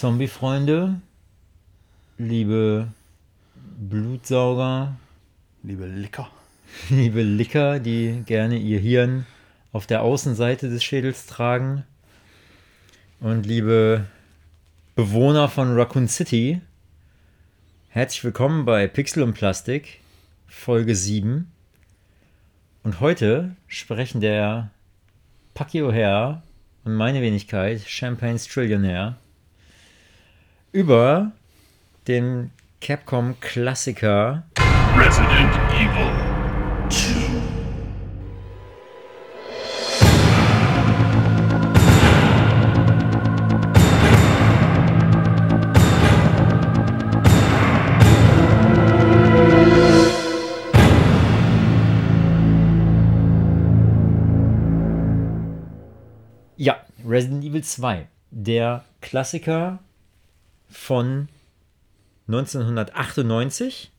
Zombie-Freunde, liebe Blutsauger, Liebe Licker. liebe Licker, die gerne ihr Hirn auf der Außenseite des Schädels tragen und liebe Bewohner von Raccoon City, herzlich willkommen bei Pixel und Plastik, Folge 7. Und heute sprechen der Paki O'Hare und meine Wenigkeit, Champagne's Trillionaire, über den Capcom-Klassiker Resident Evil 2. Ja, Resident Evil 2. Der Klassiker von 1998.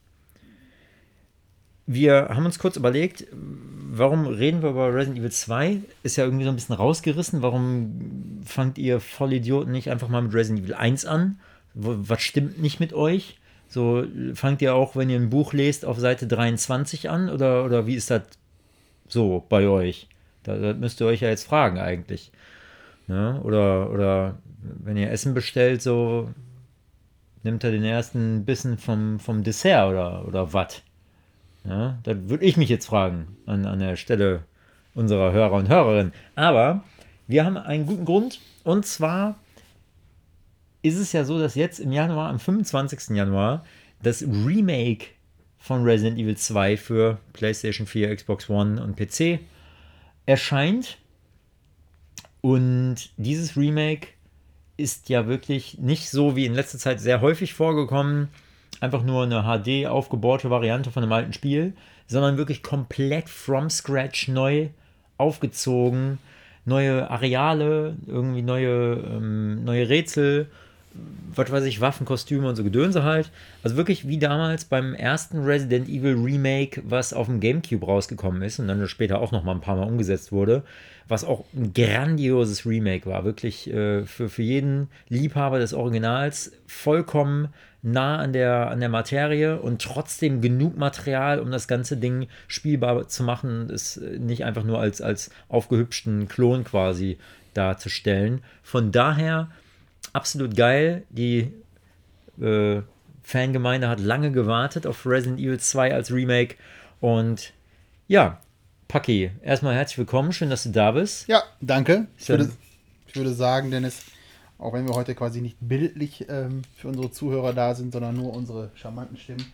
Wir haben uns kurz überlegt, warum reden wir über Resident Evil 2? Ist ja irgendwie so ein bisschen rausgerissen. Warum fangt ihr Vollidioten nicht einfach mal mit Resident Evil 1 an? Was stimmt nicht mit euch? So fangt ihr auch, wenn ihr ein Buch lest, auf Seite 23 an? Oder, oder wie ist das so bei euch? Da, das müsst ihr euch ja jetzt fragen eigentlich. Ne? Oder, oder wenn ihr Essen bestellt, so nimmt er den ersten Bissen vom, vom Dessert oder, oder was? Ja, da würde ich mich jetzt fragen an, an der Stelle unserer Hörer und Hörerinnen. Aber wir haben einen guten Grund und zwar ist es ja so, dass jetzt im Januar, am 25. Januar, das Remake von Resident Evil 2 für PlayStation 4, Xbox One und PC erscheint. Und dieses Remake ist ja wirklich nicht so wie in letzter Zeit sehr häufig vorgekommen, einfach nur eine HD aufgebohrte Variante von einem alten Spiel, sondern wirklich komplett from scratch neu aufgezogen, neue Areale, irgendwie neue, ähm, neue Rätsel, was weiß ich, Waffenkostüme und so Gedönse halt. Also wirklich wie damals beim ersten Resident Evil Remake, was auf dem Gamecube rausgekommen ist und dann später auch noch mal ein paar Mal umgesetzt wurde, was auch ein grandioses Remake war. Wirklich äh, für, für jeden Liebhaber des Originals vollkommen nah an der, an der Materie und trotzdem genug Material, um das ganze Ding spielbar zu machen, es nicht einfach nur als, als aufgehübschten Klon quasi darzustellen. Von daher absolut geil. Die äh, Fangemeinde hat lange gewartet auf Resident Evil 2 als Remake. Und ja, Paki, erstmal herzlich willkommen. Schön, dass du da bist. Ja, danke. Ich würde, ich würde sagen, Dennis, auch wenn wir heute quasi nicht bildlich ähm, für unsere Zuhörer da sind, sondern nur unsere charmanten Stimmen,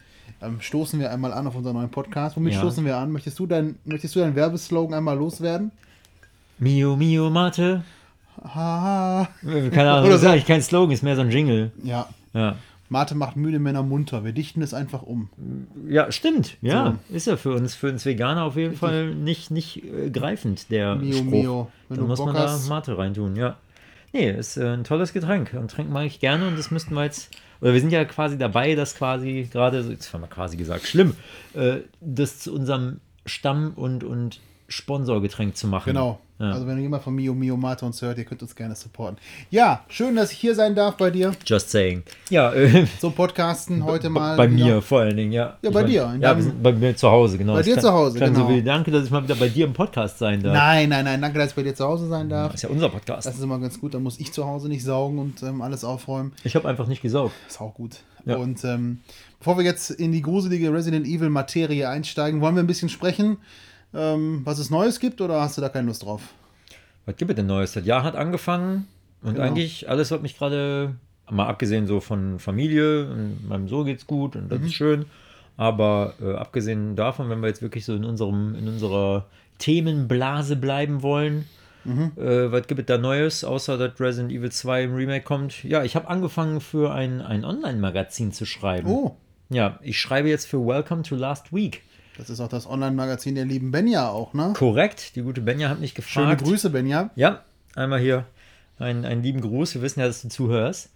ähm, stoßen wir einmal an auf unseren neuen Podcast. Womit Ja. stoßen wir an? Möchtest du dein, möchtest du deinen Werbeslogan einmal loswerden? Mio, Mio, Mate. Haha. Keine Ahnung, Oder so. eigentlich kein Slogan, ist mehr so ein Jingle. Ja. Ja. Mate macht müde Männer munter. Wir dichten es einfach um. Ja, stimmt. Ja, ist ja für uns, für uns Veganer auf jeden Fall nicht, nicht äh, greifend, der Mio, Spruch. Mio. Wenn Dann muss Bock man hast. da Mate reintun, ja. Nee, ist äh, ein tolles Getränk und trinken mag ich gerne und das müssten wir jetzt, oder wir sind ja quasi dabei, das quasi gerade, so- jetzt haben wir quasi gesagt, schlimm, äh, das zu unserem Stamm- und, und Sponsorgetränk zu machen. Genau. Ja. Also wenn jemand von Mio Mio Mate uns hört, ihr könnt uns gerne supporten. Ja, schön, dass ich hier sein darf bei dir. Just saying. Ja, äh, So podcasten heute mal. bei wieder. mir vor allen Dingen, ja. Ja, Ich bei mein- dir, Ja, bei mir zu Hause, genau. Bei dir kann- zu Hause, genau. So danke, dass ich mal wieder bei dir im Podcast sein darf. Nein, nein, nein, danke, dass ich bei dir zu Hause sein darf. Das ist ja unser Podcast. Das ist immer ganz gut, da muss ich zu Hause nicht saugen und ähm, alles aufräumen. Ich habe einfach nicht gesaugt. Ist auch gut. Ja. Und ähm, bevor wir jetzt in die gruselige Resident Evil Materie einsteigen, wollen wir ein bisschen sprechen, ähm, was es Neues gibt oder hast du da keine Lust drauf? Was gibt es denn Neues? Das Jahr hat angefangen und Genau. eigentlich alles, was mich gerade, mal abgesehen so von Familie, und meinem Sohn geht's gut und Mhm. das ist schön, aber äh, abgesehen davon, wenn wir jetzt wirklich so in unserem, in unserer Themenblase bleiben wollen, Mhm. äh, was gibt es da Neues, außer dass Resident Evil 2 im Remake kommt? Ja, ich habe angefangen für ein, ein Online-Magazin zu schreiben. Oh, Ja, ich schreibe jetzt für Welcome to Last Week. Das ist auch das Online-Magazin der lieben Benja auch, ne? Korrekt, die gute Benja hat mich Schöne gefragt. Grüße, Benja. Ja, einmal hier einen, einen lieben Gruß. Wir wissen ja, dass du zuhörst.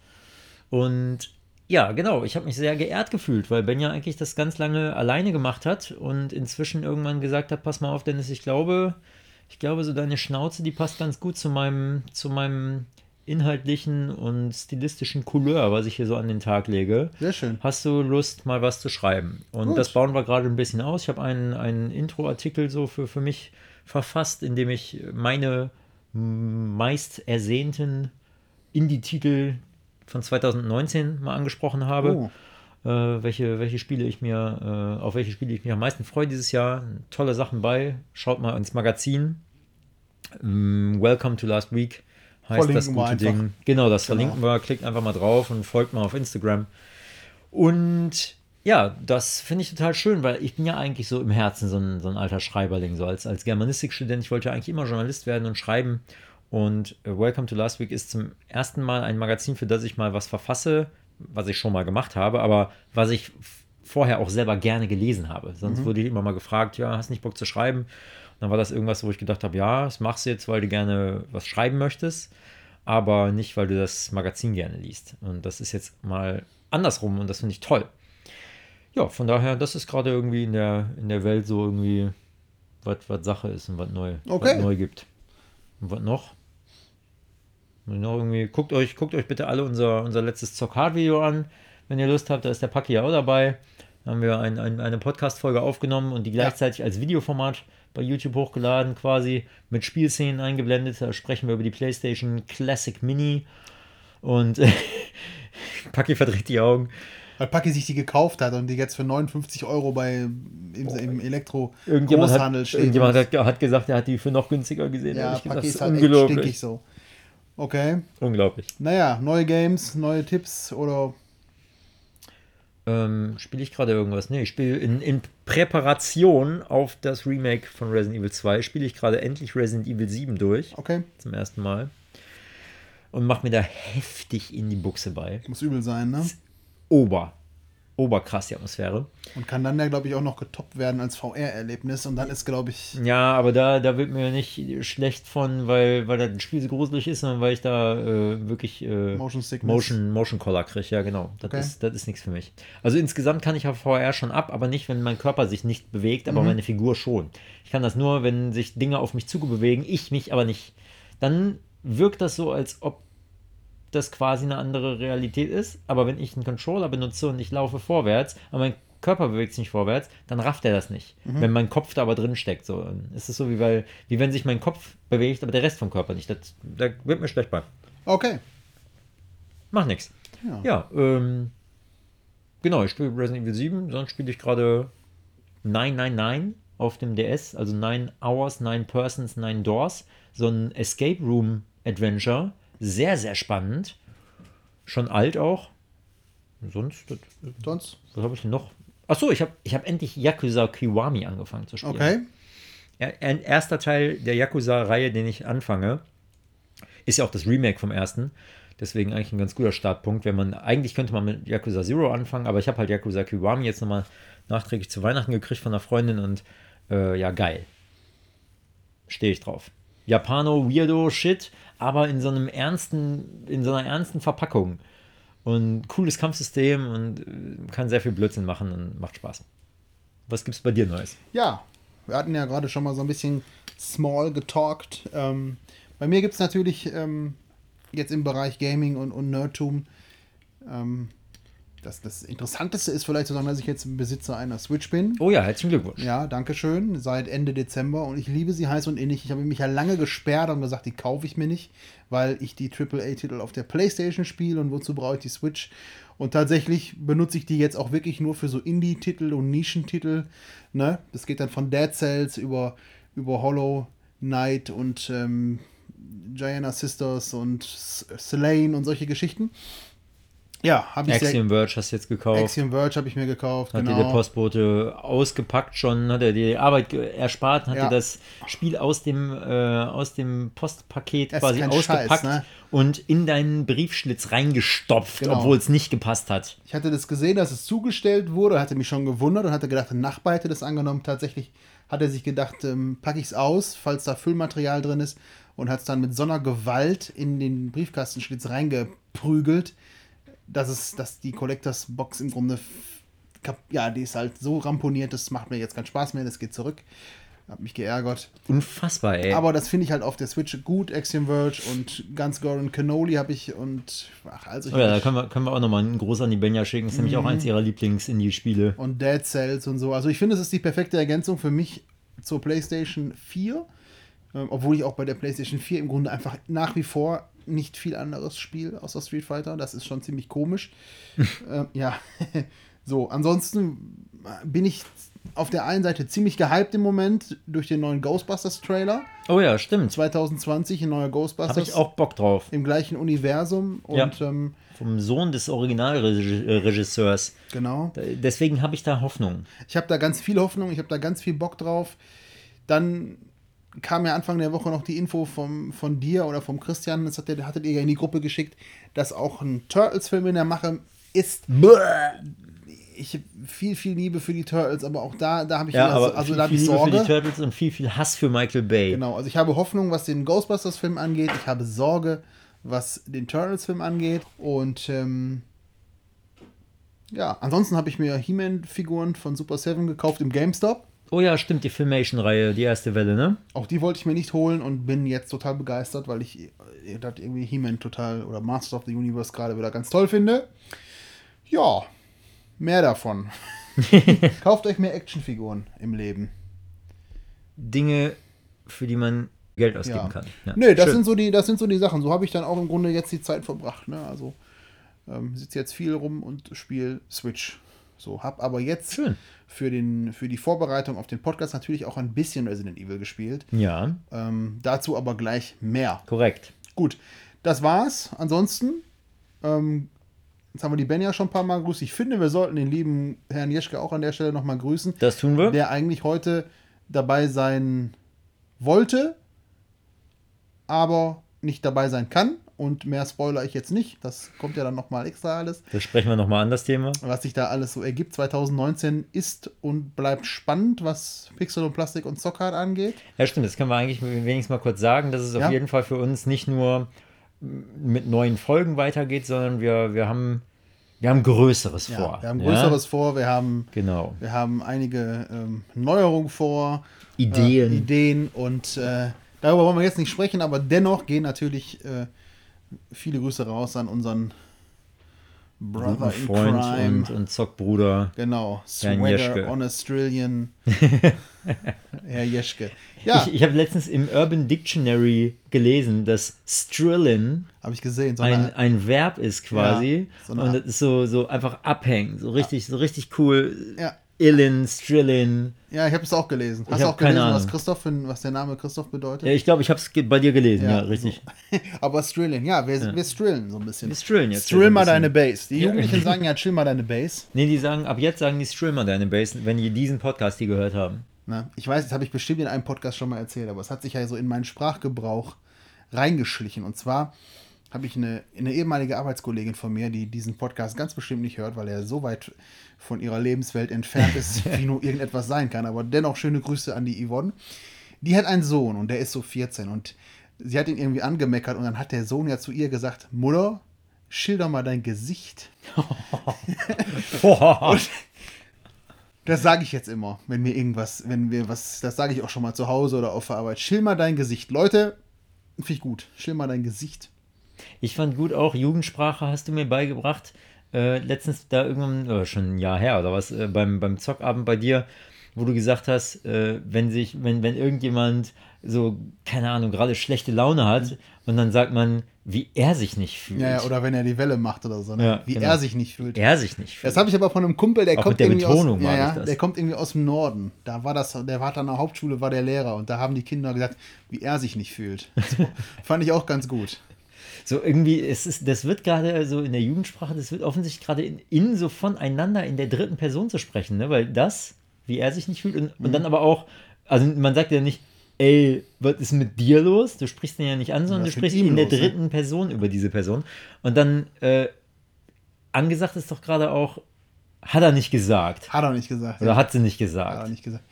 Und ja, genau, ich habe mich sehr geehrt gefühlt, weil Ben ja eigentlich das ganz lange alleine gemacht hat und inzwischen irgendwann gesagt hat, pass mal auf, Dennis, ich glaube, ich glaube, so deine Schnauze, die passt ganz gut zu meinem, zu meinem inhaltlichen und stilistischen Couleur, was ich hier so an den Tag lege. Sehr schön. Hast du Lust, mal was zu schreiben? Und Gut. das bauen wir gerade ein bisschen aus. Ich habe einen, einen Intro-Artikel so für, für mich verfasst, in dem ich meine mm, meist ersehnten Indie-Titel von 2019 mal angesprochen habe. Oh. Äh, welche, welche Spiele ich mir, äh, auf welche Spiele ich mich am meisten freue dieses Jahr. Tolle Sachen bei. Schaut mal ins Magazin. Ähm, Welcome to Last Week heißt das Verlinken wir gute. Ding. Genau, das Genau. verlinken wir. Klickt einfach mal drauf und folgt mal auf Instagram. Und ja, das finde ich total schön, weil ich bin ja eigentlich so im Herzen so ein, so ein alter Schreiberling, so als, als Germanistikstudent. Ich wollte ja eigentlich immer Journalist werden und schreiben. Und äh, Welcome to Last Week ist zum ersten Mal ein Magazin, für das ich mal was verfasse, was ich schon mal gemacht habe, aber was ich vorher auch selber gerne gelesen habe. Sonst wurde ich immer mal gefragt, ja, hast nicht Bock zu schreiben? Dann war das irgendwas, wo ich gedacht habe, ja, das machst du jetzt, weil du gerne was schreiben möchtest, aber nicht, weil du das Magazin gerne liest. Und das ist jetzt mal andersrum und das finde ich toll. Ja, von daher, das ist gerade irgendwie in der, in der Welt so irgendwie, was Sache ist und was neu, Okay. neu gibt. Und was noch? Und noch irgendwie, guckt euch, guckt euch bitte alle unser, unser letztes Zock-Hard-Video an, wenn ihr Lust habt. Da ist der Paki ja auch dabei. Da haben wir ein, ein, eine Podcast-Folge aufgenommen und die gleichzeitig als Videoformat bei YouTube hochgeladen, quasi mit Spielszenen eingeblendet. Da sprechen wir über die PlayStation Classic Mini. Und Paki verdreht die Augen. Weil Paki sich die gekauft hat und die jetzt für 59 Euro bei im, im Elektro Irgendjemand, Großhandel hat, steht. irgendjemand hat, hat gesagt, er hat die für noch günstiger gesehen. ja, gesagt, Paki das ist halt echt unglaublich. stinkig so. Okay. Unglaublich. Naja, neue Games, neue Tipps oder Ähm, spiele ich gerade irgendwas? Nee, ich spiele in, in Präparation auf das Remake von Resident Evil 2, spiele ich gerade endlich Resident Evil 7 durch, okay, zum ersten Mal. Und mache mir da heftig in die Buchse bei. muss übel sein, ne? Ober. Oberkrass die Atmosphäre. Und kann dann ja, glaube ich, auch noch getoppt werden als VR-Erlebnis. Und dann ist, glaube ich, Ja, aber da, da wird mir nicht schlecht von, weil, weil das Spiel so gruselig ist, sondern weil ich da äh, wirklich äh, Motion Sickness. Motion, Motion Collar kriege. Ja, genau. Das Okay. ist, das ist nichts für mich. Also insgesamt kann ich auf VR schon ab, aber nicht, wenn mein Körper sich nicht bewegt, Mhm. aber meine Figur schon. Ich kann das nur, wenn sich Dinge auf mich zubewegen, ich mich aber nicht. Dann wirkt das so, als ob das quasi eine andere Realität ist. Aber wenn ich einen Controller benutze und ich laufe vorwärts, aber mein Körper bewegt sich nicht vorwärts, dann rafft er das nicht. Mhm. Wenn mein Kopf da aber drin steckt. So, ist es so, wie, weil, wie wenn sich mein Kopf bewegt, aber der Rest vom Körper nicht. Das, da wird mir schlecht bei. okay. Macht nichts. Ja. Ja, ähm, genau, ich spiele Resident Evil 7, sonst spiele ich gerade 999 auf dem DS, also 9 Hours, 9 Persons, 9 Doors, so ein Escape Room Adventure, sehr, sehr spannend, schon alt auch. Sonst, Sonst? was habe ich denn noch? Achso, ich habe ich hab endlich Yakuza Kiwami angefangen zu spielen. Okay. Er- Ein erster Teil der Yakuza-Reihe, den ich anfange, ist ja auch das Remake vom ersten. Deswegen eigentlich ein ganz guter Startpunkt. Wenn man, eigentlich könnte man mit Yakuza Zero anfangen, aber ich habe halt Yakuza Kiwami jetzt nochmal nachträglich zu Weihnachten gekriegt von einer Freundin und äh, ja, geil. Stehe ich drauf. Japano Weirdo Shit, aber in so einem ernsten, in so einer ernsten Verpackung. Und cooles Kampfsystem und äh, kann sehr viel Blödsinn machen und macht Spaß. Was gibt's bei dir Neues? Ja, wir hatten ja gerade schon mal so ein bisschen small getalkt. Ähm, bei mir gibt es natürlich ähm, jetzt im Bereich Gaming und, und Nerdtum. Ähm, das, das Interessanteste ist vielleicht zu sagen, dass ich jetzt Besitzer einer Switch bin. Oh ja, herzlichen Glückwunsch. Ja, danke schön. Seit Ende Dezember und ich liebe sie heiß und innig. Ich habe mich ja lange gesperrt und gesagt, die kaufe ich mir nicht, weil ich die AAA-Titel auf der PlayStation spiele und wozu brauche ich die Switch? Und tatsächlich benutze ich die jetzt auch wirklich nur für so Indie-Titel und Nischentitel. Ne? Das geht dann von Dead Cells über, über Hollow Knight und ähm, Gianna Sisters und Slane und solche Geschichten. Ja, habe ich. Axiom Verge hast du jetzt gekauft. Axiom Verge habe ich mir gekauft. Hat genau. dir der Postbote ausgepackt schon, hat er dir die Arbeit erspart, hat Ja. dir das Spiel aus dem, äh, aus dem Postpaket Das quasi ausgepackt Scheiß, ne? und in deinen Briefschlitz reingestopft, Genau. obwohl es nicht gepasst hat. Ich hatte das gesehen, dass es zugestellt wurde, hatte mich schon gewundert und hatte gedacht, ein Nachbar hätte das angenommen. Tatsächlich hat er sich gedacht, ähm, packe ich es aus, falls da Füllmaterial drin ist und hat es dann mit so einer Gewalt in den Briefkastenschlitz reingeprügelt, dass es, dass die Collectors Box im Grunde, ja, die ist halt so ramponiert, das macht mir jetzt keinen Spaß mehr, das geht zurück. Hab mich geärgert. Unfassbar, ey. Aber das finde ich halt auf der Switch gut. Axiom Verge und Guns Goran Cannoli habe ich und ach, also ich oh ja, da können wir, können wir auch nochmal einen Gruß an die Benja schicken. Das ist nämlich auch eins ihrer Lieblings-Indie-Spiele. und Dead Cells und so. Also ich finde, es ist die perfekte Ergänzung für mich zur PlayStation 4. Ähm, obwohl ich auch bei der PlayStation 4 im Grunde einfach nach wie vor nicht viel anderes spiele außer Street Fighter. Das ist schon ziemlich komisch. ähm, ja, so. Ansonsten bin ich auf der einen Seite ziemlich gehypt im Moment durch den neuen Ghostbusters-Trailer. Oh ja, stimmt. 2020 ein neuer Habe Ghostbusters ich auch Bock drauf. im gleichen Universum. Ja. Und ähm, Vom Sohn des Originalregisseurs. genau. Deswegen habe ich da Hoffnung. Ich habe da ganz viel Hoffnung, ich habe da ganz viel Bock drauf. Dann kam ja Anfang der Woche noch die Info vom, von dir oder vom Christian, das hat der, hattet ihr ja in die Gruppe geschickt, dass auch ein Turtles-Film in der Mache ist. Ich habe viel, viel Liebe für die Turtles, aber auch da, da habe ich Ja, wieder, also viel, da habe viel ich Liebe für die Sorge. Turtles und viel, viel Hass für Michael Bay. Genau, also ich habe Hoffnung, was den Ghostbusters-Film angeht. Ich habe Sorge, was den Turtles-Film angeht. Und ähm, ja, ansonsten habe ich mir He-Man-Figuren von Super 7 gekauft im GameStop. Oh ja, stimmt, die Filmation-Reihe, die erste Welle, ne? Auch die wollte ich mir nicht holen und bin jetzt total begeistert, weil ich äh, das irgendwie He-Man total oder Master of the Universe gerade wieder ganz toll finde. Ja, mehr davon. Kauft euch mehr Actionfiguren im Leben. Dinge, für die man Geld ausgeben Ja. kann. Ja. Nö, das Schön. sind, so die, das sind so die Sachen. So habe ich dann auch im Grunde jetzt die Zeit verbracht. Ne? Also ähm, sitze jetzt viel rum und spiele Switch. So, hab aber jetzt Schön. für, den, für die Vorbereitung auf den Podcast natürlich auch ein bisschen Resident Evil gespielt. Ja, Ähm, dazu aber gleich mehr. korrekt. Gut, das war's. Ansonsten, ähm, jetzt haben wir die Ben ja schon ein paar Mal grüßt. Ich finde, wir sollten den lieben Herrn Jeschke auch an der Stelle nochmal grüßen, Das tun wir. der eigentlich heute dabei sein wollte, aber nicht dabei sein kann. Und mehr spoiler ich jetzt nicht. Das kommt ja dann nochmal extra alles. Das sprechen wir nochmal an, das Thema. Was sich da alles so ergibt. 2019 ist und bleibt spannend, was Pixel und Plastik und Zockhard angeht. Ja, stimmt, das können wir eigentlich wenigstens mal kurz sagen, dass es Ja. auf jeden Fall für uns nicht nur mit neuen Folgen weitergeht, sondern wir, wir haben wir haben Größeres Ja, vor. wir haben ja? Größeres vor. Wir haben Genau. Wir haben einige ähm, Neuerungen vor. Ideen. Äh, Ideen und äh, darüber wollen wir jetzt nicht sprechen, aber dennoch gehen natürlich äh, viele Grüße raus an unseren Brother Guten in Freund Crime. und, und Zockbruder. genau, Swagger Jeschke. on Australian. Herr Jeschke. Ja, Ich, ich habe letztens im Urban Dictionary gelesen, dass Strillin habe ich gesehen. So ein, ein Verb ist quasi. Ja, so und das ist so, so einfach abhängen. So richtig, so richtig cool. Ja. Illin, Strillin. ja, ich habe es auch gelesen. Hast du auch gelesen, was. Christoph, was der Name Christoph bedeutet? Ja, ich glaube, ich habe es bei dir gelesen. Ja, Ja, richtig. Aber Australian, ja, wir, wir strillen so ein bisschen. Wir strillen jetzt Strill mal deine Base. Die Ja. Jugendlichen sagen ja, chill mal deine Base. Nee, die sagen, ab jetzt sagen die Strill mal deine Base, wenn die diesen Podcast hier gehört haben. Na, ich weiß, das habe ich bestimmt in einem Podcast schon mal erzählt, aber es hat sich ja so in meinen Sprachgebrauch reingeschlichen. Und zwar habe ich eine, eine ehemalige Arbeitskollegin von mir, die diesen Podcast ganz bestimmt nicht hört, weil er so weit von ihrer Lebenswelt entfernt ist, wie nur irgendetwas sein kann. Aber dennoch schöne Grüße an die Yvonne. Die hat einen Sohn und der ist so 14 und sie hat ihn irgendwie angemeckert und dann hat der Sohn ja zu ihr gesagt, Mutter, schilder mal dein Gesicht. Boah. Das sage ich jetzt immer, wenn mir irgendwas, wenn wir was, das sage ich auch schon mal zu Hause oder auf der Arbeit. Schill mal dein Gesicht. Leute, finde ich gut. Schill mal dein Gesicht. Ich fand gut auch, Jugendsprache hast du mir beigebracht. Äh, letztens da irgendwann, oder schon ein Jahr her oder was, äh, beim, beim Zockabend bei dir, wo du gesagt hast, äh, wenn sich, wenn, wenn irgendjemand so, keine Ahnung, gerade schlechte Laune hat und dann sagt man, wie er sich nicht fühlt. Ja, ja, oder wenn er die Welle macht oder so, ne? Ja, wie genau. er sich nicht fühlt. er sich nicht fühlt. Das habe ich aber von einem Kumpel, der Auch kommt der irgendwie Betonung aus, ja, der kommt irgendwie aus dem Norden. Da war das, der war an der Hauptschule, war der Lehrer und da haben die Kinder gesagt, wie er sich nicht fühlt. So, fand ich auch ganz gut. So irgendwie, es ist, das wird gerade so in der Jugendsprache, das wird offensichtlich gerade in, in so voneinander in der dritten Person zu sprechen, ne? Weil das, wie er sich nicht fühlt, und, Mhm. und dann aber auch, also man sagt ja nicht, ey, was ist mit dir los? Du sprichst den ja nicht an, sondern Was du sprichst in der los, ne? dritten Person über diese Person. Und dann, äh, angesagt ist doch gerade auch, hat er nicht gesagt. Hat er nicht gesagt. Oder hat sie nicht Hat er gesagt. nicht gesagt.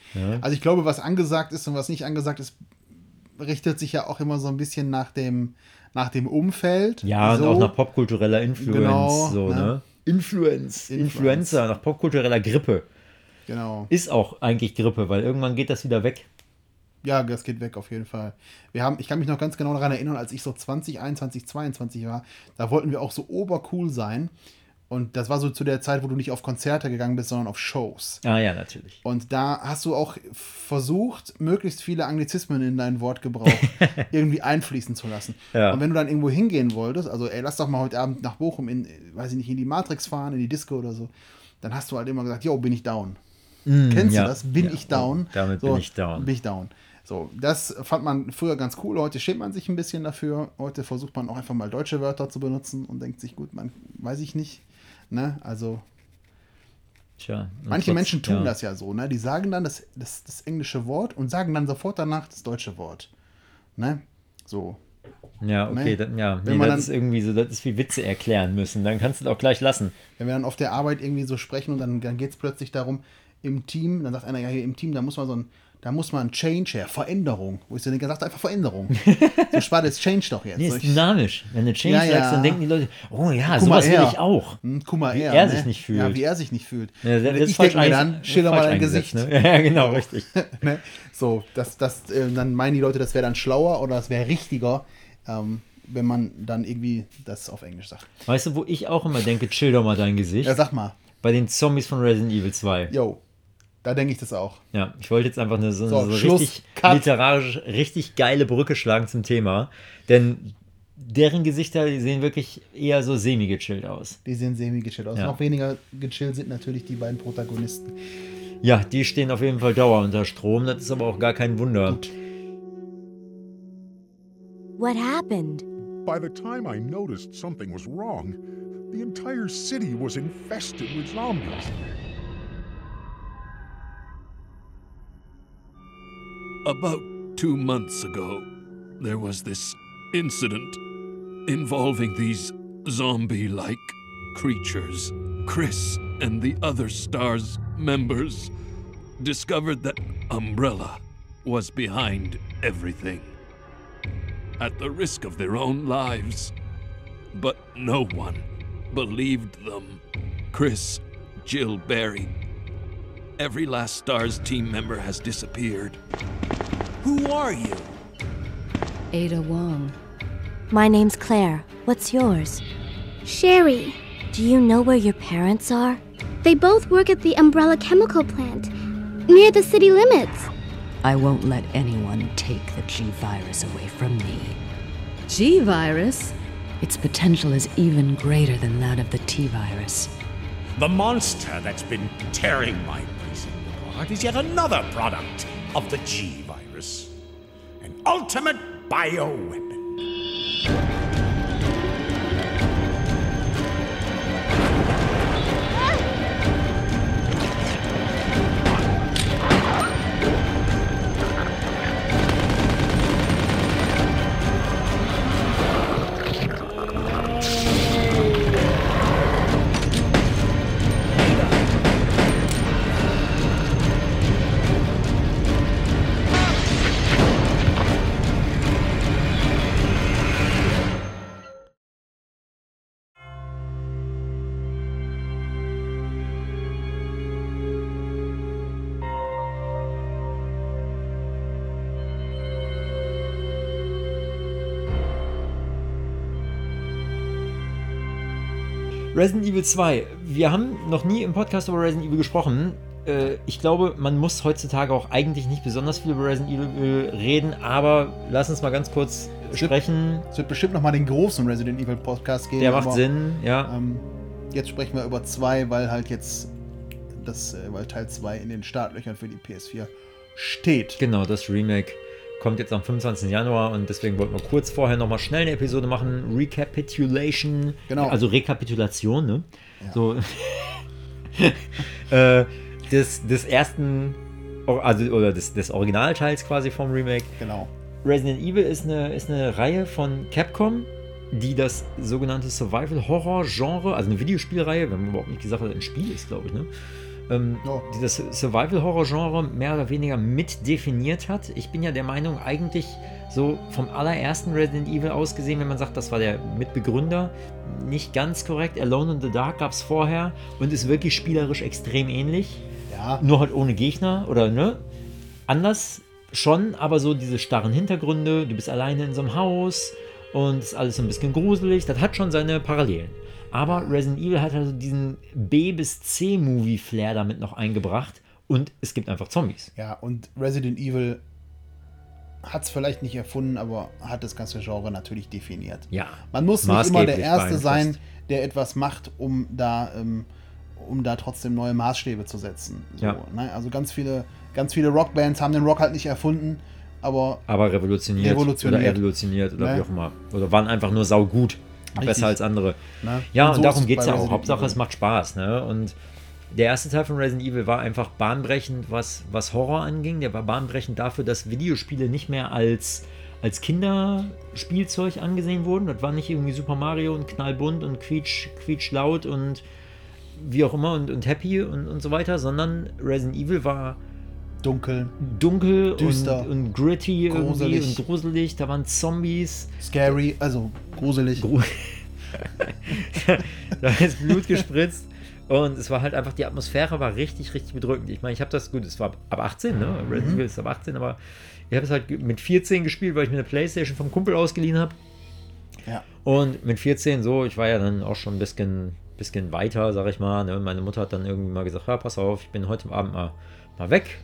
Also ich glaube, was angesagt ist und was nicht angesagt ist, richtet sich ja auch immer so ein bisschen nach dem, nach dem Umfeld. Ja, und so. auch nach popkultureller Influence, Genau, so, ne? ne? Influence, Influence. Influencer, nach popkultureller Grippe. Genau. Ist auch eigentlich Grippe, weil irgendwann geht das wieder weg. Ja, das geht weg auf jeden Fall. Wir haben, ich kann mich noch ganz genau daran erinnern, als ich so 20, 21, 22 war, da wollten wir auch so obercool sein. Und das war so zu der Zeit, wo du nicht auf Konzerte gegangen bist, sondern auf Shows. Ah ja, natürlich. Und da hast du auch versucht, möglichst viele Anglizismen in deinen Wortgebrauch irgendwie einfließen zu lassen. Ja. Und wenn du dann irgendwo hingehen wolltest, also ey, lass doch mal heute Abend nach Bochum in, weiß ich nicht, in die Matrix fahren, in die Disco oder so, dann hast du halt immer gesagt, yo, bin ich down. Kennst ja. du das? Bin Ja, ich down? damit bin ich down. Bin ich down. So, das fand man früher ganz cool. Heute schämt man sich ein bisschen dafür. Heute versucht man auch einfach mal deutsche Wörter zu benutzen und denkt sich, gut, man weiß ich nicht. Ne? Also, Tja, manche trotz- Menschen tun ja. das ja so. Ne? Die sagen dann das, das, das englische Wort und sagen dann sofort danach das deutsche Wort. Ne? So. Ja, okay, Ne? dann, ja. Wenn Nee, man das dann- ist irgendwie so, das ist wie Witze erklären müssen. Dann kannst du das auch gleich lassen. Wenn wir dann auf der Arbeit irgendwie so sprechen und dann, dann geht es plötzlich darum, im Team, dann sagt einer, ja, hier im Team, da muss man so ein, da muss man Change her, Veränderung. Wo ich so denke, sagt einfach Veränderung. so spart jetzt Change doch jetzt. Nee, ist dynamisch. Wenn du Change Ja, ja. sagst, dann denken die Leute, oh ja, Guck sowas will ich auch. Hm, guck mal, Wie er, er ne? sich nicht fühlt. Ja, wie er sich nicht fühlt. Ja, das, das ich ist falsch denke mir dann, schilder mal dein Gesicht. Ne? Ja, genau, richtig. ne? So, das, das, äh, dann meinen die Leute, das wäre dann schlauer oder das wäre richtiger, ähm, wenn man dann irgendwie das auf Englisch sagt. Weißt du, wo ich auch immer denke, chill doch mal dein Gesicht? Ja, sag mal, Bei den Zombies von Resident Evil 2. yo, da denke ich das auch. Ja, ich wollte jetzt einfach eine so, So, so Schluss, richtig Cut. literarisch, richtig geile Brücke schlagen zum Thema. Denn deren Gesichter die sehen wirklich eher so semi-gechillt aus. Die sehen semi-gechillt aus. Ja. Noch weniger gechillt sind natürlich die beiden Protagonisten. Ja, die stehen auf jeden Fall Dauer unter Strom. Das ist aber auch gar kein Wunder. What happened? By the time I noticed something was wrong, the entire city was infested with zombies. About two months ago, there was this incident involving these zombie like creatures. Chris and the other STARS members discovered that Umbrella was behind everything. At the risk of their own lives. But no one believed them. Chris, Jill Barry, every last STARS team member has disappeared. Who are you? Ada Wong. My name's Claire. What's yours? Sherry. Do you know where your parents are? They both work at the Umbrella Chemical Plant, near the city limits. I won't let anyone take the G virus away from me. G virus? Its potential is even greater than that of the T virus. The monster that's been tearing my precinct apart is yet another product of the G virus ultimate bio weapon. Resident Evil 2. Wir haben noch nie im Podcast über Resident Evil gesprochen. Äh, Ich glaube, man muss heutzutage auch eigentlich nicht besonders viel über Resident Evil reden, aber lass uns mal ganz kurz sprechen. Es wird bestimmt noch mal den großen Resident Evil Podcast geben. Der macht aber, Sinn, ja. Ähm, jetzt sprechen wir über zwei, weil halt jetzt das, äh, weil Teil 2 in den Startlöchern für die PS4 steht. Genau, das Remake kommt jetzt am 25. Januar und deswegen wollten wir kurz vorher nochmal schnell eine Episode machen. Recapitulation. Genau. Also Rekapitulation, ne? So. äh, des, des ersten, also, oder des, des Originalteils quasi vom Remake. Genau. Resident Evil ist eine, ist eine Reihe von Capcom, die das sogenannte Survival-Horror-Genre, also eine Videospielreihe, wir haben überhaupt nicht gesagt, dass das ein Spiel ist, glaube ich, ne? Ähm, Ja. die das Survival-Horror-Genre mehr oder weniger mit definiert hat. Ich bin ja der Meinung, eigentlich so vom allerersten Resident Evil aus gesehen, wenn man sagt, das war der Mitbegründer, nicht ganz korrekt. Alone in the Dark gab es vorher und ist wirklich spielerisch extrem ähnlich. Ja. Nur halt ohne Gegner oder ne? Anders schon, aber so diese starren Hintergründe, du bist alleine in so einem Haus und ist alles so ein bisschen gruselig, das hat schon seine Parallelen. Aber Resident Evil hat also diesen B- bis C-Movie-Flair damit noch eingebracht und es gibt einfach Zombies. Ja, und Resident Evil hat es vielleicht nicht erfunden, aber hat das ganze Genre natürlich definiert. Ja. Man muss nicht immer der Erste sein, der etwas macht, um da, ähm, um da trotzdem neue Maßstäbe zu setzen. So, Ja. ne? Also ganz viele, ganz viele Rockbands haben den Rock halt nicht erfunden, aber Aber revolutioniert, Revolutioniert. oder evolutioniert oder Ne? wie auch immer. Oder waren einfach nur saugut. Richtig. Besser als andere. Ne? Ja, Und so darum geht es ja auch. Hauptsache, es macht Spaß. Ne? Und der erste Teil von Resident Evil war einfach bahnbrechend, was, was Horror anging. Der war bahnbrechend dafür, dass Videospiele nicht mehr als, als Kinderspielzeug angesehen wurden. Das war nicht irgendwie Super Mario und knallbunt und quietsch, quietsch laut und wie auch immer und, und happy und, und so weiter, sondern Resident Evil war dunkel, dunkel Düster, und, und gritty irgendwie gruselig. und gruselig. Da waren Zombies. scary, also gruselig. Gru da ist Blut gespritzt. Und es war halt einfach, die Atmosphäre war richtig, richtig bedrückend. Ich meine, ich habe das, gut, es war ab 18, ne? Resident Evil ist ab 18, aber ich habe es halt mit 14 gespielt, weil ich mir eine Playstation vom Kumpel ausgeliehen habe. Ja. Und mit 14 so, ich war ja dann auch schon ein bisschen, bisschen weiter, sag ich mal. Ne? Meine Mutter hat dann irgendwie mal gesagt, ja, pass auf, ich bin heute Abend mal, mal weg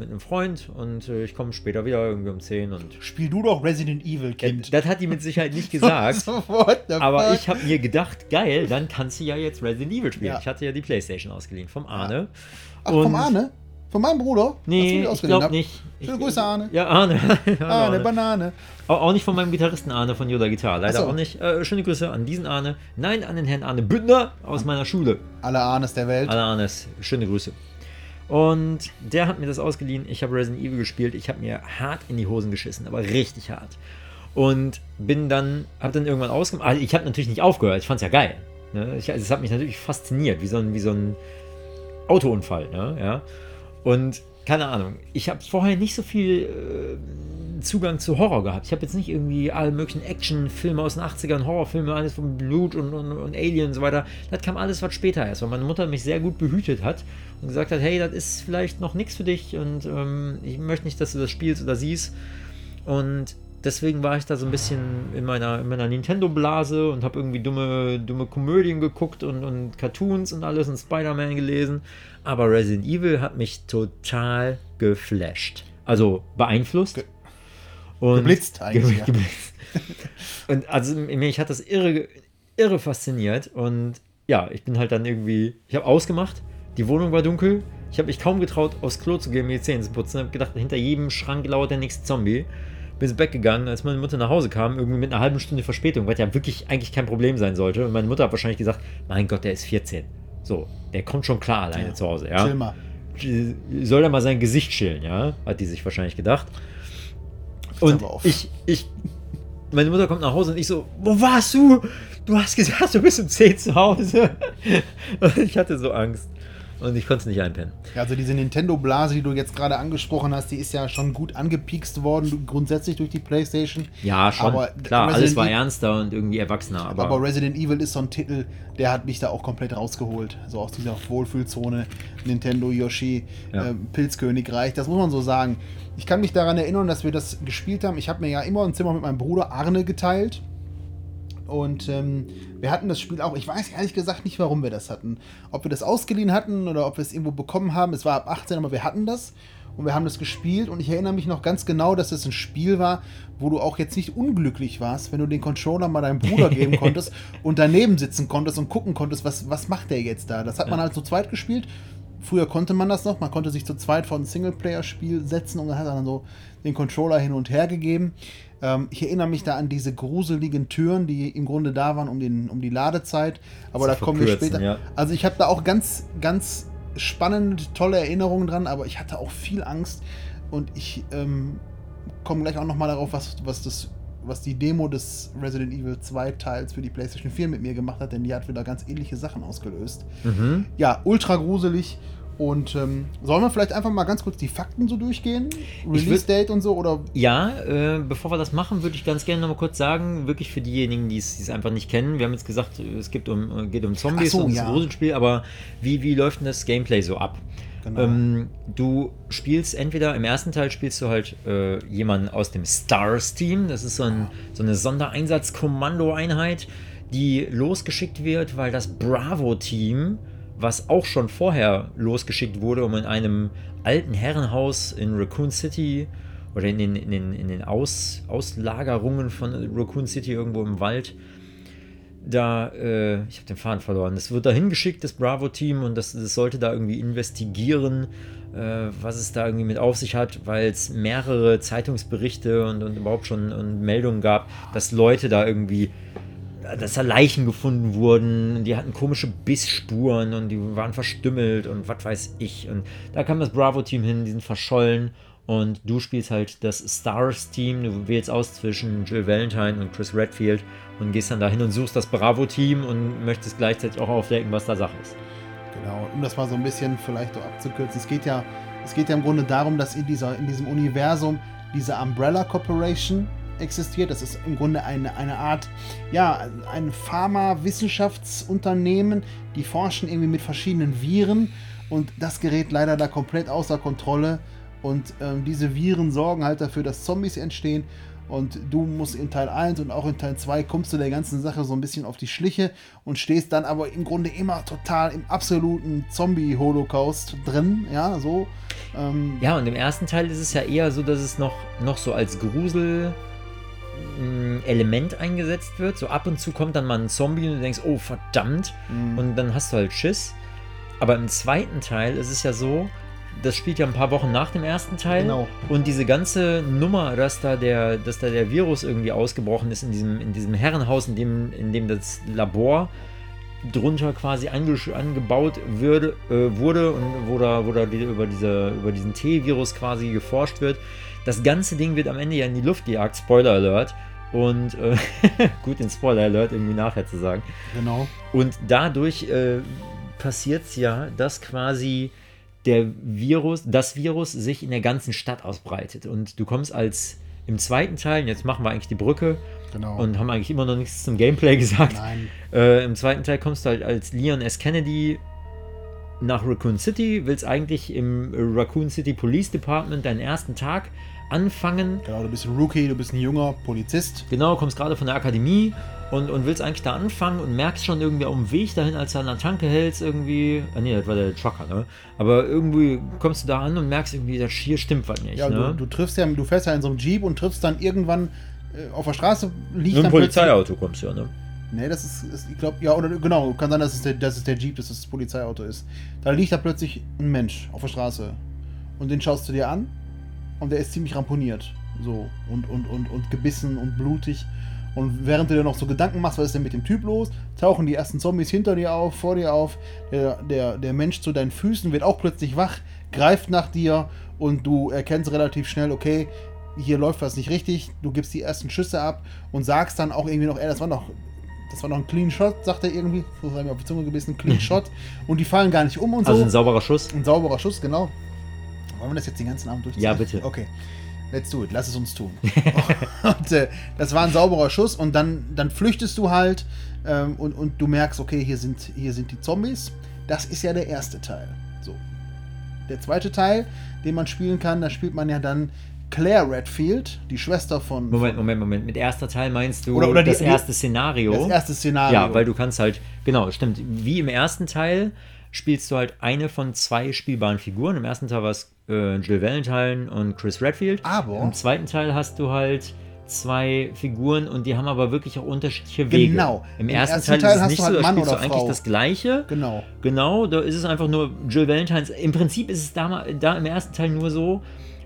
mit einem Freund und äh, ich komme später wieder irgendwie um 10 und Spiel du doch Resident Evil, Kind. das hat die mit Sicherheit nicht gesagt. So, aber fuck? ich habe mir gedacht, geil, dann kannst du ja jetzt Resident Evil spielen. Ja. Ich hatte ja die Playstation ausgeliehen vom Arne. Ach, vom Arne? Von meinem Bruder? Nee, ich glaube nicht. Schöne Ich- Grüße, Arne. Ja, Arne. Hallo, Arne, Banane. Auch, auch nicht von meinem Gitarristen Arne von Yoda Gitarre. Leider so. auch nicht. Äh, schöne Grüße an diesen Arne. Nein, an den Herrn Arne Bündner aus meiner Schule. Alle Arnes der Welt. Alle Arnes. Schöne Grüße. Und der hat mir das ausgeliehen. Ich habe Resident Evil gespielt. Ich habe mir hart in die Hosen geschissen, aber richtig hart. Und bin dann, habe dann irgendwann ausgemacht. Also ich habe natürlich nicht aufgehört. Ich fand es ja geil. Ne? Ich, also es hat mich natürlich fasziniert, wie so ein, wie so ein Autounfall. Ne? Ja? Und keine Ahnung, ich habe vorher nicht so viel äh, Zugang zu Horror gehabt. Ich habe jetzt nicht irgendwie alle möglichen Actionfilme aus den 80ern, Horrorfilme, alles von Blut und, und, und Alien und so weiter. Das kam alles was später erst, weil meine Mutter mich sehr gut behütet hat und gesagt hat, hey, das ist vielleicht noch nichts für dich und ähm, ich möchte nicht, dass du das spielst oder siehst. Und deswegen war ich da so ein bisschen in meiner, in meiner Nintendo-Blase und habe irgendwie dumme, dumme Komödien geguckt und, und Cartoons und alles und Spider-Man gelesen. Aber Resident Evil hat mich total geflasht. Also beeinflusst. und geblitzt eigentlich, Ge ja. geblitzt. und also mich hat das irre, irre fasziniert. Und ja, ich bin halt dann irgendwie, ich habe ausgemacht, die Wohnung war dunkel. Ich habe mich kaum getraut, aufs Klo zu gehen, mir die Zähne zu putzen. Ich habe gedacht, hinter jedem Schrank lauert der nächste Zombie. Bin ins Bett gegangen, als meine Mutter nach Hause kam, irgendwie mit einer halben Stunde Verspätung, was ja wirklich eigentlich kein Problem sein sollte. Und meine Mutter hat wahrscheinlich gesagt, mein Gott, der ist 14. So, der kommt schon klar alleine Ja. zu Hause, ja. Chill mal. Soll er mal sein Gesicht chillen, ja? Hat die sich wahrscheinlich gedacht. Und ich, ich, meine Mutter kommt nach Hause und ich so, wo warst du? Du hast gesagt, du bist um 10 zu Hause. Und ich hatte so Angst. Und ich konnte es nicht einpennen. Ja, also diese Nintendo-Blase, die du jetzt gerade angesprochen hast, die ist ja schon gut angepiekst worden, grundsätzlich durch die Playstation. Ja, schon. Aber Klar, Resident alles war Evil- ernster und irgendwie erwachsener. Aber, Aber Resident Evil ist so ein Titel, der hat mich da auch komplett rausgeholt. So aus dieser Wohlfühlzone Nintendo, Yoshi, Ja. äh, Pilzkönigreich, das muss man so sagen. Ich kann mich daran erinnern, dass wir das gespielt haben. Ich habe mir ja immer ein Zimmer mit meinem Bruder Arne geteilt. Und ähm, wir hatten das Spiel auch. Ich weiß ehrlich gesagt nicht, warum wir das hatten. Ob wir das ausgeliehen hatten oder ob wir es irgendwo bekommen haben. Es war ab 18, aber wir hatten das. Und wir haben das gespielt. Und ich erinnere mich noch ganz genau, dass es ein Spiel war, wo du auch jetzt nicht unglücklich warst, wenn du den Controller mal deinem Bruder geben konntest und daneben sitzen konntest und gucken konntest, was, was macht der jetzt da. Das hat man Ja. halt zu zweit gespielt. Früher konnte man das noch. Man konnte sich zu zweit vor ein Singleplayer-Spiel setzen und dann hat er dann so den Controller hin und her gegeben. Ähm, ich erinnere mich da an diese gruseligen Türen, die im Grunde da waren um, den, um die Ladezeit. Aber Zu da kommen wir später. ja. Also ich habe da auch ganz, ganz spannende, tolle Erinnerungen dran, aber ich hatte auch viel Angst und ich ähm, komme gleich auch noch mal darauf, was, was, das, was die Demo des Resident Evil 2 Teils für die PlayStation 4 mit mir gemacht hat, denn die hat wieder ganz ähnliche Sachen ausgelöst. Mhm. Ja, ultra gruselig. Und ähm, sollen wir vielleicht einfach mal ganz kurz die Fakten so durchgehen? Release-Date und so? Oder Ja, äh, bevor wir das machen, würde ich ganz gerne noch mal kurz sagen, wirklich für diejenigen, die es einfach nicht kennen, wir haben jetzt gesagt, es gibt um, geht um Zombies so, und ja. ein Gruselspiel, aber wie, wie läuft denn das Gameplay so ab? Genau. Ähm, du spielst entweder im ersten Teil spielst du halt äh, jemanden aus dem Stars-Team. Das ist so, ein, so eine Sondereinsatz-Kommando-Einheit, die losgeschickt wird, weil das Bravo-Team, was auch schon vorher losgeschickt wurde, um in einem alten Herrenhaus in Raccoon City oder in den, in den, in den Aus, Auslagerungen von Raccoon City irgendwo im Wald da, äh, ich habe den Faden verloren. Das wird da hingeschickt, das Bravo-Team, und das, das, sollte da irgendwie investigieren, äh, was es da irgendwie mit auf sich hat, weil es mehrere Zeitungsberichte und, und überhaupt schon und Meldungen gab, dass Leute da irgendwie, dass da Leichen gefunden wurden, die hatten komische Bissspuren und die waren verstümmelt und was weiß ich. Und da kam das Bravo-Team hin, die sind verschollen. Und du spielst halt das Stars-Team. Du wählst aus zwischen Jill Valentine und Chris Redfield und gehst dann dahin und suchst das Bravo-Team und möchtest gleichzeitig auch aufdecken, was da Sache ist. Genau, um das mal so ein bisschen vielleicht so abzukürzen. Es geht ja, es geht ja im Grunde darum, dass in, dieser, in diesem Universum diese Umbrella Corporation existiert. Das ist im Grunde eine, eine Art, ja, ein Pharma-Wissenschaftsunternehmen, die forschen irgendwie mit verschiedenen Viren und das gerät leider da komplett außer Kontrolle und ähm, diese Viren sorgen halt dafür, dass Zombies entstehen. Und du musst in Teil 1 und auch in Teil 2 kommst du der ganzen Sache so ein bisschen auf die Schliche und stehst dann aber im Grunde immer total im absoluten Zombie-Holocaust drin. Ja, so. Ähm ja, und im ersten Teil ist es ja eher so, dass es noch, noch so als Grusel. Element eingesetzt wird. So ab und zu kommt dann mal ein Zombie und du denkst, oh verdammt. Mhm. Und dann hast du halt Schiss. Aber im zweiten Teil ist es ja so, das spielt ja ein paar Wochen nach dem ersten Teil. Genau. Und diese ganze Nummer, dass da der, dass da der Virus irgendwie ausgebrochen ist in diesem, in diesem Herrenhaus, in dem, in dem das Labor drunter quasi ange, angebaut würde, äh, wurde und wo da, wo da die, über, diese, über diesen T-Virus quasi geforscht wird. Das ganze Ding wird am Ende ja in die Luft gejagt, Spoiler Alert. Und äh, gut, den Spoiler Alert irgendwie nachher zu sagen. Genau. Und dadurch äh, passiert es ja, dass quasi der Virus, das Virus sich in der ganzen Stadt ausbreitet. Und du kommst als im zweiten Teil, jetzt machen wir eigentlich die Brücke genau. und haben eigentlich immer noch nichts zum Gameplay gesagt. Äh, Im zweiten Teil kommst du halt als Leon S. Kennedy nach Raccoon City, willst eigentlich im Raccoon City Police Department deinen ersten Tag anfangen. Genau, du bist ein Rookie, du bist ein junger Polizist. Genau, kommst gerade von der Akademie und, und willst eigentlich da anfangen und merkst schon irgendwie auf dem Weg dahin, als du an der Tanke hältst, irgendwie. Ah, nee, das war der Trucker, ne? Aber irgendwie kommst du da an und merkst irgendwie, das hier stimmt was nicht. Ja, ne? du, du triffst ja, du fährst ja in so einem Jeep und triffst dann irgendwann äh, auf der Straße liegt Mit einem Polizeiauto kommst du ja, ne? Nee, das ist, ist ich glaube, ja, oder genau, kann sein, dass es, der, dass es der Jeep, dass es das Polizeiauto ist. Da liegt da plötzlich ein Mensch auf der Straße. Und den schaust du dir an und der ist ziemlich ramponiert. So, und, und, und, und gebissen und blutig. Und während du dir noch so Gedanken machst, was ist denn mit dem Typ los, tauchen die ersten Zombies hinter dir auf, vor dir auf. Der, der, der Mensch zu deinen Füßen wird auch plötzlich wach, greift nach dir und du erkennst relativ schnell, okay, hier läuft was nicht richtig. Du gibst die ersten Schüsse ab und sagst dann auch irgendwie noch, ey, das war noch das war noch ein Clean Shot, sagt er irgendwie. So sei mir auf die Zunge gebissen, Clean Shot. Und die fallen gar nicht um und also so. Also ein sauberer Schuss. Ein sauberer Schuss, genau. Wollen wir das jetzt den ganzen Abend durchziehen? Ja, bitte. Okay. Let's do it. Lass es uns tun. und äh, das war ein sauberer Schuss und dann, dann flüchtest du halt ähm, und, und du merkst, okay, hier sind, hier sind die Zombies. Das ist ja der erste Teil. So. Der zweite Teil, den man spielen kann, da spielt man ja dann Claire Redfield, die Schwester von. Moment, Moment, Moment. Mit erster Teil meinst du oder, oder das die, erste Szenario? Das erste Szenario. Ja, weil du kannst halt, genau, stimmt. Wie im ersten Teil spielst du halt eine von zwei spielbaren Figuren. Im ersten Teil war es äh, Jill Valentine und Chris Redfield. Aber. Im zweiten Teil hast du halt zwei Figuren und die haben aber wirklich auch unterschiedliche Wege. Genau. Im, Im ersten, ersten, Teil, Teil ist es nicht halt so, da Mann spielst du eigentlich das Gleiche. Genau. Genau, da ist es einfach nur Jill Valentines. Im Prinzip ist es da, da im ersten Teil nur so,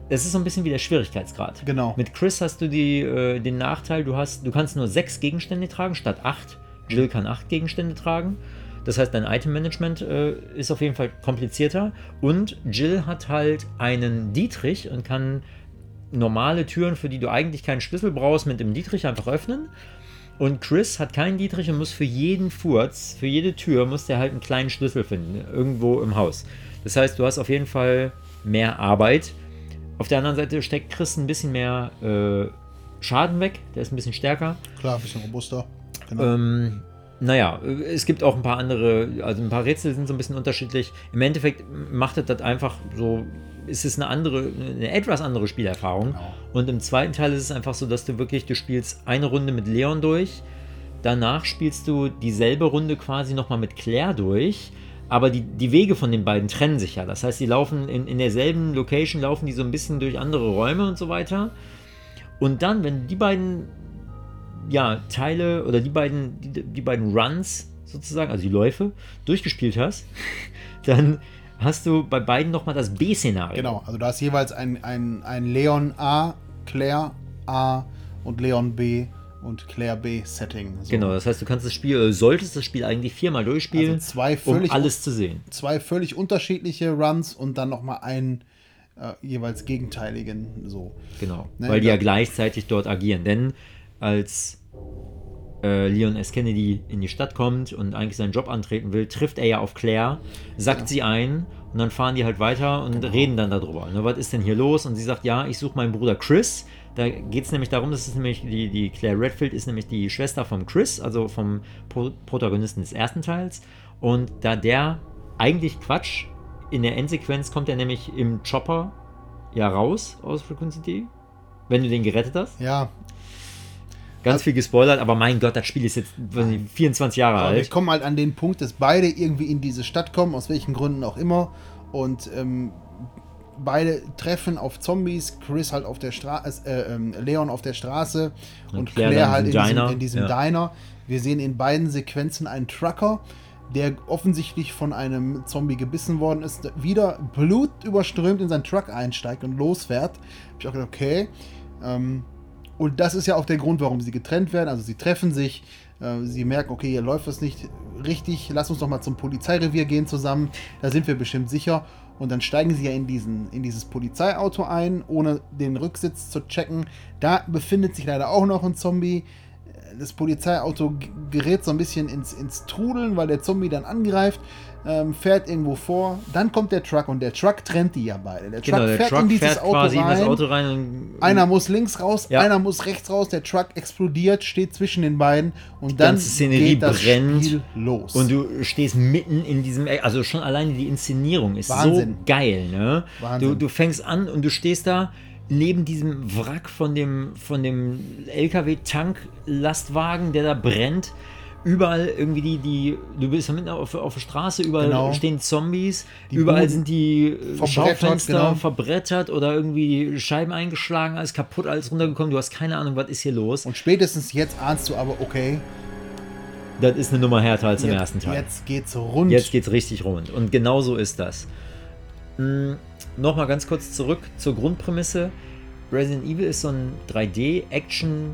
es ist so ein bisschen wie der Schwierigkeitsgrad. Genau. Mit Chris hast du die, äh, den Nachteil, du, hast, du kannst nur sechs Gegenstände tragen statt acht. Jill kann acht Gegenstände tragen. Das heißt, dein Item-Management äh, ist auf jeden Fall komplizierter. Und Jill hat halt einen Dietrich und kann normale Türen, für die du eigentlich keinen Schlüssel brauchst, mit dem Dietrich einfach öffnen. Und Chris hat keinen Dietrich und muss für jeden Furz, für jede Tür, muss der halt einen kleinen Schlüssel finden, irgendwo im Haus. Das heißt, du hast auf jeden Fall mehr Arbeit auf der anderen Seite steckt Chris ein bisschen mehr äh, Schaden weg. Der ist ein bisschen stärker. Klar, ein bisschen robuster. Genau. Ähm, naja, es gibt auch ein paar andere, also ein paar Rätsel sind so ein bisschen unterschiedlich. Im Endeffekt macht das einfach so, ist es eine andere, eine etwas andere Spielerfahrung. Genau. Und im zweiten Teil ist es einfach so, dass du wirklich, du spielst eine Runde mit Leon durch, danach spielst du dieselbe Runde quasi nochmal mit Claire durch. Aber die, die Wege von den beiden trennen sich ja. Das heißt, die laufen in, in derselben Location, laufen die so ein bisschen durch andere Räume und so weiter. Und dann, wenn die beiden ja, Teile oder die beiden, die, die beiden Runs sozusagen, also die Läufe, durchgespielt hast, dann hast du bei beiden nochmal das B-Szenario. Genau, also da ist jeweils ein, ein, ein Leon A, Claire A und Leon B und Claire B Setting. So. Genau, das heißt, du kannst das Spiel, äh, solltest das Spiel eigentlich viermal durchspielen, Also zwei um völlig- alles zu sehen. Zwei völlig unterschiedliche Runs und dann nochmal einen äh, jeweils gegenteiligen. So. Genau, Ne, weil die ja gleichzeitig dort agieren. Denn als äh, Leon S. Kennedy in die Stadt kommt und eigentlich seinen Job antreten will, trifft er ja auf Claire, sackt sie ein und dann fahren die halt weiter und Genau. reden dann darüber. Ne, was ist denn hier los? Und sie sagt, ja, ich suche meinen Bruder Chris. Da geht es nämlich darum, das ist nämlich die, die Claire Redfield ist nämlich die Schwester von Chris, also vom Pro Protagonisten des ersten Teils. Und da der eigentlich Quatsch, in der Endsequenz kommt er nämlich im Chopper ja raus aus Frequency D, wenn du den gerettet hast. Ja, Ganz viel gespoilert, aber mein Gott, das Spiel ist jetzt weiß nicht, 24 Jahre aber alt. kommen halt an den Punkt, dass beide irgendwie in diese Stadt kommen, aus welchen Gründen auch immer. Und ähm, beide treffen auf Zombies, Chris halt auf der Straße, äh, ähm, Leon auf der Straße Und und Claire Claire, halt in diesem, Diner. in diesem Ja. Diner. Wir sehen in beiden Sequenzen einen Trucker, der offensichtlich von einem Zombie gebissen worden ist, wieder blutüberströmt in seinen Truck einsteigt und losfährt. Hab ich auch gedacht, okay. Ähm, und das ist ja auch der Grund, warum sie getrennt werden. Also sie treffen sich, äh, sie merken, okay, hier läuft was nicht richtig, lass uns doch mal zum Polizeirevier gehen zusammen, da sind wir bestimmt sicher. Und dann steigen sie ja in, diesen, in dieses Polizeiauto ein, ohne den Rücksitz zu checken. Da befindet sich leider auch noch ein Zombie. Das Polizeiauto gerät so ein bisschen ins, ins Trudeln, weil der Zombie dann angreift, ähm, fährt irgendwo vor. Dann kommt der Truck und der Truck trennt die ja beide. Der Truck Genau, der fährt Truck in dieses fährt Auto quasi in rein. das Auto rein und Einer muss links raus, Ja. einer muss rechts raus, der Truck explodiert, steht zwischen den beiden und dann ganze Szenerie geht das brennt Spiel los. und du stehst mitten in diesem, also schon alleine die Inszenierung ist Wahnsinn. so geil, ne? Wahnsinn. Du, du fängst an und du stehst da neben diesem Wrack von dem, von dem LKW-Tanklastwagen, der da brennt. Überall irgendwie die, die, du bist ja mitten auf, auf der Straße, überall Genau. stehen Zombies, Die überall Buden sind die äh, Schaufenster genau. verbrettert oder irgendwie Scheiben eingeschlagen, alles kaputt, alles runtergekommen, du hast keine Ahnung, was ist hier los. und spätestens jetzt ahnst du aber, okay, Das ist eine Nummer härter als im jetzt, ersten Teil. jetzt geht's rund. Jetzt geht's richtig rund. Und genau so ist das. Hm, Nochmal ganz kurz zurück zur Grundprämisse. Resident Evil ist so ein 3D-Action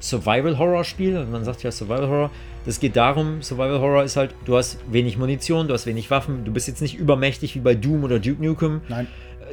Survival-Horror-Spiel. Und man sagt ja Survival-Horror. Das geht darum, Survival-Horror ist halt, du hast wenig Munition, du hast wenig Waffen, du bist jetzt nicht übermächtig wie bei Doom oder Duke Nukem. Nein.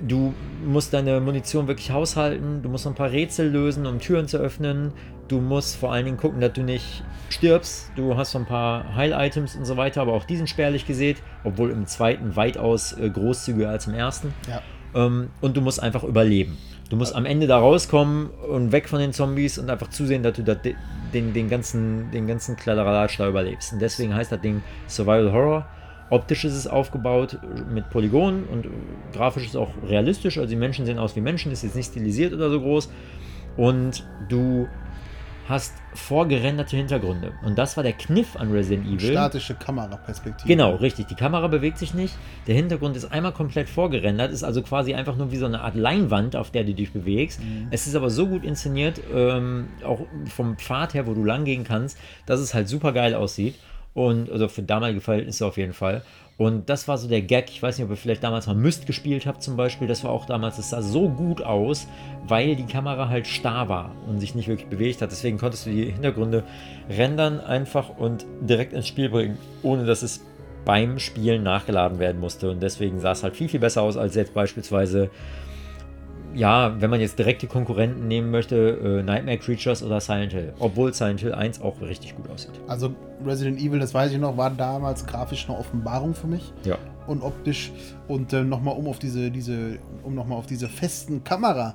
Du musst deine Munition wirklich haushalten, du musst ein paar Rätsel lösen, um Türen zu öffnen. Du musst vor allen Dingen gucken, dass du nicht stirbst. Du hast so ein paar Heil-Items und so weiter, aber auch die sind spärlich gesät, obwohl im zweiten weitaus äh, großzügiger als im ersten. Ja. Ähm, und du musst einfach überleben. Du musst am Ende da rauskommen und weg von den Zombies und einfach zusehen, dass du da de- den, den ganzen, den ganzen Kladderadatsch da überlebst. Und deswegen heißt das Ding Survival Horror. Optisch ist es aufgebaut mit Polygonen und grafisch ist es auch realistisch. Also die Menschen sehen aus wie Menschen, ist jetzt nicht stilisiert oder so groß. Und du hast vorgerenderte Hintergründe. Und das war der Kniff an Resident Evil. Statische Kameraperspektive. Genau, richtig. Die Kamera bewegt sich nicht. Der Hintergrund ist einmal komplett vorgerendert, ist also quasi einfach nur wie so eine Art Leinwand, auf der du dich bewegst. Es ist aber so gut inszeniert, ähm, auch vom Pfad her, wo du lang gehen kannst, dass es halt super geil aussieht. Und also für damalige Verhältnisse auf jeden Fall. Und das war so der Gag. Ich weiß nicht, ob ihr vielleicht damals mal Myst gespielt habt, zum Beispiel. Das war auch damals, das sah so gut aus, weil die Kamera halt starr war und sich nicht wirklich bewegt hat. Deswegen konntest du die Hintergründe rendern einfach und direkt ins Spiel bringen, ohne dass es beim Spielen nachgeladen werden musste. Und deswegen sah es halt viel, viel besser aus als jetzt beispielsweise, ja, wenn man jetzt direkte Konkurrenten nehmen möchte, äh, Nightmare Creatures oder Silent Hill. Obwohl Silent Hill 1 auch richtig gut aussieht. Also Resident Evil, das weiß ich noch, war damals grafisch eine Offenbarung für mich. Ja. Und optisch. Und äh, nochmal um auf diese, diese, um nochmal auf diese festen Kamerawinkel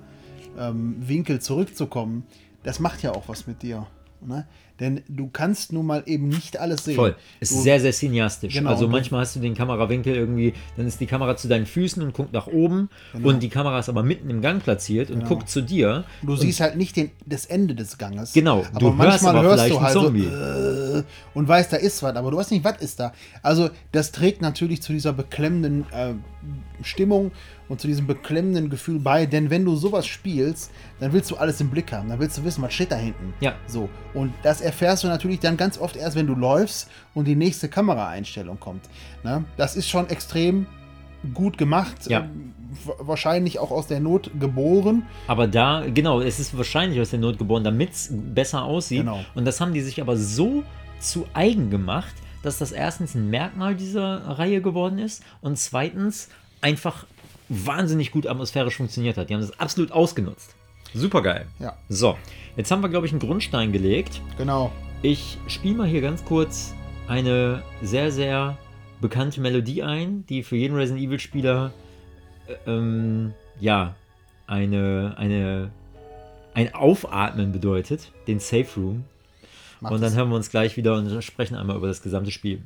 ähm, Winkel zurückzukommen, das macht ja auch was mit dir. Ne? Denn du kannst nun mal eben nicht alles sehen. Voll. Es du, ist sehr, sehr cineastisch. Genau, also manchmal hast du den Kamerawinkel irgendwie, dann ist die Kamera zu deinen Füßen und guckt nach oben Genau. und die Kamera ist aber mitten im Gang platziert und Genau. guckt zu dir. Du siehst halt nicht den, das Ende des Ganges. Genau, aber du hörst manchmal aber hörst vielleicht du halt Zombie. so äh, und weißt, da ist was, aber du weißt nicht, was ist da. Also das trägt natürlich zu dieser beklemmenden äh, Stimmung und zu diesem beklemmenden Gefühl bei, denn wenn du sowas spielst, dann willst du alles im Blick haben, dann willst du wissen, was steht da hinten. Ja. So, und das erfährst du natürlich dann ganz oft erst, wenn du läufst und die nächste Kameraeinstellung kommt. Ne? Das ist schon extrem gut gemacht, Ja. wa- wahrscheinlich auch aus der Not geboren. Aber da, genau, es ist wahrscheinlich aus der Not geboren, damit es besser aussieht. Genau. Und das haben die sich aber so zu eigen gemacht, dass das erstens ein Merkmal dieser Reihe geworden ist und zweitens einfach wahnsinnig gut atmosphärisch funktioniert hat. Die haben das absolut ausgenutzt. Super geil. Ja. So, jetzt haben wir, glaube ich, einen Grundstein gelegt. Genau. Ich spiele mal hier ganz kurz eine sehr, sehr bekannte Melodie ein, die für jeden Resident Evil-Spieler äh, ähm, ja eine, eine, ein Aufatmen bedeutet, den Safe Room. Macht und dann hören wir uns gleich wieder und sprechen einmal über das gesamte Spiel.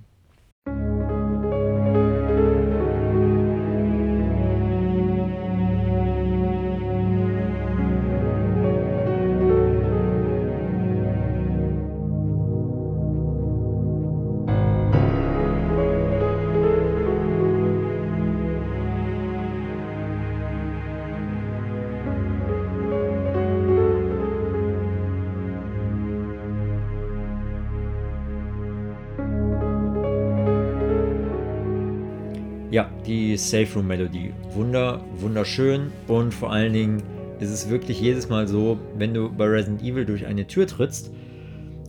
Safe Room Melodie. Wunder, wunderschön und vor allen Dingen ist es wirklich jedes Mal so, wenn du bei Resident Evil durch eine Tür trittst,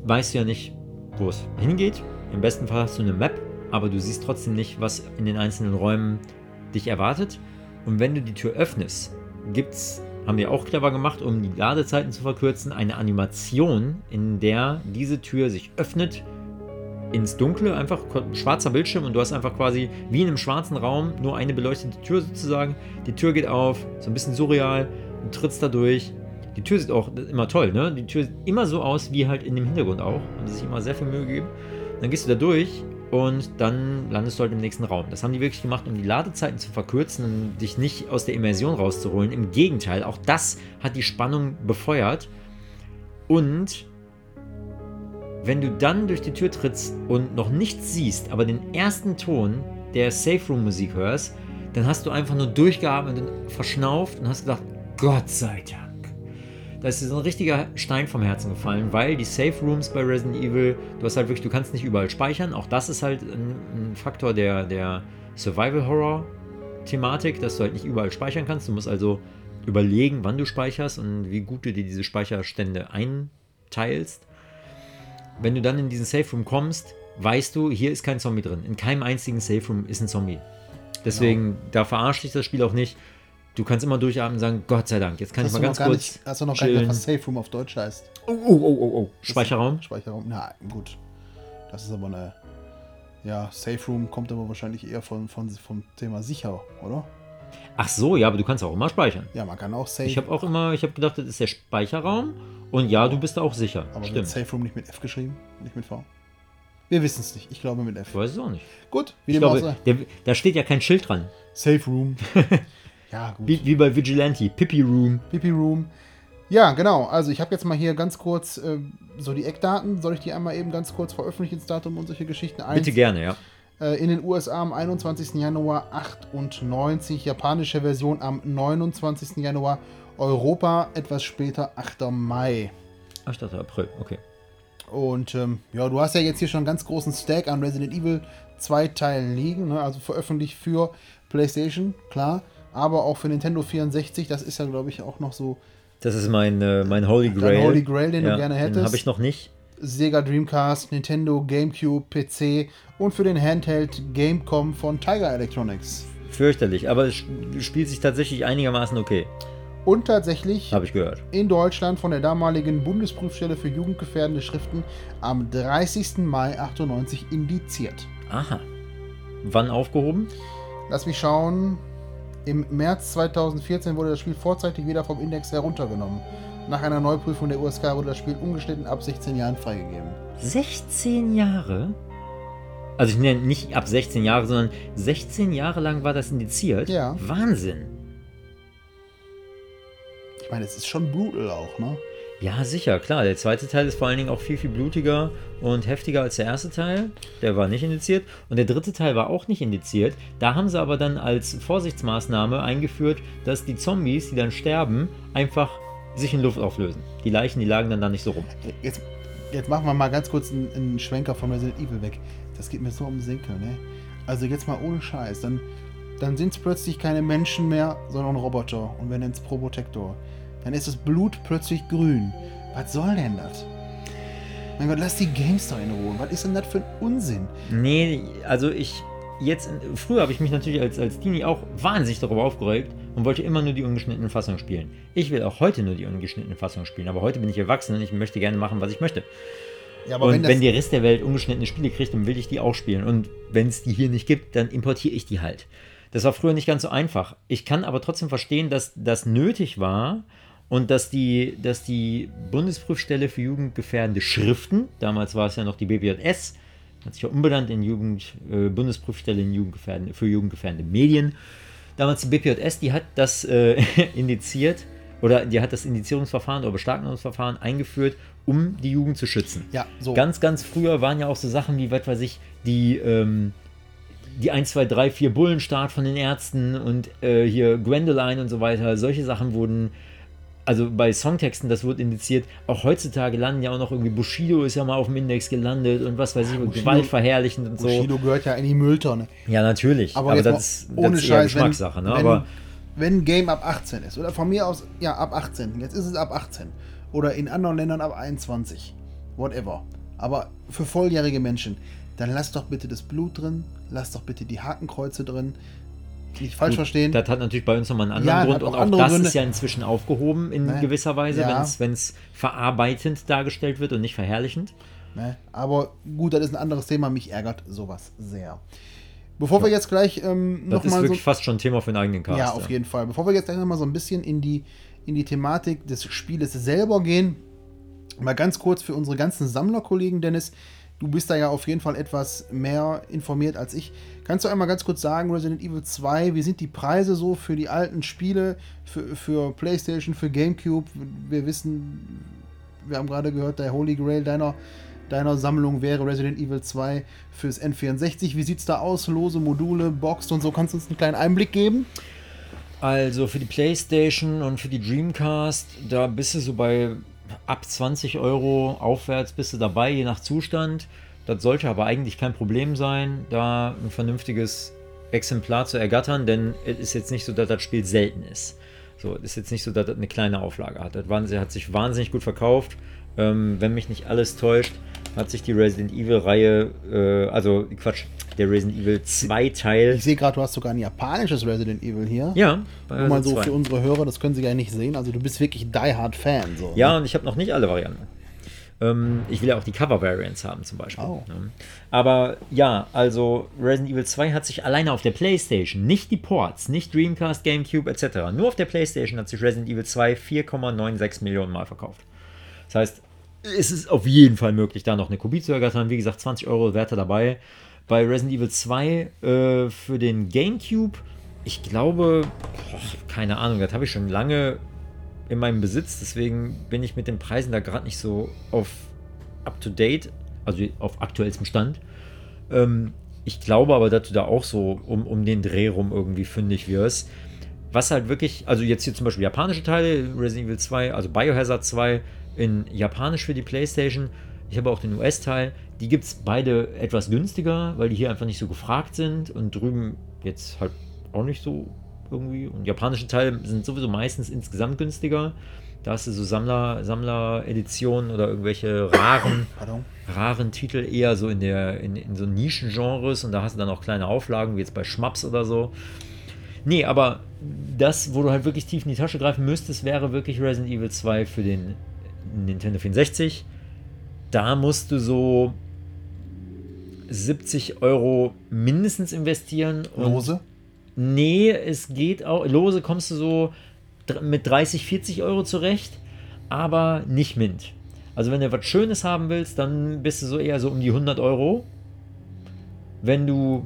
weißt du ja nicht, wo es hingeht. Im besten Fall hast du eine Map, aber du siehst trotzdem nicht, was in den einzelnen Räumen dich erwartet. Und wenn du die Tür öffnest, gibt's, haben wir auch clever gemacht, um die Ladezeiten zu verkürzen, eine Animation, in der diese Tür sich öffnet ins Dunkle, einfach schwarzer Bildschirm und du hast einfach quasi wie in einem schwarzen Raum nur eine beleuchtete Tür sozusagen. Die Tür geht auf, so ein bisschen surreal, du trittst da durch. Die Tür sieht auch immer toll, ne? Die Tür sieht immer so aus wie halt in dem Hintergrund auch und sich immer sehr viel Mühe gegeben. Dann gehst du da durch und dann landest du halt im nächsten Raum. Das haben die wirklich gemacht, um die Ladezeiten zu verkürzen und dich nicht aus der Immersion rauszuholen. Im Gegenteil, auch das hat die Spannung befeuert. Und wenn du dann durch die Tür trittst und noch nichts siehst, aber den ersten Ton der Safe Room Musik hörst, dann hast du einfach nur durchgeatmet und verschnauft und hast gedacht, Gott sei Dank. Da ist dir so ein richtiger Stein vom Herzen gefallen, weil die Safe Rooms bei Resident Evil, du hast halt wirklich, du kannst nicht überall speichern. Auch das ist halt ein, ein Faktor der, der Survival Horror Thematik, dass du halt nicht überall speichern kannst. Du musst also überlegen, wann du speicherst und wie gut du dir diese Speicherstände einteilst wenn du dann in diesen Safe Room kommst, weißt du, hier ist kein Zombie drin. In keinem einzigen Safe Room ist ein Zombie. Deswegen, da verarscht dich das Spiel auch nicht. Du kannst immer durchatmen und sagen, Gott sei Dank, jetzt kann Hast ich mal ganz gar kurz nicht, hast du noch gar chillen. was Safe Room auf Deutsch heißt? Oh, oh, oh, oh, oh. Speicherraum? Speicherraum, na gut. Das ist aber eine. Ja, Safe Room kommt aber wahrscheinlich eher von, von, vom Thema sicher, oder? Ach so, ja, aber du kannst auch immer speichern. Ja, man kann auch Safe. Ich habe auch immer, ich habe gedacht, das ist der Speicherraum und ja, du bist da auch sicher. aber wird Stimmt. Safe Room nicht mit F geschrieben, nicht mit V? Wir wissen es nicht. Ich glaube mit F. Ich weiß es auch nicht. Gut, wie Ich dem auch glaube, sei. der, da steht ja kein Schild dran. Safe Room. ja, gut. Wie, wie bei Vigilante, Pippi Room. Pipi Room. Ja, genau. Also ich habe jetzt mal hier ganz kurz äh, so die Eckdaten. Soll ich die einmal eben ganz kurz veröffentlichen, das Datum und solche Geschichten? Bitte gerne, ja. Äh, in den USA am 21. Januar 98, japanische Version am 29. Januar, Europa etwas später 8. Mai. Ach, ich dachte April, okay. Und ähm, ja, du hast ja jetzt hier schon einen ganz großen Stack an Resident Evil 2 Teilen liegen, ne? also veröffentlicht für PlayStation, klar, aber auch für Nintendo 64. Das ist ja, glaube ich, auch noch so Das ist mein, äh, mein Holy Grail. Holy Grail, den du gerne Den hättest. habe ich noch nicht. Sega Dreamcast, Nintendo, GameCube, PC und für den Handheld Gamecom von Tiger Electronics. Fürchterlich, aber es spielt sich tatsächlich einigermaßen okay. Und tatsächlich Habe ich gehört. in Deutschland von der damaligen Bundesprüfstelle für jugendgefährdende Schriften am 30. Mai 98 indiziert. Aha. Wann aufgehoben? Lass mich schauen. Im März 2014 wurde das Spiel vorzeitig wieder vom Index heruntergenommen. Nach einer Neuprüfung der USK wurde das Spiel ungeschnitten ab 16 Jahren freigegeben. 16 Jahre? Also ich nenne nicht ab 16 Jahre, sondern 16 Jahre lang war das indiziert. Ja. Wahnsinn. Ich meine, es ist schon brutal auch, ne? Ja, sicher, klar. Der zweite Teil ist vor allen Dingen auch viel, viel blutiger und heftiger als der erste Teil. Der war nicht indiziert. Und der dritte Teil war auch nicht indiziert. Da haben sie aber dann als Vorsichtsmaßnahme eingeführt, dass die Zombies, die dann sterben, einfach sich in Luft auflösen. Die Leichen, die lagen dann da nicht so rum. Jetzt, jetzt machen wir mal ganz kurz einen, einen Schwenker von Resident Evil weg. Das geht mir so um Senkel, ne? Also jetzt mal ohne Scheiß. Dann, dann sind es plötzlich keine Menschen mehr, sondern Roboter. Und wir nennen es Probotector. Dann ist das Blut plötzlich grün. Was soll denn das? Mein Gott, lass die doch in Ruhe. Was ist denn das für ein Unsinn? Nee, also ich jetzt, früher habe ich mich natürlich als, als Teenie auch wahnsinnig darüber aufgeregt und wollte immer nur die ungeschnittene Fassung spielen. Ich will auch heute nur die ungeschnittene Fassung spielen, aber heute bin ich erwachsen und ich möchte gerne machen, was ich möchte. Ja, und wenn wenn, der Rest der Welt ungeschnittene Spiele kriegt, dann will ich die auch spielen. Und wenn es die hier nicht gibt, dann importiere ich die halt. Das war früher nicht ganz so einfach. Ich kann aber trotzdem verstehen, dass das nötig war und dass die, dass die Bundesprüfstelle für jugendgefährdende Schriften, damals war es ja noch die BBJS, hat sich ja umbenannt in Jugend, äh, Bundesprüfstelle in jugendgefährdende, für jugendgefährdende Medien. Damals die BPJS, die hat das äh, indiziert oder die hat das Indizierungsverfahren oder Beschlagnahmungsverfahren eingeführt, um die Jugend zu schützen. Ja, so. Ganz, ganz früher waren ja auch so Sachen wie, was weiß ich, die, ähm, die 1, 2, 3, 4 Bullenstart von den Ärzten und äh, hier Gwendoline und so weiter. Solche Sachen wurden, also bei Songtexten, das wurde indiziert. Auch heutzutage landen ja auch noch irgendwie, Bushido ist ja mal auf dem Index gelandet und was weiß ich, Bushido- gewaltverherrlichend und so. Bushido gehört ja in die Mülltonne. Ja, natürlich. Aber, Aber, das, mal das ohne ist Scheiß, Geschmackssache. wenn, ne? wenn, Aber wenn Game ab 18 ist, oder von mir aus, ja, ab 18, jetzt ist es ab 18. Oder in anderen Ländern ab 21. Whatever. Aber für volljährige Menschen, dann lass doch bitte das Blut drin, lass doch bitte die Hakenkreuze drin. Nicht falsch Gut, verstehen. Das hat natürlich bei uns nochmal einen anderen Ja, Grund und auch das Gründe. ist ja inzwischen aufgehoben in Ne? gewisser Weise, Ja. wenn es verarbeitend dargestellt wird und nicht verherrlichend. Ne? Aber gut, das ist ein anderes Thema. Mich ärgert sowas sehr. Bevor wir jetzt gleich ähm, Das ist nochmal so. wirklich fast schon ein Thema für einen eigenen Cast. Ja, auf jeden Fall. Bevor wir jetzt gleich nochmal so ein bisschen in die, in die Thematik des Spieles selber gehen, mal ganz kurz für unsere ganzen Sammlerkollegen, Dennis, du bist da ja auf jeden Fall etwas mehr informiert als ich. Kannst du einmal ganz kurz sagen, Resident Evil 2, wie sind die Preise so für die alten Spiele, für, für PlayStation, für GameCube? Wir wissen, wir haben gerade gehört, der Holy Grail deiner, deiner Sammlung wäre Resident Evil 2 fürs N64. Wie sieht's da aus? Lose Module, Boxed und so. Kannst du uns einen kleinen Einblick geben? Also für die PlayStation und für die Dreamcast, da bist du so bei ab 20 Euro aufwärts bist du dabei, je nach Zustand. Das sollte aber eigentlich kein Problem sein, da ein vernünftiges Exemplar zu ergattern, denn es ist jetzt nicht so, dass das Spiel selten ist. So, es ist jetzt nicht so, dass das eine kleine Auflage hat. Das hat sich wahnsinnig gut verkauft. Ähm, wenn mich nicht alles täuscht, hat sich die Resident Evil-Reihe, äh, also Quatsch, der Resident Evil 2-Teil. Ich sehe gerade, du hast sogar ein japanisches Resident Evil hier. Ja, Nur mal so zwei. für unsere Hörer, das können sie ja nicht sehen. Also du bist wirklich Die Hard Fan. So, Ja, ne? und ich habe noch nicht alle Varianten. Ähm, ich will ja auch die Cover-Variants haben, zum Beispiel. Oh. ne? Aber ja, also Resident Evil 2 hat sich alleine auf der PlayStation, nicht die Ports, nicht Dreamcast, GameCube etc., nur auf der PlayStation hat sich Resident Evil 2 4,96 Millionen Mal verkauft. Das heißt, es ist auf jeden Fall möglich, da noch eine Kopie zu ergattern. Wie gesagt, 20 Euro Werte dabei. Bei Resident Evil 2 äh, für den GameCube, ich glaube, boah, keine Ahnung, das habe ich schon lange in meinem Besitz, deswegen bin ich mit den Preisen da gerade nicht so auf up to date, also auf aktuellstem Stand. Ähm, ich glaube aber, dass du da auch so um, um den Dreh rum irgendwie fündig wirst. Was halt wirklich, also jetzt hier zum Beispiel japanische Teile, Resident Evil 2, also Biohazard 2 in Japanisch für die PlayStation. Ich habe auch den US-Teil. Die gibt es beide etwas günstiger, weil die hier einfach nicht so gefragt sind und drüben jetzt halt auch nicht so irgendwie. Und japanische Teile sind sowieso meistens insgesamt günstiger. Da hast du so Sammler, Sammler-Editionen oder irgendwelche raren, Pardon. raren Titel eher so in der in, in so Nischengenres und da hast du dann auch kleine Auflagen, wie jetzt bei Schmaps oder so. Nee, aber das, wo du halt wirklich tief in die Tasche greifen müsstest, wäre wirklich Resident Evil 2 für den Nintendo 64. Da musst du so 70 Euro mindestens investieren. und- Lose? Nee, es geht auch. Lose kommst du so mit 30, 40 Euro zurecht, aber nicht Mint. Also, wenn du was Schönes haben willst, dann bist du so eher so um die 100 Euro. Wenn du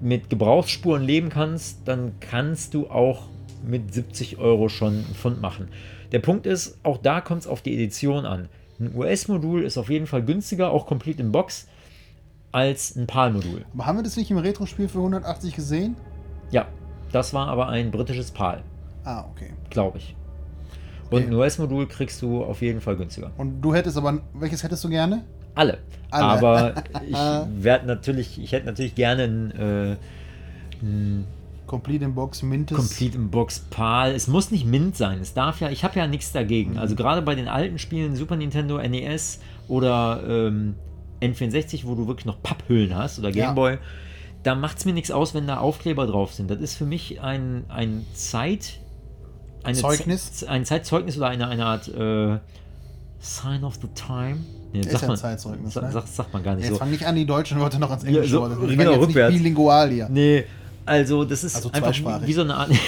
mit Gebrauchsspuren leben kannst, dann kannst du auch mit 70 Euro schon einen Pfund machen. Der Punkt ist, auch da kommt es auf die Edition an. Ein US-Modul ist auf jeden Fall günstiger, auch komplett in Box, als ein PAL-Modul. Aber haben wir das nicht im Retro-Spiel für 180 gesehen? Ja, das war aber ein britisches PAL, Ah, okay. glaube ich. Und Okay. ein US-Modul kriegst du auf jeden Fall günstiger. Und du hättest aber, welches hättest du gerne? Alle. Alle. Aber ich werde natürlich, ich hätte natürlich gerne ein, äh, ein Complete in Box, Mintes. Complete in Box PAL. Es muss nicht Mint sein. Es darf ja, ich habe ja nichts dagegen. Mhm. Also gerade bei den alten Spielen, Super Nintendo, NES oder ähm, N64, wo du wirklich noch Papphüllen hast oder Ja. Gameboy, da macht es mir nichts aus, wenn da Aufkleber drauf sind. Das ist für mich ein, ein Zeit. Eine Zeugnis? Z ein Zeitzeugnis oder eine, eine Art äh, Sign of the Time. Nee, Ist ja ein Zeitzeugnis, sa- ne? sagt, sagt man gar nicht Jetzt so. fang nicht an, die deutschen Wörter noch ans Ja, Englische so, übersetzen. Ich genau, jetzt rückwärts. bilingual hier. Nee, also das ist Also einfach wie so eine Art.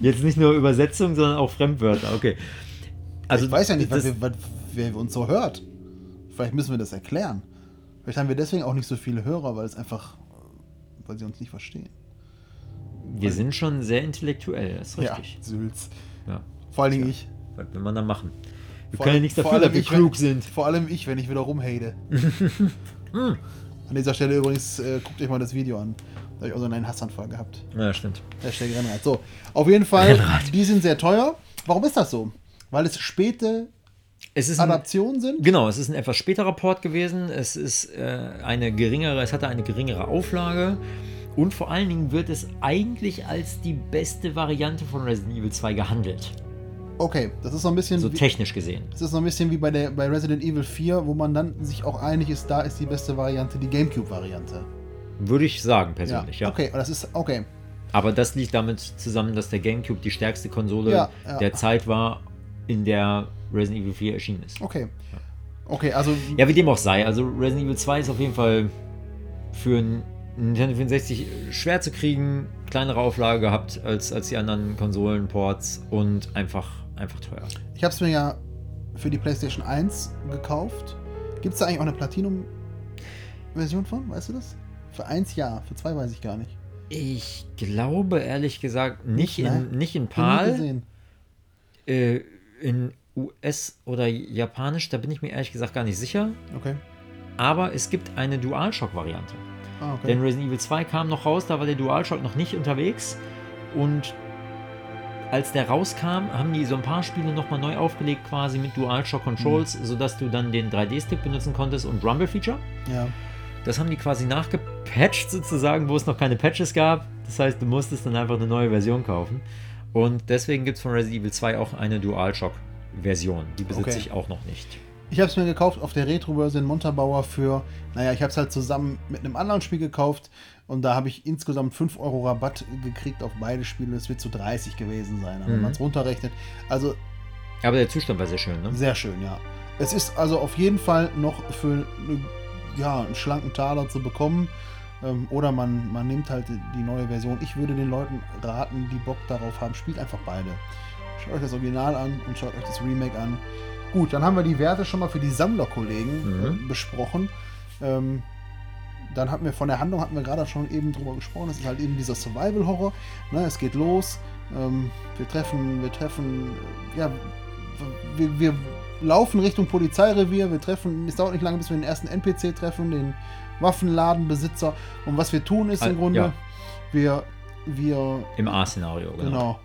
Jetzt nicht nur Übersetzung, sondern auch Fremdwörter. Okay. Also ich weiß ja nicht, das, wir, was, wer uns so hört. Vielleicht müssen wir das erklären. Vielleicht haben wir deswegen auch nicht so viele Hörer, weil es einfach, weil sie uns nicht verstehen. wir sind schon sehr intellektuell, das ist Ja, richtig. Sülz. Ja. Vor allen Dingen ich. Was will man da machen? Wir Vor können ja allem- nichts dafür, allem dass wir klug wenn, sind. Vor allem ich, wenn ich wieder rumhate. Hm. An dieser Stelle übrigens, äh, guckt euch mal das Video an. Da habe ich auch so einen Hassanfall gehabt. Ja, stimmt. Hashtag Rennrad. So, auf jeden Fall, Rennrad. die sind sehr teuer. Warum ist das so? Weil es späte Es ist ein, Adaptionen sind? Genau, es ist ein etwas späterer Port gewesen. Es ist äh, eine geringere, es hatte eine geringere Auflage. Und vor allen Dingen wird es eigentlich als die beste Variante von Resident Evil 2 gehandelt. Okay, das ist so ein bisschen So wie, technisch gesehen. das ist so ein bisschen wie bei, der, bei Resident Evil 4, wo man dann sich auch einig ist, da ist die beste Variante die Gamecube-Variante. Würde ich sagen, persönlich, ja. Okay, das ist, okay. Aber das liegt damit zusammen, dass der GameCube die stärkste Konsole Ja, ja. der Zeit war, in der Resident Evil 4 erschienen ist. Okay. Okay, also Ja, wie dem auch sei. Also Resident Evil 2 ist auf jeden Fall für ein Nintendo 64 schwer zu kriegen, kleinere Auflage gehabt als, als die anderen Konsolenports und einfach, einfach teuer. ich habe es mir ja für die PlayStation 1 gekauft. Gibt es da eigentlich auch eine Platinum-Version von? Weißt du das? Für 1 ja, für 2 weiß ich gar nicht. Ich glaube ehrlich gesagt nicht, Nicht, ne? in, nicht in nie PAL, gesehen. äh, in US oder Japanisch, da bin ich mir ehrlich gesagt gar nicht sicher. Okay. Aber es gibt eine DualShock-Variante. Ah, okay. Denn Resident Evil 2 kam noch raus, da war der DualShock noch nicht unterwegs. Und als der rauskam, haben die so ein paar Spiele nochmal neu aufgelegt, quasi mit DualShock Controls, Mhm. sodass du dann den 3D-Stick benutzen konntest und Rumble-Feature. ja. Das haben die quasi nachgepatcht sozusagen, wo es noch keine Patches gab. Das heißt, du musstest dann einfach eine neue Version kaufen. Und deswegen gibt es von Resident Evil 2 auch eine DualShock-Version. Die besitze Okay. ich auch noch nicht. Ich habe es mir gekauft auf der Retro-Börse in Montabaur für, naja, ich habe es halt zusammen mit einem anderen Spiel gekauft und da habe ich insgesamt 5 Euro Rabatt gekriegt auf beide Spiele. Es wird zu 30 gewesen sein, wenn Mhm. man es runterrechnet. Also Aber der Zustand war sehr schön, ne? sehr schön, ja. Es ist also auf jeden Fall noch für eine, ja, einen schlanken Taler zu bekommen. Ähm, oder man, man nimmt halt die neue Version. Ich würde den Leuten raten, die Bock darauf haben, spielt einfach beide. Schaut euch das Original an und schaut euch das Remake an. Gut, dann haben wir die Werte schon mal für die Sammlerkollegen Mhm. äh, besprochen. Ähm, dann hatten wir von der Handlung hatten wir gerade schon eben drüber gesprochen. Es ist halt eben dieser Survival-Horror. Ne, es geht los. Ähm, wir treffen, wir treffen, äh, ja, wir, wir laufen Richtung Polizeirevier. Wir treffen, es dauert nicht lange, bis wir den ersten NPC treffen, den Waffenladenbesitzer. Und was wir tun ist im Grunde, ja. wir, wir, Im A-Szenario, genau. genau,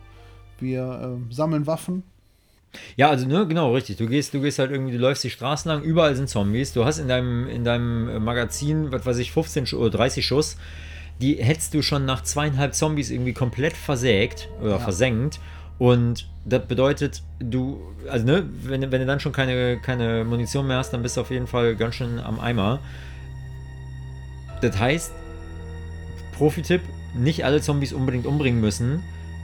wir ähm, sammeln Waffen. Ja, also ne, genau, richtig. Du gehst, du gehst halt irgendwie, du läufst die Straßen lang, überall sind Zombies. Du hast in deinem, in deinem äh, Magazin, was weiß ich, 15 Schu- oder 30 Schuss. Die hättest du schon nach zweieinhalb Zombies irgendwie komplett versägt oder Ja. versenkt. Und das bedeutet, du, also ne, wenn, du- wenn du dann schon keine, keine Munition mehr hast, dann bist du auf jeden Fall ganz schön am Eimer. Das heißt, Profi-Tipp, nicht alle Zombies unbedingt umbringen müssen.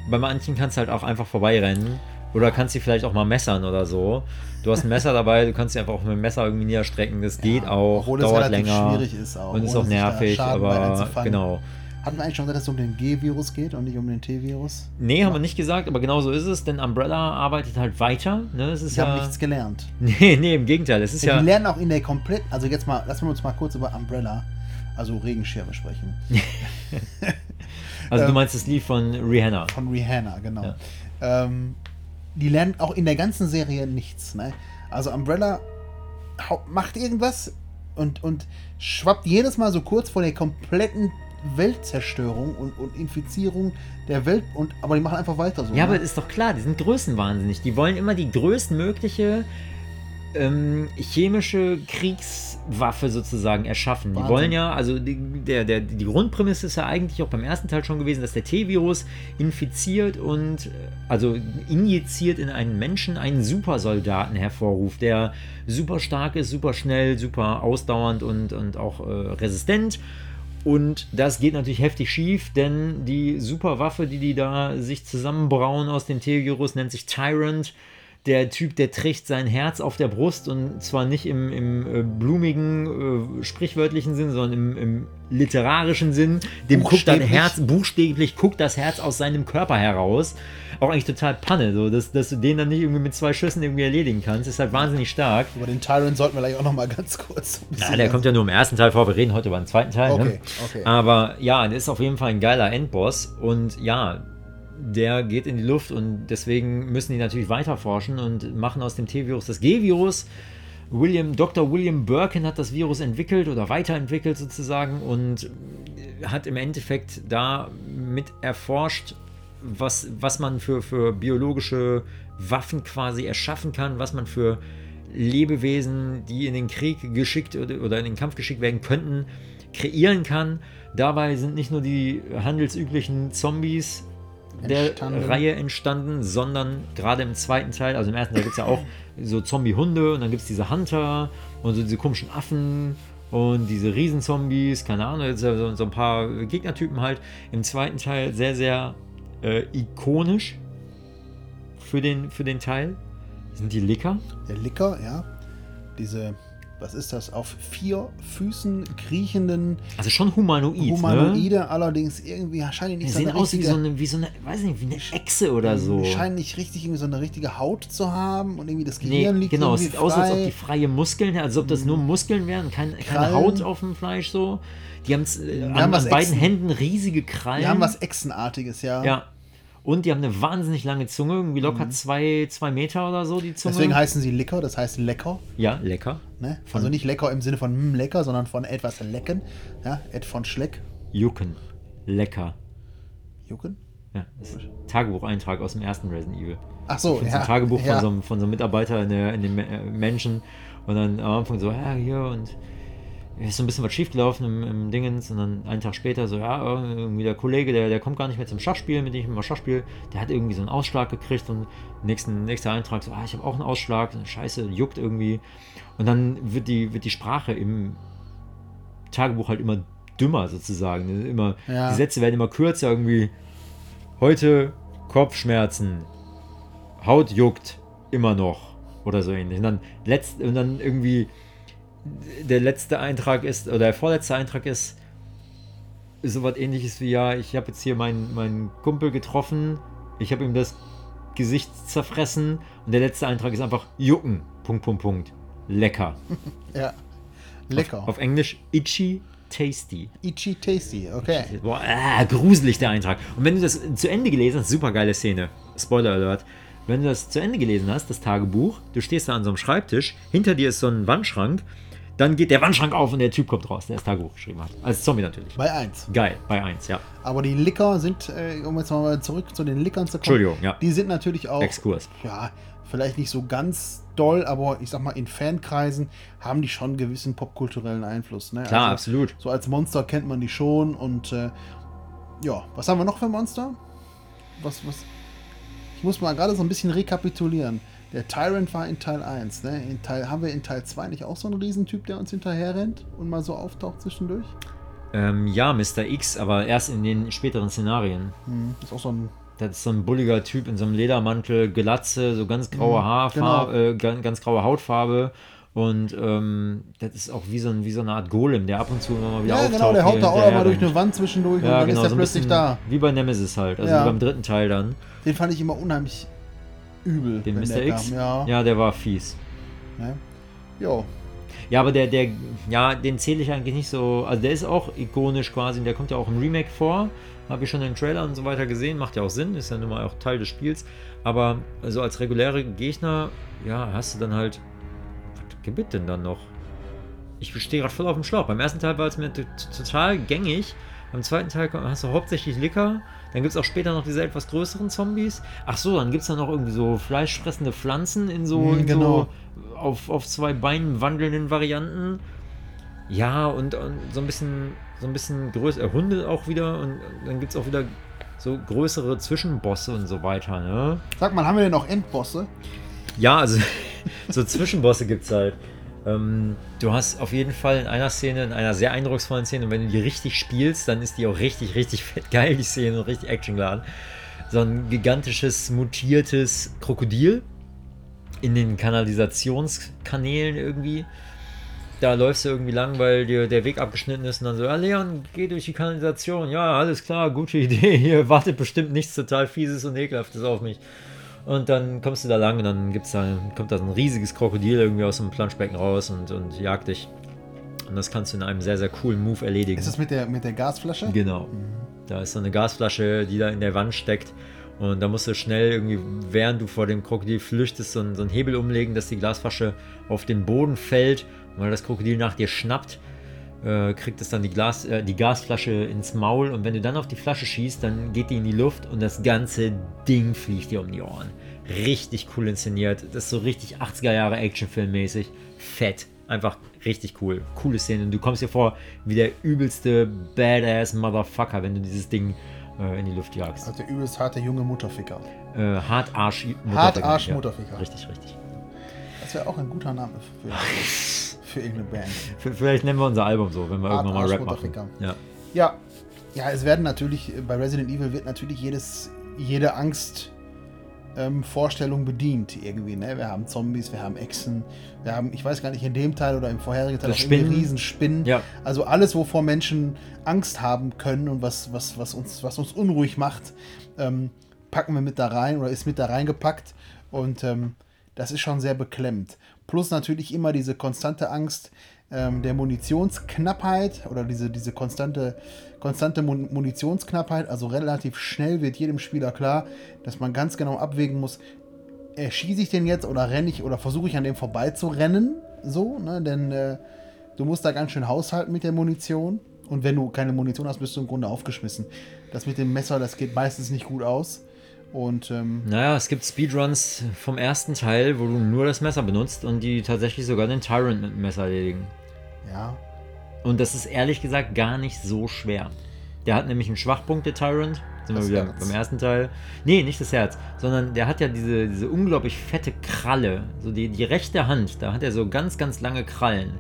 Bei manchen kannst du halt auch einfach vorbeirennen. Oder kannst sie vielleicht auch mal messern oder so. Du hast ein Messer dabei, du kannst sie einfach auch mit dem Messer irgendwie niederstrecken. Das geht auch, obwohl es dauert relativ länger. schwierig ist auch, Und ist auch nervig, aber genau. Hatten wir eigentlich schon gesagt, dass es um den G-Virus geht und nicht um den T-Virus? Nee, haben wir nicht gesagt, aber genau so ist es, denn Umbrella arbeitet halt weiter. Ne? Es ist Sie ja, haben nichts gelernt. Nee, nee, im Gegenteil. Es ist Ja, ja. die lernen auch in der kompletten, also jetzt mal, lassen wir uns mal kurz über Umbrella, also Regenschirme sprechen. Also du ähm, meinst das Lied von Rihanna. Von Rihanna, genau. Ähm, die lernen auch in der ganzen Serie nichts. Ne? Also Umbrella macht irgendwas und, und schwappt jedes Mal so kurz vor der kompletten Weltzerstörung und, und Infizierung der Welt. Und, aber die machen einfach weiter so. Ja, aber ne? ist doch klar, die sind größenwahnsinnig. Die wollen immer die größtmögliche ähm, chemische Kriegswaffe sozusagen erschaffen. Die Wahnsinn. wollen ja, also die, der, der, die Grundprämisse ist ja eigentlich auch beim ersten Teil schon gewesen, dass der T-Virus infiziert und äh, also injiziert in einen Menschen einen Supersoldaten hervorruft, der super stark ist, super schnell, super ausdauernd und, und auch äh, resistent. Und das geht natürlich heftig schief, denn die Superwaffe, die die da sich zusammenbrauen aus dem T-Virus, nennt sich Tyrant. Der Typ, der trägt sein Herz auf der Brust und zwar nicht im, im äh, blumigen, äh, sprichwörtlichen Sinn, sondern im, im literarischen Sinn. Dem guckt das. Herz, buchstäblich guckt das Herz aus seinem Körper heraus. Auch eigentlich total Panne, so, dass, dass du den dann nicht irgendwie mit zwei Schüssen irgendwie erledigen kannst. Ist halt wahnsinnig stark. Über den Tyrant sollten wir gleich auch noch mal ganz kurz. Ja, der kommt ja nur im ersten Teil vor. Wir reden heute über den zweiten Teil. ne? Okay, okay. Aber ja, der ist auf jeden Fall ein geiler Endboss. Und ja, der geht in die Luft und deswegen müssen die natürlich weiter forschen und machen aus dem T-Virus das G-Virus. William, Dr. William Birkin hat das Virus entwickelt oder weiterentwickelt sozusagen und hat im Endeffekt da mit erforscht, was, was man für, für biologische Waffen quasi erschaffen kann, was man für Lebewesen, die in den Krieg geschickt oder, oder in den Kampf geschickt werden könnten, kreieren kann. Dabei sind nicht nur die handelsüblichen Zombies der Entstanden. Reihe entstanden, sondern gerade im zweiten Teil, also im ersten Teil gibt es ja auch so Zombie-Hunde und dann gibt es diese Hunter und so diese komischen Affen und diese Riesenzombies, keine Ahnung, so, so ein paar Gegnertypen halt. Im zweiten Teil sehr, sehr äh, ikonisch für den, für den Teil sind die Licker. Der Licker, ja. Diese, was ist das, auf vier Füßen kriechenden Also schon humanoid. Ne? Humanoide, allerdings irgendwie scheinen nicht so sehen eine aus wie richtige, so eine, wie so eine, weiß nicht, wie eine Echse oder so. Die scheinen nicht richtig irgendwie so eine richtige Haut zu haben und irgendwie das Nee, Gehirn liegt genau, es sieht aus, als ob frei. die freie Muskeln, als ob das nur Muskeln wären, kein, keine. Haut auf dem Fleisch so. Die äh, Die an, haben an beiden Echsen. Händen riesige Krallen. Die haben was Echsenartiges, ja. Ja. Und die haben eine wahnsinnig lange Zunge, irgendwie locker zwei, zwei Meter oder so, die Zunge. Mhm. Deswegen heißen sie Licker, das heißt lecker. ja, lecker. Ne? Also nicht lecker im Sinne von mm, lecker, sondern von etwas lecken. Ja, Ed von Schleck. Jucken. Lecker. Jucken? Ja, das ist ein Tagebucheintrag aus dem ersten Resident Evil. Ach so, ja. einem Tagebuch ja. von, so einem, von so einem Mitarbeiter in, der, in den äh, Menschen. Und dann am Anfang so, ja, hier und ist so ein bisschen was schiefgelaufen im, im Dingens. Und dann einen Tag später so, ja, irgendwie der Kollege, der, der kommt gar nicht mehr zum Schachspiel, mit dem ich immer Schach spiele. Der hat irgendwie so einen Ausschlag gekriegt und nächsten, nächster Eintrag so, ah, ich habe auch einen Ausschlag. Scheiße, juckt irgendwie. Und dann wird die, wird die Sprache im Tagebuch halt immer dümmer sozusagen. Immer, Ja. Die Sätze werden immer kürzer irgendwie. Heute Kopfschmerzen, Haut juckt immer noch oder so ähnlich. Und dann, letzt, und dann irgendwie der letzte Eintrag ist, oder der vorletzte Eintrag ist, so was ähnliches wie, ja, ich habe jetzt hier meinen, meinen Kumpel getroffen, ich habe ihm das Gesicht zerfressen und der letzte Eintrag ist einfach jucken, Punkt, Punkt, Punkt. Lecker. Ja. Lecker. Auf, auf Englisch itchy tasty. Itchy Tasty, okay. Boah, ah, gruselig der Eintrag. Und wenn du das zu Ende gelesen hast, super geile Szene. Spoiler Alert. Wenn du das zu Ende gelesen hast, das Tagebuch, du stehst da an so einem Schreibtisch, hinter dir ist so ein Wandschrank, dann geht der Wandschrank auf und der Typ kommt raus, der das Tagebuch geschrieben hat. Als Zombie natürlich. Bei 1. Geil, bei 1, ja. Aber die Licker sind, äh, um jetzt mal zurück zu den Lickern zu kommen. Entschuldigung, ja. Die sind natürlich auch. Exkurs. Ja, vielleicht nicht so ganz doll, aber ich sag mal, in Fankreisen haben die schon einen gewissen popkulturellen Einfluss. Ne? Klar, absolut. So als Monster kennt man die schon und äh, ja, was haben wir noch für Monster? Was, was? Ich muss mal gerade so ein bisschen rekapitulieren. Der Tyrant war in Teil 1, ne? In Teil, haben wir in Teil 2 nicht auch so einen Riesentyp, der uns hinterher rennt und mal so auftaucht zwischendurch? Ähm, ja, Mr. X, aber erst in den späteren Szenarien. Hm, ist auch so ein Das ist so ein bulliger Typ in so einem Ledermantel, Glatze, so ganz graue Mhm, Haarfarbe, äh, ganz, ganz graue Hautfarbe Und ähm, das ist auch wie so, ein, wie so eine Art Golem, der ab und zu immer mal wieder Ja, auftaucht. genau, der haut da auch mal durch eine Wand zwischendurch Ja, und dann genau, ist er so plötzlich da. Wie bei Nemesis halt, also Ja. wie beim dritten Teil dann. Den fand ich immer unheimlich übel. Den Mr. X? Kam. Ja. ja, der war fies. Ne? Jo. Ja, aber der, der, ja, den zähle ich eigentlich nicht so. Also der ist auch ikonisch quasi, und der kommt ja auch im Remake vor. Habe ich schon den Trailern und so weiter gesehen, macht ja auch Sinn, ist ja nun mal auch Teil des Spiels. Aber so als reguläre Gegner, ja, hast du dann halt. Was gibt denn dann noch? Ich stehe gerade voll auf dem Schlauch. Beim ersten Teil war es mir total gängig. Beim zweiten Teil hast du hauptsächlich Licker. Dann gibt es auch später noch diese etwas größeren Zombies. Ach so, dann gibt es dann noch irgendwie so fleischfressende Pflanzen in so, Mhm, in genau. so auf, auf zwei Beinen wandelnden Varianten. Ja, und, und so ein bisschen, so ein bisschen größere Hunde auch wieder. Und dann gibt es auch wieder so größere Zwischenbosse und so weiter, ne? Sag mal, haben wir denn auch Endbosse? Ja, also so Zwischenbosse gibt es halt. Ähm, du hast auf jeden Fall in einer Szene, in einer sehr eindrucksvollen Szene, und wenn du die richtig spielst, dann ist die auch richtig, richtig fett geil, die Szene, und richtig actiongeladen. So ein gigantisches, mutiertes Krokodil in den Kanalisationskanälen irgendwie. Da läufst du irgendwie lang, weil dir der Weg abgeschnitten ist und dann so, ja, Leon, geh durch die Kanalisation. Ja, alles klar, gute Idee. Hier wartet bestimmt nichts total Fieses und Ekelhaftes auf mich. Und dann kommst du da lang und dann gibt's da, kommt da so ein riesiges Krokodil irgendwie aus dem Planschbecken raus und, und jagt dich. Und das kannst du in einem sehr, sehr coolen Move erledigen. Ist das mit der, mit der Gasflasche? Genau. Da ist so eine Gasflasche, die da in der Wand steckt. Und da musst du schnell irgendwie, während du vor dem Krokodil flüchtest, so einen, so einen Hebel umlegen, dass die Glasflasche auf den Boden fällt. Und weil das Krokodil nach dir schnappt, äh, kriegt es dann die, Glas, äh, die Gasflasche ins Maul. Und wenn du dann auf die Flasche schießt, dann geht die in die Luft und das ganze Ding fliegt dir um die Ohren. Richtig cool inszeniert. Das ist so richtig 80er Jahre Actionfilm-mäßig. Fett. Einfach richtig cool. Coole Szene. Und du kommst dir vor wie der übelste Badass Motherfucker, wenn du dieses Ding äh, in die Luft jagst. Also der übelst harte junge Mutterficker. Äh, Hartarsch Hartarsch ja. Mutterficker. Richtig, richtig. Das wäre auch ein guter Name für, für irgendeine Band. Vielleicht nennen wir unser Album so, wenn wir irgendwann mal Rap machen. Ja. Ja. Ja, es werden natürlich, bei Resident Evil wird natürlich jedes, jede Angst ähm, Vorstellung bedient irgendwie. Ne? Wir haben Zombies, wir haben Echsen, wir haben, ich weiß gar nicht, in dem Teil oder im vorherigen Teil auch. Riesenspinnen. Ja. Also alles, wovor Menschen Angst haben können und was, was, was, uns, was uns unruhig macht, ähm, packen wir mit da rein oder ist mit da reingepackt. Und ähm, das ist schon sehr beklemmt. Plus natürlich immer diese konstante Angst ähm, der Munitionsknappheit oder diese, diese konstante, konstante Mun Munitionsknappheit. Also relativ schnell wird jedem Spieler klar, dass man ganz genau abwägen muss, erschieße ich den jetzt oder renne ich oder versuche ich an dem vorbeizurennen? So, ne? Denn äh, du musst da ganz schön haushalten mit der Munition. Und wenn du keine Munition hast, bist du im Grunde aufgeschmissen. Das mit dem Messer, das geht meistens nicht gut aus. Und ähm, Naja, es gibt Speedruns vom ersten Teil, wo du nur das Messer benutzt und die tatsächlich sogar den Tyrant mit dem Messer erledigen. ja, Und das ist ehrlich gesagt gar nicht so schwer. Der hat nämlich einen Schwachpunkt, der Tyrant. Sind Das wir wieder Herz. beim ersten Teil. Nee, nicht das Herz, sondern der hat ja diese, diese unglaublich fette Kralle. So die, die rechte Hand, da hat er so ganz, ganz lange Krallen.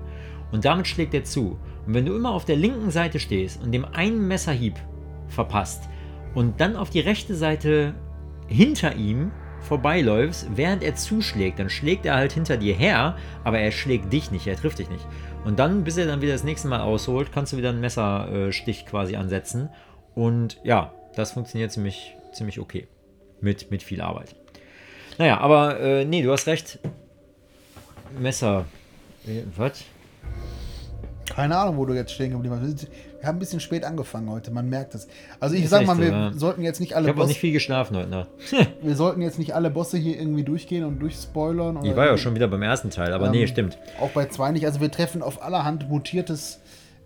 Und damit schlägt er zu. Und wenn du immer auf der linken Seite stehst und dem einen Messerhieb verpasst und dann auf die rechte Seite hinter ihm vorbeiläufst, während er zuschlägt, dann schlägt er halt hinter dir her, aber er schlägt dich nicht, er trifft dich nicht. Und dann, bis er dann wieder das nächste Mal ausholt, kannst du wieder einen Messerstich quasi ansetzen. Und ja, das funktioniert ziemlich, ziemlich okay. Mit, mit viel Arbeit. Naja, aber äh, nee, du hast recht. Messer. Äh, Was? Keine Ahnung, wo du jetzt stehen geblieben bist. Wir haben ein bisschen spät angefangen heute, man merkt es. Also ich Ist sag mal, so, wir ja. sollten jetzt nicht Ich alle habe auch nicht viel geschlafen heute Nacht. wir sollten jetzt nicht alle Bosse hier irgendwie durchgehen und durchspoilern. Ich war ja schon wieder beim ersten Teil, aber nee, Ähm, stimmt. Auch bei zwei nicht. Also wir treffen auf allerhand mutiertes,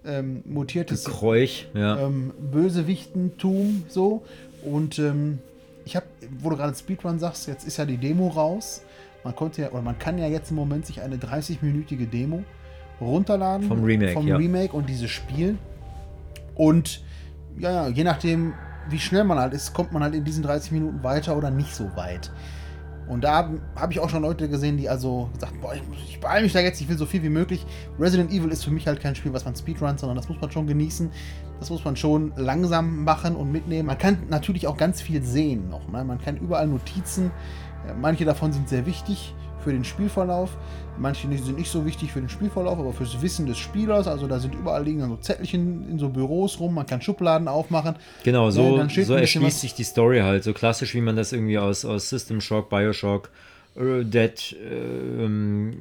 ähm, mutiertes Kräuch, ja. ähm, Bösewichtentum so. Und ähm, ich habe, wo du gerade Speedrun sagst, jetzt ist ja die Demo raus. Man konnte ja, oder man kann ja jetzt im Moment sich eine 30-minütige Demo runterladen. Vom Remake, Vom ja. Remake und diese spielen. Und ja, je nachdem, wie schnell man halt ist, kommt man halt in diesen 30 Minuten weiter oder nicht so weit. Und da habe hab ich auch schon Leute gesehen, die also gesagt, boah, ich, beeile mich da jetzt, ich will so viel wie möglich. Resident Evil ist für mich halt kein Spiel, was man speedrunnt, sondern das muss man schon genießen. Das muss man schon langsam machen und mitnehmen. Man kann natürlich auch ganz viel sehen noch. Ne? Man kann überall Notizen Ja, manche davon sind sehr wichtig für den Spielverlauf. Manche sind nicht so wichtig für den Spielverlauf, aber fürs Wissen des Spielers. Also da sind überall liegen dann so Zettelchen in so Büros rum. Man kann Schubladen aufmachen. Genau, Ja, so, dann steht so erschließt sich die Story halt. So klassisch, wie man das irgendwie aus, aus System Shock, Bioshock, äh, Dead, äh, ähm,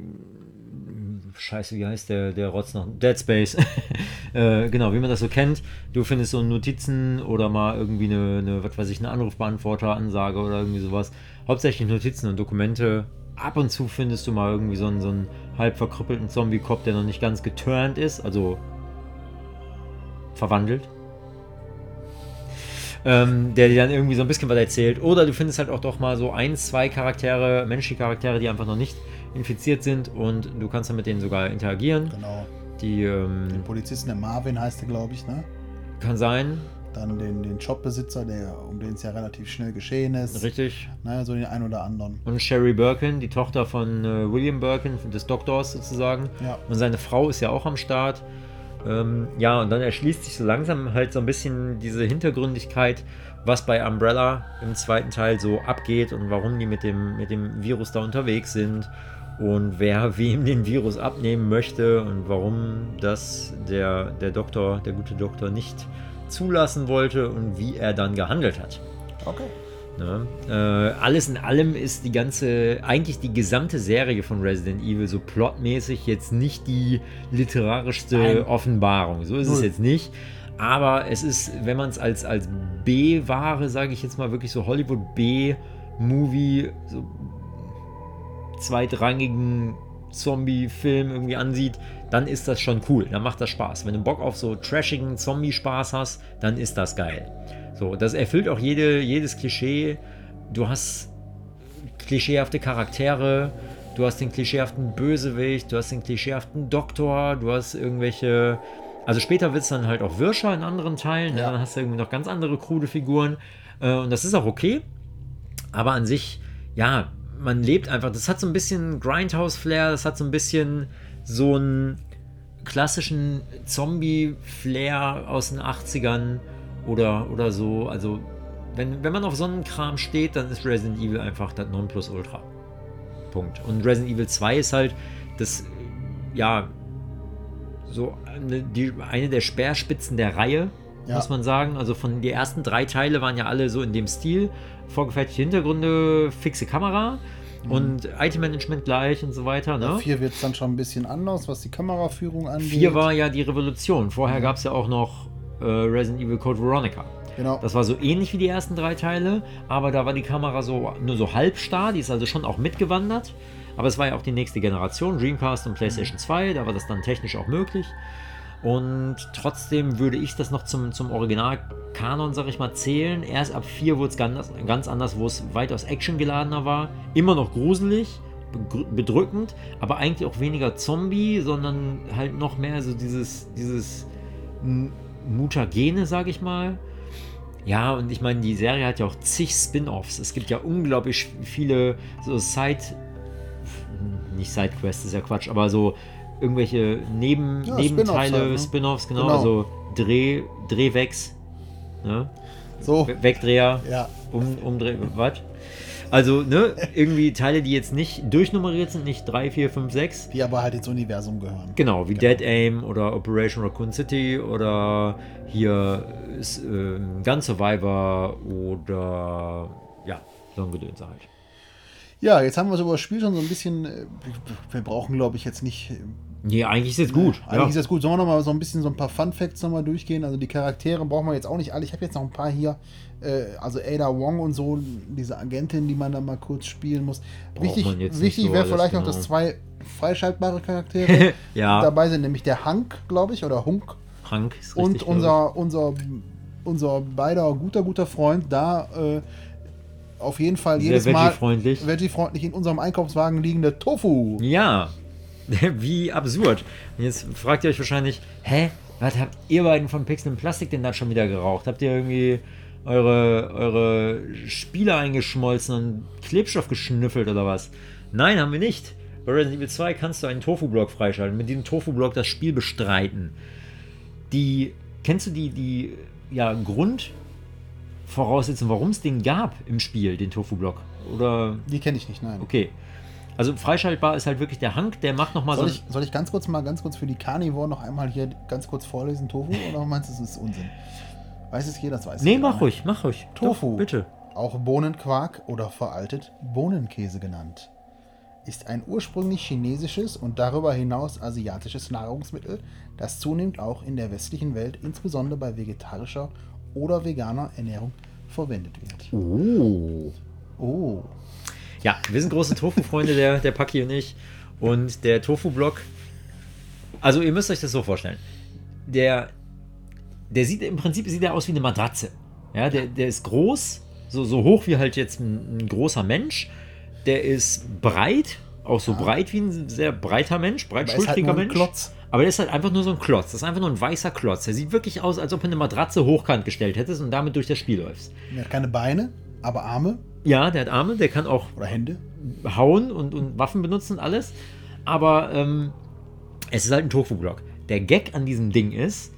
Scheiße, wie heißt der, der Rotz noch? Dead Space. äh, genau, wie man das so kennt. Du findest so Notizen oder mal irgendwie eine, eine was weiß ich, eine Anrufbeantworter-Ansage oder irgendwie sowas. Hauptsächlich Notizen und Dokumente. Ab und zu findest du mal irgendwie so einen, so einen halb verkrüppelten Zombie-Cop, der noch nicht ganz geturnt ist, also verwandelt ähm, der dir dann irgendwie so ein bisschen was erzählt. Oder du findest halt auch doch mal so ein, zwei Charaktere, menschliche Charaktere, die einfach noch nicht infiziert sind und du kannst dann mit denen sogar interagieren. Genau. Die ähm, Den Polizisten, der Marvin heißt der, glaube ich, ne? kann sein, Dann den, den Shopbesitzer, der, um den es ja relativ schnell geschehen ist. richtig. Naja, so den einen oder anderen. Und Sherry Birkin, die Tochter von äh, William Birkin, des Doktors sozusagen. Ja. Und seine Frau ist ja auch am Start. Ähm, ja, und dann erschließt sich so langsam halt so ein bisschen diese Hintergründigkeit, was bei Umbrella im zweiten Teil so abgeht und warum die mit dem, mit dem Virus da unterwegs sind und wer wem den Virus abnehmen möchte und warum das der, der Doktor, der gute Doktor nicht zulassen wollte und wie er dann gehandelt hat. Okay. Ne? Äh, alles in allem ist die ganze, eigentlich die gesamte Serie von Resident Evil so plotmäßig jetzt nicht die literarischste Nein. Offenbarung. So ist es Null. jetzt nicht. Aber es ist, wenn man es als, als B-Ware, sage ich jetzt mal, wirklich so Hollywood-B-Movie, so zweitrangigen Zombie-Film irgendwie ansieht, dann ist das schon cool. Dann macht das Spaß. Wenn du Bock auf so trashigen Zombie-Spaß hast, dann ist das geil. So, das erfüllt auch jede, jedes Klischee. Du hast klischeehafte Charaktere, du hast den klischeehaften Bösewicht, du hast den klischeehaften Doktor, du hast irgendwelche. Also später wird es dann halt auch Wirscher in anderen Teilen, ne? Ja. dann hast du irgendwie noch ganz andere krude Figuren. Äh, und das ist auch okay. Aber an sich, ja, man lebt einfach. Das hat so ein bisschen Grindhouse-Flair, das hat so ein bisschen so einen klassischen Zombie-Flair aus den 80ern oder, oder so. Also, wenn, wenn man auf so einen Kram steht, dann ist Resident Evil einfach das Nonplusultra. Punkt. Und Resident Evil 2 ist halt das, ja, so eine, die, eine der Speerspitzen der Reihe, Ja. muss man sagen. Also von die ersten drei Teile waren ja alle so in dem Stil. Vorgefertigte Hintergründe, fixe Kamera und Item-Management gleich und so weiter. Ne? Bei vier wird es dann schon ein bisschen anders, was die Kameraführung angeht. Vier war ja die Revolution. Vorher gab es ja auch noch äh, Resident Evil Code Veronica. Genau. Das war so ähnlich wie die ersten drei Teile, aber da war die Kamera so nur so halb starr, die ist also schon auch mitgewandert. Aber es war ja auch die nächste Generation, Dreamcast und PlayStation 2, da war das dann technisch auch möglich. Und trotzdem würde ich das noch zum, zum Original-Kanon, sag ich mal, zählen. Erst ab 4 wurde es ganz, ganz anders, wo es weitaus actiongeladener war. Immer noch gruselig, bedrückend, aber eigentlich auch weniger Zombie, sondern halt noch mehr so dieses, dieses Mutagene, sag ich mal. Ja, und ich meine, die Serie hat ja auch zig Spin-offs. Es gibt ja unglaublich viele so Side, nicht Sidequests, ist ja Quatsch, aber so irgendwelche Neben, Ja, Nebenteile, Spin-offs halt, ne? Spin-offs, genau, Genau. also Dreh, Drehwegs, ne? So, We- Wegdreher, ja. um, Umdreh, was? Also, ne, irgendwie Teile, die jetzt nicht durchnummeriert sind, nicht 3, 4, 5, 6. Die aber halt ins Universum gehören. Genau, wie Dead Aim oder Operation Raccoon City oder hier ähm, Gun Survivor oder ja, so ein Gedöns halt. Ja, jetzt haben wir so über das Spiel schon so ein bisschen. äh, Wir brauchen, glaube ich, jetzt nicht. Nee, eigentlich ist jetzt gut. Eigentlich ja. ist das gut. Sollen wir noch mal so ein bisschen so ein paar Fun Facts noch mal durchgehen? Also die Charaktere brauchen wir jetzt auch nicht alle. Ich habe jetzt noch ein paar hier. Äh, also Ada Wong und so, diese Agentin, die man da mal kurz spielen muss. Braucht wichtig jetzt wichtig so wäre vielleicht noch, genau. dass zwei freischaltbare Charaktere Ja. dabei sind, nämlich der Hank, glaube ich, oder Hunk. Hank ist richtig. und unser, unser, unser beider guter, guter Freund da äh, auf jeden Fall Sehr jedes Mal veggie-freundlich. veggie-freundlich in unserem Einkaufswagen liegende Tofu. Ja, wie absurd. Und jetzt fragt ihr euch wahrscheinlich, hä, was habt ihr beiden von Pixel und Plastik denn da schon wieder geraucht? Habt ihr irgendwie eure, eure Spiele eingeschmolzen und Klebstoff geschnüffelt oder was? Nein, haben wir nicht. Bei Resident Evil 2 kannst du einen Tofu-Block freischalten, mit diesem Tofu-Block das Spiel bestreiten. Die, kennst du die, die, ja, Grund, Voraussetzungen, warum es den gab im Spiel, den Tofu-Block? Oder. Die kenne ich nicht, nein. Okay. Also freischaltbar ist halt wirklich der Hank, der macht nochmal so. Soll ein- ich, soll ich ganz kurz mal, ganz kurz für die Carnivore noch einmal hier ganz kurz vorlesen, Tofu? Oder meinst du, das ist Unsinn? Weiß es jeder, das weiß Nee, mach ruhig, mach ruhig. Tofu. Doch, bitte. Auch Bohnenquark oder veraltet Bohnenkäse genannt, ist ein ursprünglich chinesisches und darüber hinaus asiatisches Nahrungsmittel, das zunehmend auch in der westlichen Welt, insbesondere bei vegetarischer oder veganer Ernährung, verwendet wird. Oh. Oh. Ja, wir sind große Tofu-Freunde, der, der Paki und ich. Und der Tofu-Block. Also, ihr müsst euch das so vorstellen. Der, der sieht im Prinzip sieht er aus wie eine Matratze. Ja, der, der ist groß, so, so hoch wie halt jetzt ein, ein großer Mensch. Der ist breit, auch so breit wie ein sehr breiter Mensch, halt breitschultriger ein Mensch. Klotz. Aber der ist halt einfach nur so ein Klotz. Das ist einfach nur ein weißer Klotz. Der sieht wirklich aus, als ob du eine Matratze hochkant gestellt hättest und damit durch das Spiel läufst. Er hat keine Beine, aber Arme Ja, der hat Arme, der kann auch oder Hände. hauen und, und Waffen benutzen und alles. Aber ähm, es ist halt ein Tofu-Block. Der Gag an diesem Ding ist,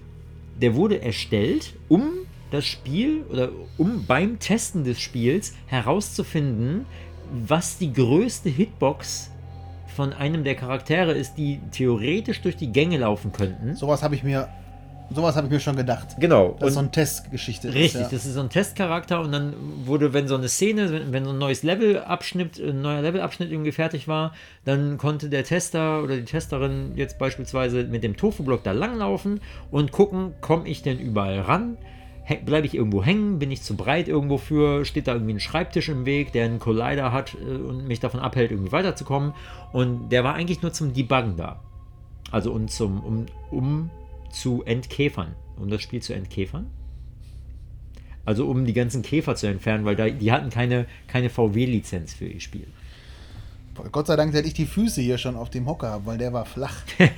der wurde erstellt, um das Spiel oder um beim Testen des Spiels herauszufinden, was die größte Hitbox von einem der Charaktere ist, die theoretisch durch die Gänge laufen könnten. Sowas habe ich mir, sowas habe ich mir schon gedacht. Genau. Das ist so eine Testgeschichte. ist, Richtig, ja. das ist so ein Testcharakter und dann wurde, wenn so eine Szene, wenn, wenn so ein neues Levelabschnitt, ein neuer Levelabschnitt irgendwie fertig war, dann konnte der Tester oder die Testerin jetzt beispielsweise mit dem Tofu-Block da langlaufen und gucken, komme ich denn überall ran? Bleibe ich irgendwo hängen? Bin ich zu breit irgendwo für? Steht da irgendwie ein Schreibtisch im Weg, der einen Collider hat äh, und mich davon abhält, irgendwie weiterzukommen? Und der war eigentlich nur zum Debuggen da. Also und zum, um, um zu entkäfern, um das Spiel zu entkäfern. Also um die ganzen Käfer zu entfernen, weil da, die hatten keine, keine VW-Lizenz für ihr Spiel. Gott sei Dank hätte ich die Füße hier schon auf dem Hocker, weil der war flach.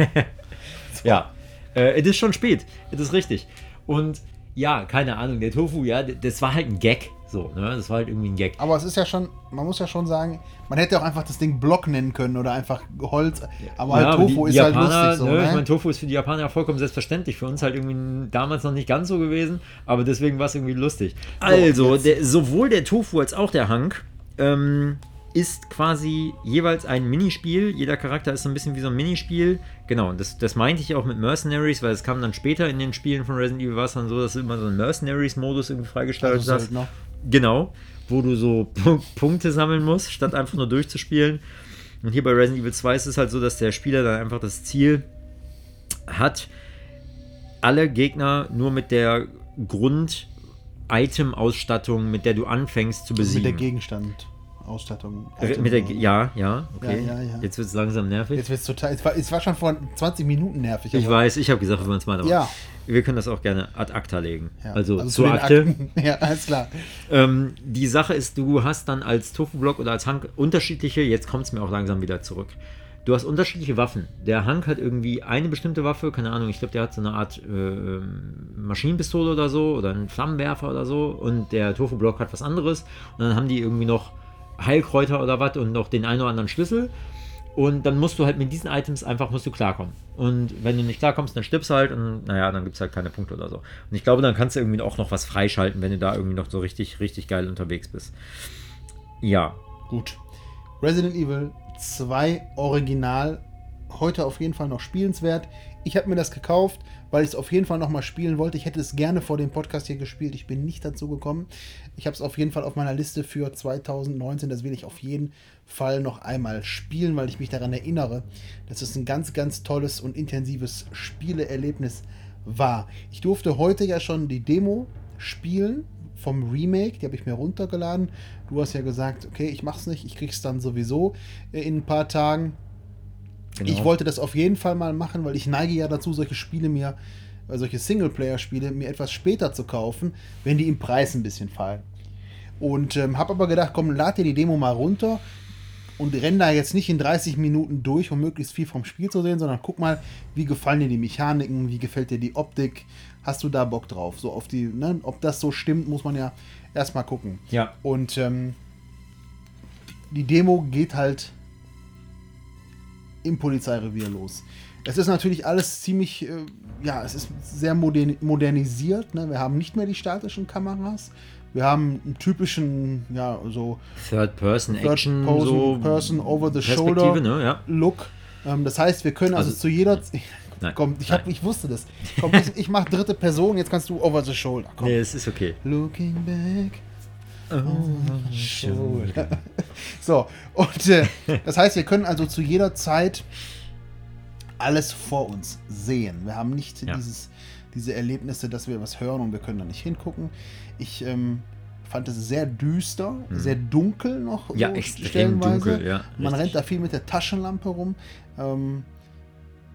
Ja, äh, es ist schon spät, es ist richtig. Und ja, keine Ahnung, der Tofu, ja, das war halt ein Gag. So, ne? Das war halt irgendwie ein Gag. Aber es ist ja schon, man muss ja schon sagen, man hätte auch einfach das Ding Block nennen können oder einfach Holz. Aber halt Ja, Tofu die- ist die halt Japaner, lustig so, ne? Ich ne? meine, Tofu ist für die Japaner ja vollkommen selbstverständlich. Für uns halt irgendwie damals noch nicht ganz so gewesen, aber deswegen war es irgendwie lustig. Also, der, sowohl der Tofu als auch der Hank ähm, ist quasi jeweils ein Minispiel. Jeder Charakter ist so ein bisschen wie so ein Minispiel. Genau, und das, das meinte ich auch mit Mercenaries, weil es kam dann später in den Spielen von Resident Evil, war es dann so, dass du immer so einen Mercenaries-Modus irgendwie freigeschaltet Also hast. Söldner. Genau, wo du so Pu- Punkte sammeln musst, statt einfach nur durchzuspielen. Und hier bei Resident Evil 2 ist es halt so, dass der Spieler dann einfach das Ziel hat, alle Gegner nur mit der Grund-Item-Ausstattung, mit der du anfängst zu mit der besiegen. Gegenstand, Ausstattung. Äh, mit der, ja, ja, okay. Ja, ja, ja. Jetzt wird es langsam nervig. Jetzt wird's total. Es war, es war schon vor 20 Minuten nervig. ich weiß, ich habe gesagt, wir wollen es mal machen. Ja. Wir können das auch gerne ad acta legen. Also, zu zur Akte. Akten. Ja, alles klar. Ähm, die Sache ist, du hast dann als Tofu-Block oder als Hank unterschiedliche, jetzt kommt es mir auch langsam wieder zurück. Du hast unterschiedliche Waffen. Der Hank hat irgendwie eine bestimmte Waffe, keine Ahnung, ich glaube, der hat so eine Art äh, Maschinenpistole oder so oder einen Flammenwerfer oder so und der Tofu-Block hat was anderes und dann haben die irgendwie noch Heilkräuter oder was und noch den einen oder anderen Schlüssel und dann musst du halt mit diesen Items einfach musst du klarkommen. Und wenn du nicht klarkommst, dann stirbst du halt und naja, dann gibt es halt keine Punkte oder so. Und ich glaube, dann kannst du irgendwie auch noch was freischalten, wenn du da irgendwie noch so richtig, richtig geil unterwegs bist. Ja. Gut. Resident Evil 2 Original. Heute auf jeden Fall noch spielenswert. Ich habe mir das gekauft, weil ich es auf jeden Fall noch mal spielen wollte. Ich hätte es gerne vor dem Podcast hier gespielt. Ich bin nicht dazu gekommen. Ich habe es auf jeden Fall auf meiner Liste für 2019. Das will ich auf jeden Fall noch einmal spielen, weil ich mich daran erinnere, dass es ein ganz, ganz tolles und intensives Spieleerlebnis war. Ich durfte heute ja schon die Demo spielen vom Remake, die habe ich mir runtergeladen. Du hast ja gesagt, okay, ich mach's nicht, ich krieg's dann sowieso in ein paar Tagen. Genau. Ich wollte das auf jeden Fall mal machen, weil ich neige ja dazu, solche Spiele mir, äh, solche Singleplayer-Spiele mir etwas später zu kaufen, wenn die im Preis ein bisschen fallen. Und ähm, habe aber gedacht, komm, lad dir die Demo mal runter und renn da jetzt nicht in 30 Minuten durch, um möglichst viel vom Spiel zu sehen, sondern guck mal, wie gefallen dir die Mechaniken, wie gefällt dir die Optik, hast du da Bock drauf? So auf die, ne, ob das so stimmt, muss man ja erstmal gucken. Ja. Und ähm, die Demo geht halt im Polizeirevier los. Es ist natürlich alles ziemlich, äh, ja, es ist sehr modern, modernisiert. Ne? Wir haben nicht mehr die statischen Kameras. Wir haben einen typischen, ja, so Third Person Action, Third so Person over the Perspektive, shoulder ne? Ja. Look. Ähm, das heißt, wir können also, Also- zu jeder. Nein, Komm, ich, hab, ich wusste das. Komm, ich, ich mach dritte Person, jetzt kannst du over the shoulder. Komm. Nee, es ist okay. Looking back. Shoulder. So, und äh, das heißt, wir können also zu jeder Zeit alles vor uns sehen. Wir haben nicht Ja. dieses, diese Erlebnisse, dass wir was hören und wir können da nicht hingucken. Ich ähm, fand es sehr düster, sehr dunkel noch. Mhm. Ja, so extrem stellenweise. dunkel, ja, Man richtig. rennt da viel mit der Taschenlampe rum. Ähm,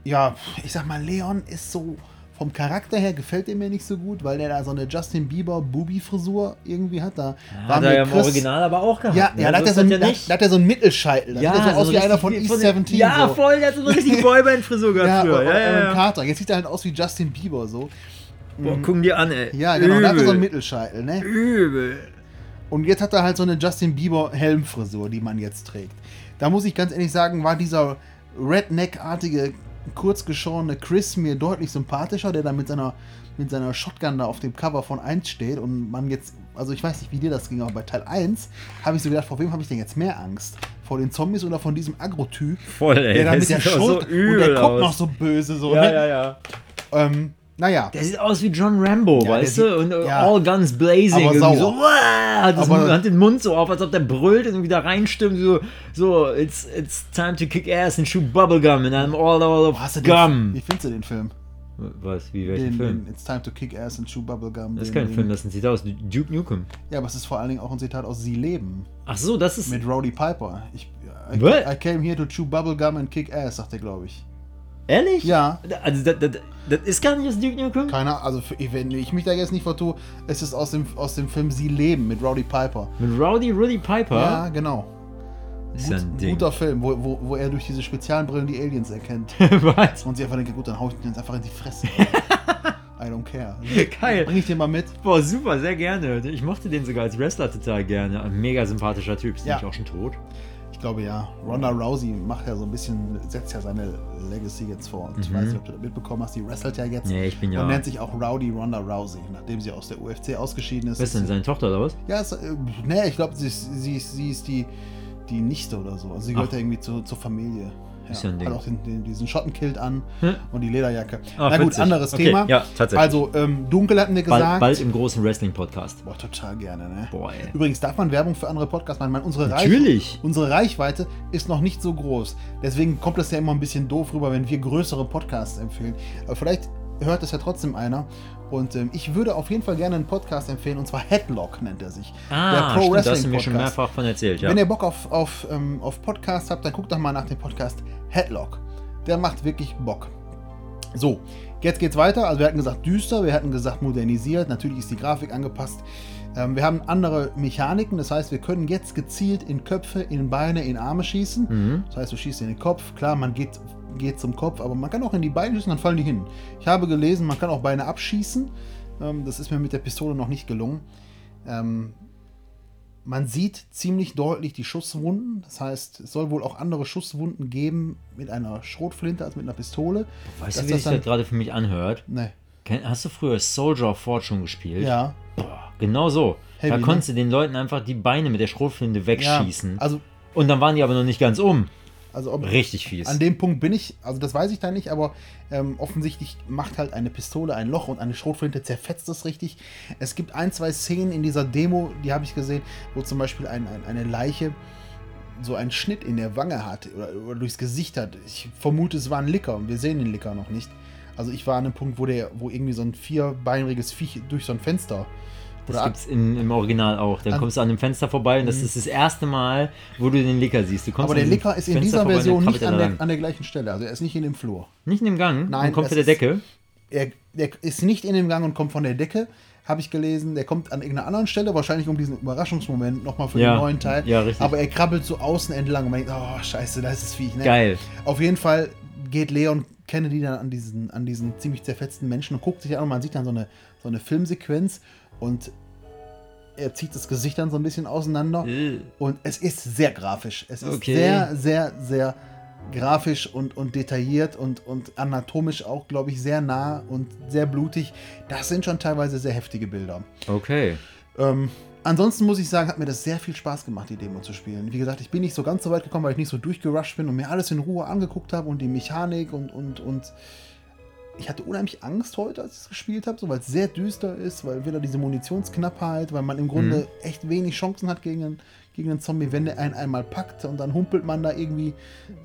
ja, ich sag mal, Leon ist so vom Charakter her gefällt er mir nicht so gut, weil der da so eine Justin Bieber Bubi-Frisur irgendwie hat. Da war Hat er ja im Original aber auch gehabt. Ja, ne? ja, da hat So er so, ein, ja da, nicht. da hat er so einen Mittelscheitel. Da sieht er so aus wie einer von East den- 17. Ja, so. voll, der hat so eine richtige Boyband-Frisur gehabt Ja, Ja, ja, ja. Carter. Jetzt sieht er halt aus wie Justin Bieber so. Boah, gucken die an, ey. Ja, genau, da hat er so einen. Mittelscheitel, ne? Übel. Und jetzt hat er halt so eine Justin Bieber Helmfrisur, die man jetzt trägt. Da muss ich ganz ehrlich sagen, war dieser Redneck-artige, kurzgeschorene Chris mir deutlich sympathischer, der da mit seiner, mit seiner Shotgun da auf dem Cover von 1 steht und man jetzt, also ich weiß nicht, wie dir das ging, aber bei Teil 1 habe ich so gedacht, vor wem habe ich denn jetzt mehr Angst? Vor den Zombies oder von diesem Agro-Typ? Voll, ey. Der da mit der Schulter so und der guckt aus. noch so böse so. Ja, ne? ja, ja. Ähm, naja. Der sieht aus wie John Rambo, Ja, weißt sieht- du? Und äh, ja. all guns blazing. Aber sauer. so, hat, das, Aber- hat den Mund so auf, als ob der brüllt und wieder reinstimmt. So, so it's, it's time to kick ass and shoot bubblegum and I'm all out of Hast du den, gum. wie findest du den Film? Was, wie, welchen Den, Film? den It's Time to Kick Ass and Chew Bubblegum. Das ist kein Film, das ist ein Zitat aus Duke Nukem. Ja, aber es ist vor allen Dingen auch ein Zitat aus Sie leben. Ach so, das ist... Mit Roddy Piper. Ich, I? I came here to chew bubblegum and kick ass, sagt er, glaube ich. Ehrlich? Ja. Also, das, das, das ist gar nicht aus Duke Nukem? Keiner, also für, wenn ich mich da jetzt nicht vertue, es ist aus dem, aus dem Film Sie leben mit Roddy Piper. Mit Rowdy Roddy Piper? Ja, genau. Ist ja ein Ding. Guter Film, wo, wo, wo er durch diese Spezialbrillen die Aliens erkennt. Was? Und sie einfach denkt, gut, dann hau ich den jetzt einfach in die Fresse. I don't care. Geil. Bring ich den mal mit. Boah, super, sehr gerne. Ich mochte den sogar als Wrestler total gerne. Ein mega sympathischer Typ. Ist Ja. nämlich auch schon tot. Ich glaube ja. Ronda Rousey macht ja so ein bisschen, setzt ja seine Legacy jetzt fort. Ich Mhm. weiß nicht, ob du das mitbekommen hast. Die wrestelt ja jetzt. Nee, ich bin ja- Und nennt sich auch Rowdy Ronda Rousey, nachdem sie aus der UFC ausgeschieden ist. Was ist denn, seine Tochter oder was? Ja, ist, äh, nee, ich glaube, sie, ist- sie, sie ist die, die Nichte oder so. Also sie gehört Ach. ja irgendwie zu, zur Familie. Ist ja ein Ding. Hat auch den, den, diesen Schottenkilt an Hm. und die Lederjacke. Ach, Na gut, witzig. anderes Okay, Thema. ja, tatsächlich. Also, ähm, dunkel hatten wir gesagt. Bald, bald im großen Wrestling-Podcast. Boah, total gerne, ne? Boah, ey. Übrigens, darf man Werbung für andere Podcasts machen? Ich meine, unsere, Natürlich. Reich, unsere Reichweite ist noch nicht so groß. Deswegen kommt es ja immer ein bisschen doof rüber, wenn wir größere Podcasts empfehlen. Aber vielleicht hört es ja trotzdem einer. Und ähm, ich würde auf jeden Fall gerne einen Podcast empfehlen, und zwar Headlock nennt er sich. Ah, stimmt, da hast du mir schon mehrfach von erzählt, ja. Wenn ihr Bock auf, auf, ähm, auf Podcast habt, dann guckt doch mal nach dem Podcast Headlock. Der macht wirklich Bock. So, jetzt geht's weiter. Also wir hatten gesagt düster, wir hatten gesagt modernisiert. Natürlich ist die Grafik angepasst. Ähm, wir haben andere Mechaniken. Das heißt, wir können jetzt gezielt in Köpfe, in Beine, in Arme schießen. Mhm. Das heißt, du schießt in den Kopf. Klar, man geht, geht zum Kopf, aber man kann auch in die Beine schießen, dann fallen die hin. Ich habe gelesen, man kann auch Beine abschießen. Ähm, das ist mir mit der Pistole noch nicht gelungen. Ähm, man sieht ziemlich deutlich die Schusswunden. Das heißt, es soll wohl auch andere Schusswunden geben mit einer Schrotflinte als mit einer Pistole. Weißt du, wie das sich das gerade für mich anhört? Nee. Hast du früher Soldier of Fortune gespielt? Ja. Boah, genau so. Heavy, da ne? konntest du den Leuten einfach die Beine mit der Schrotflinte wegschießen. Ja, also- Und dann waren die aber noch nicht ganz um. Also ob, Richtig fies. An dem Punkt bin ich, also das weiß ich da nicht, aber ähm, offensichtlich macht halt eine Pistole ein Loch und eine Schrotflinte zerfetzt das richtig. Es gibt ein, zwei Szenen in dieser Demo, die habe ich gesehen, wo zum Beispiel ein, ein, eine Leiche so einen Schnitt in der Wange hat oder, oder durchs Gesicht hat. Ich vermute, es war ein Licker und wir sehen den Licker noch nicht. Also ich war an einem Punkt, wo der, wo irgendwie so ein vierbeinriges Viech durch so ein Fenster Das oder gibt's in, im Original auch. Dann An- kommst du an dem Fenster vorbei und das Mhm. ist das erste Mal, wo du den Licker siehst. Du kommst aber der Licker ist in Fenster dieser Version nicht an der, an der gleichen Stelle. Also er ist nicht in dem Flur. Nicht in dem Gang? Nein, und kommt es von der ist- Decke? Er, der ist nicht in dem Gang und kommt von der Decke, habe ich gelesen. Der kommt an irgendeiner anderen Stelle, wahrscheinlich um diesen Überraschungsmoment nochmal für Ja, den neuen Teil. ja, richtig. Aber er krabbelt so außen entlang und man denkt, oh, scheiße, da ist das Viech. Ne? Geil. Auf jeden Fall geht Leon Kennedy dann an diesen, an diesen ziemlich zerfetzten Menschen und guckt sich an und man sieht dann so eine, so eine Filmsequenz und er zieht das Gesicht dann so ein bisschen auseinander Äh. und es ist sehr grafisch. Es ist Okay. sehr, sehr, sehr grafisch und, und detailliert und, und anatomisch auch, glaube ich, sehr nah und sehr blutig. Das sind schon teilweise sehr heftige Bilder. Okay. Ähm, ansonsten muss ich sagen, hat mir das sehr viel Spaß gemacht, die Demo zu spielen. Wie gesagt, ich bin nicht so ganz so weit gekommen, weil ich nicht so durchgerusht bin und mir alles in Ruhe angeguckt habe und die Mechanik und, und, und ich hatte unheimlich Angst heute, als ich es gespielt habe, so, weil es sehr düster ist, weil wieder diese Munitionsknappheit, weil man im Grunde Mhm. echt wenig Chancen hat gegen einen, gegen einen Zombie, wenn der einen einmal packt und dann humpelt man da irgendwie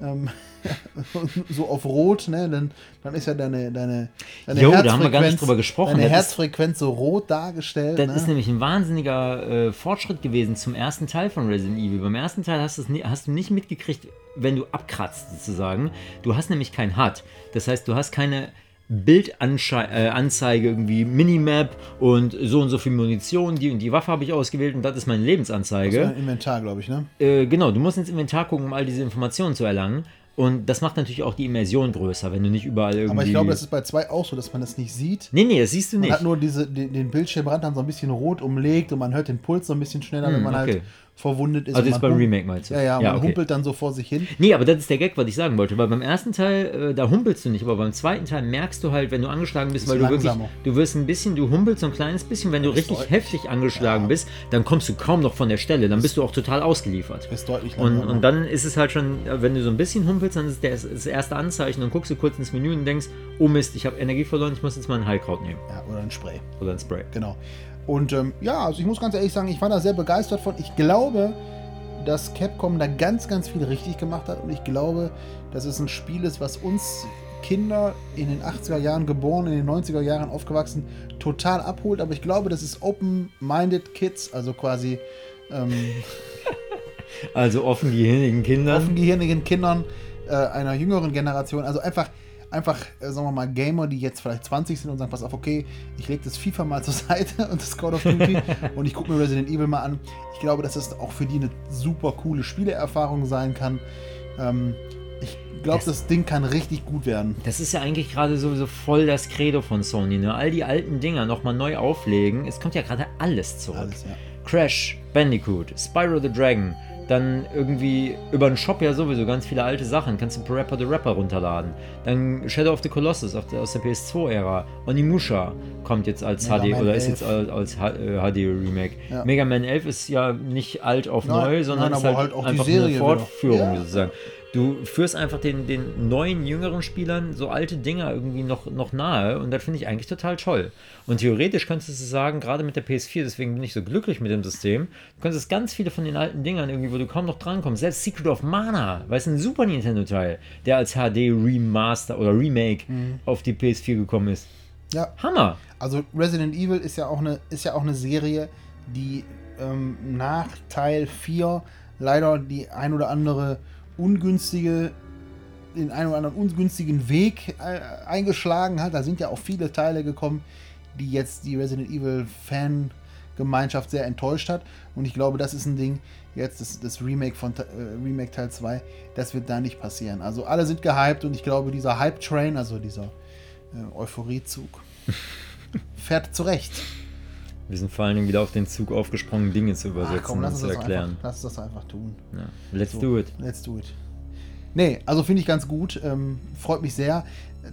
ähm, so auf Rot, ne? Dann, dann ist ja deine, deine, deine Jo, da haben wir gar nicht Herzfrequenz- drüber gesprochen. Deine Das ist- Herzfrequenz so rot dargestellt. Das ne? ist nämlich ein wahnsinniger äh, Fortschritt gewesen zum ersten Teil von Resident Evil. Beim ersten Teil hast, hast du nicht mitgekriegt, wenn du abkratzt sozusagen. Du hast nämlich kein HUD. Das heißt, du hast keine Bildanzeige, äh, irgendwie Minimap und so und so viel Munition, die und die Waffe habe ich ausgewählt und das ist meine Das Lebensanzeige. war ein Inventar, glaube ich, ne? Äh, genau, du musst ins Inventar gucken, um all diese Informationen zu erlangen. Und das macht natürlich auch die Immersion größer, wenn du nicht überall irgendwie. Aber ich glaube, das ist bei zwei auch so, dass man das nicht sieht. Nee, nee, das siehst du Man nicht. hat nur diese, den, den Bildschirmrand dann so ein bisschen rot umlegt und man hört den Puls so ein bisschen schneller, wenn Hm, man okay. halt verwundet ist. Also und jetzt man beim Remake meinst du? Ja, ja, Ja, man okay. humpelt dann so vor sich hin. Nee, aber das ist der Gag, was ich sagen wollte. Weil beim ersten Teil, äh, da humpelst du nicht, aber beim zweiten Teil merkst du halt, wenn du angeschlagen bist, Ist weil du wirklich, langsamer. du wirst ein bisschen, du humpelst so ein kleines bisschen, wenn du richtig deutlich. heftig angeschlagen bist, dann kommst du kaum noch von der Stelle, dann bist du auch total ausgeliefert. Ist deutlich Und, langsamer. und dann ist es halt schon, wenn du so ein bisschen humpelst, dann ist das, das erste Anzeichen und guckst du kurz ins Menü und denkst, oh Mist, ich habe Energie verloren, ich muss jetzt mal ein Heilkraut nehmen. Ja, oder ein Spray. Oder ein Spray. Genau. Und ähm, ja, also ich muss ganz ehrlich sagen, ich war da sehr begeistert von. Ich glaube, dass Capcom da ganz, ganz viel richtig gemacht hat. Und ich glaube, dass es ein Spiel ist, was uns Kinder in den 80er Jahren geboren, in den 90er Jahren aufgewachsen, total abholt. Aber ich glaube, das ist Open-Minded Kids, also quasi ähm, Also offengehirnigen Kindern. offengehirnigen Kindern äh, einer jüngeren Generation. Also einfach, einfach, äh, sagen wir mal, Gamer, die jetzt vielleicht 20 sind und sagen, pass auf, okay, ich lege das FIFA mal zur Seite und das Call of Duty und ich gucke mir Resident Evil mal an. Ich glaube, dass das auch für die eine super coole Spieleerfahrung sein kann. Ähm, ich glaube, Das- das Ding kann richtig gut werden. Das ist ja eigentlich gerade sowieso voll das Credo von Sony, ne? All die alten Dinger nochmal neu auflegen. Es kommt ja gerade alles zurück. Alles, ja. Crash, Bandicoot, Spyro the Dragon, dann irgendwie über den Shop ja sowieso ganz viele alte Sachen. Kannst du Rapper the Rapper runterladen. Dann Shadow of the Colossus auf der, aus der PS2-Ära. Onimusha kommt jetzt als Mega HD Man oder ist 11. jetzt als, als HD-Remake. Ja. Mega Man 11 ist ja nicht alt auf Nein, neu, sondern nein, ist halt, halt einfach eine. Fortführung Ja. sozusagen. Du führst einfach den, den neuen, jüngeren Spielern so alte Dinger irgendwie noch, noch nahe und das finde ich eigentlich total toll. Und theoretisch könntest du sagen, gerade mit der PS4, deswegen bin ich so glücklich mit dem System, du könntest ganz viele von den alten Dingern irgendwie, wo du kaum noch drankommst, selbst Secret of Mana, weil es ein Super Nintendo-Teil, der als HD Remaster oder Remake auf die PS4 gekommen ist. Ja, Hammer! Also Resident Evil ist ja auch eine, ist ja auch eine Serie, die ähm, nach Teil 4 leider die ein oder andere ungünstige, den einen oder anderen ungünstigen Weg äh, eingeschlagen hat. Da sind ja auch viele Teile gekommen, die jetzt die Resident Evil Fan-Gemeinschaft sehr enttäuscht hat. Und ich glaube, das ist ein Ding, jetzt das, das Remake von äh, Remake Teil 2, das wird da nicht passieren. Also alle sind gehypt und ich glaube, dieser Hype-Train, also dieser äh, Euphoriezug, fährt zurecht. Wir sind vor allen Dingen wieder auf den Zug aufgesprungen, Dinge zu übersetzen Ach komm, und lass zu das erklären. einfach, lass das einfach tun. Ja. Let's So, do it. Let's do it. Nee, also finde ich ganz gut. Ähm, freut mich sehr,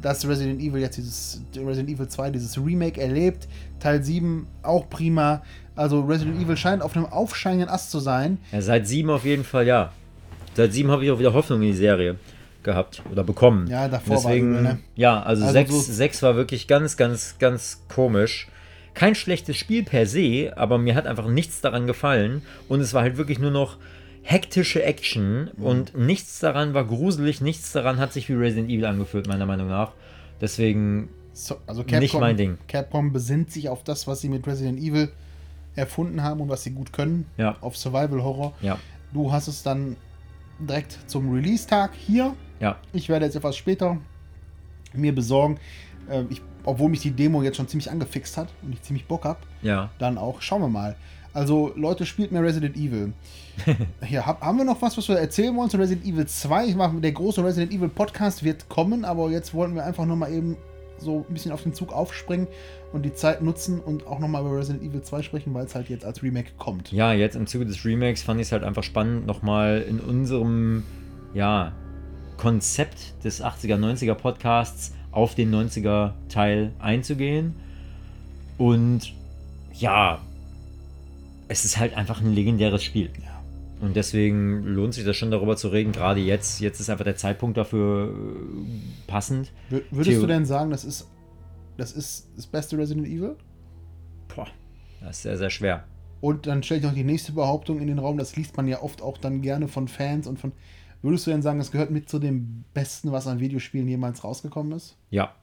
dass Resident Evil jetzt dieses Resident Evil 2 dieses Remake erlebt. Teil 7 auch prima. Also Resident Evil scheint auf einem aufsteigenden Ast zu sein. Ja, seit sieben auf jeden Fall, ja. Seit sieben habe ich auch wieder Hoffnung in die Serie gehabt oder bekommen. Ja, davor war Deswegen, übel, ne? Ja, also, Also sechs, so- sechs war wirklich ganz, ganz, ganz komisch. Kein schlechtes Spiel per se, aber mir hat einfach nichts daran gefallen. Und es war halt wirklich nur noch hektische Action Mhm. und nichts daran war gruselig, nichts daran hat sich wie Resident Evil angefühlt, meiner Meinung nach. Deswegen So, also Nicht mein Ding. Capcom besinnt sich auf das, was sie mit Resident Evil erfunden haben und was sie gut können. Ja. Auf Survival Horror. Ja. Du hast es dann direkt zum Release-Tag hier. Ja. Ich werde jetzt etwas später mir besorgen. Äh, ich, obwohl mich die Demo jetzt schon ziemlich angefixt hat und ich ziemlich Bock habe, Ja. dann auch. Schauen wir mal. Also, Leute, spielt mehr Resident Evil. Hier, hab, haben wir noch was, was wir erzählen wollen zu Resident Evil 2? Ich mache, der große Resident Evil Podcast wird kommen, aber jetzt wollten wir einfach nur mal eben so ein bisschen auf den Zug aufspringen und die Zeit nutzen und auch nochmal über Resident Evil 2 sprechen, weil es halt jetzt als Remake kommt. Ja, jetzt im Zuge des Remakes fand ich es halt einfach spannend, nochmal in unserem ja, Konzept des 80er, 90er Podcasts auf den 90er Teil einzugehen. Und ja, es ist halt einfach ein legendäres Spiel. Und deswegen lohnt sich das schon darüber zu reden, gerade jetzt. Jetzt ist einfach der Zeitpunkt dafür äh, passend. Wür- Würdest Theo- du denn sagen, das ist das ist das beste Resident Evil? Boah, das ist sehr, sehr schwer. Und dann stelle ich noch die nächste Behauptung in den Raum, das liest man ja oft auch dann gerne von Fans und von. Würdest du denn sagen, das gehört mit zu dem Besten, was an Videospielen jemals rausgekommen ist? Ja,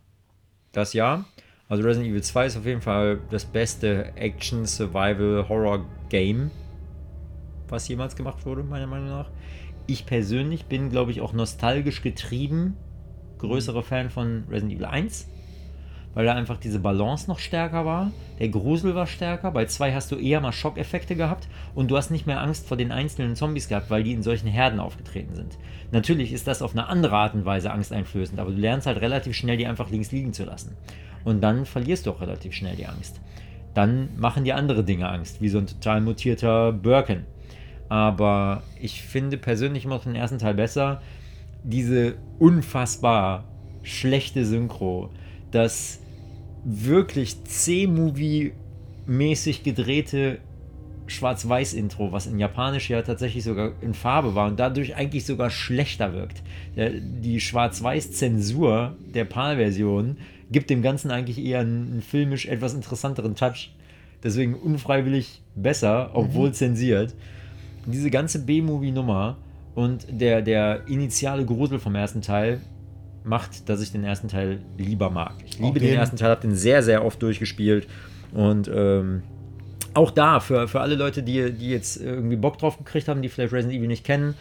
das ja. Also Resident Evil 2 ist auf jeden Fall das beste Action, Survival, Horror Game, was jemals gemacht wurde, meiner Meinung nach. Ich persönlich bin, glaube ich, auch nostalgisch getrieben, größerer Fan von Resident Evil 1, weil da einfach diese Balance noch stärker war. Der Grusel war stärker. Bei 2 hast du eher mal Schockeffekte gehabt und du hast nicht mehr Angst vor den einzelnen Zombies gehabt, weil die in solchen Herden aufgetreten sind. Natürlich ist das auf eine andere Art und Weise angsteinflößend, aber du lernst halt relativ schnell, die einfach links liegen zu lassen. Und dann verlierst du auch relativ schnell die Angst. Dann machen dir andere Dinge Angst, wie so ein total mutierter Birkin. Aber ich finde persönlich immer noch den ersten Teil besser. Diese unfassbar schlechte Synchro, das wirklich C-Movie-mäßig gedrehte Schwarz-Weiß-Intro, was in Japanisch ja tatsächlich sogar in Farbe war und dadurch eigentlich sogar schlechter wirkt. Die Schwarz-Weiß-Zensur der PAL-Version gibt dem Ganzen eigentlich eher einen, filmisch etwas interessanteren Touch. Deswegen unfreiwillig besser, obwohl zensiert. Diese ganze B-Movie-Nummer und der, der initiale Grusel vom ersten Teil macht, dass ich den ersten Teil lieber mag. Ich liebe den ersten Teil, habe den sehr, sehr oft durchgespielt und ähm, auch da, für, für alle Leute, die, die jetzt irgendwie Bock drauf gekriegt haben, die vielleicht Resident Evil nicht kennen,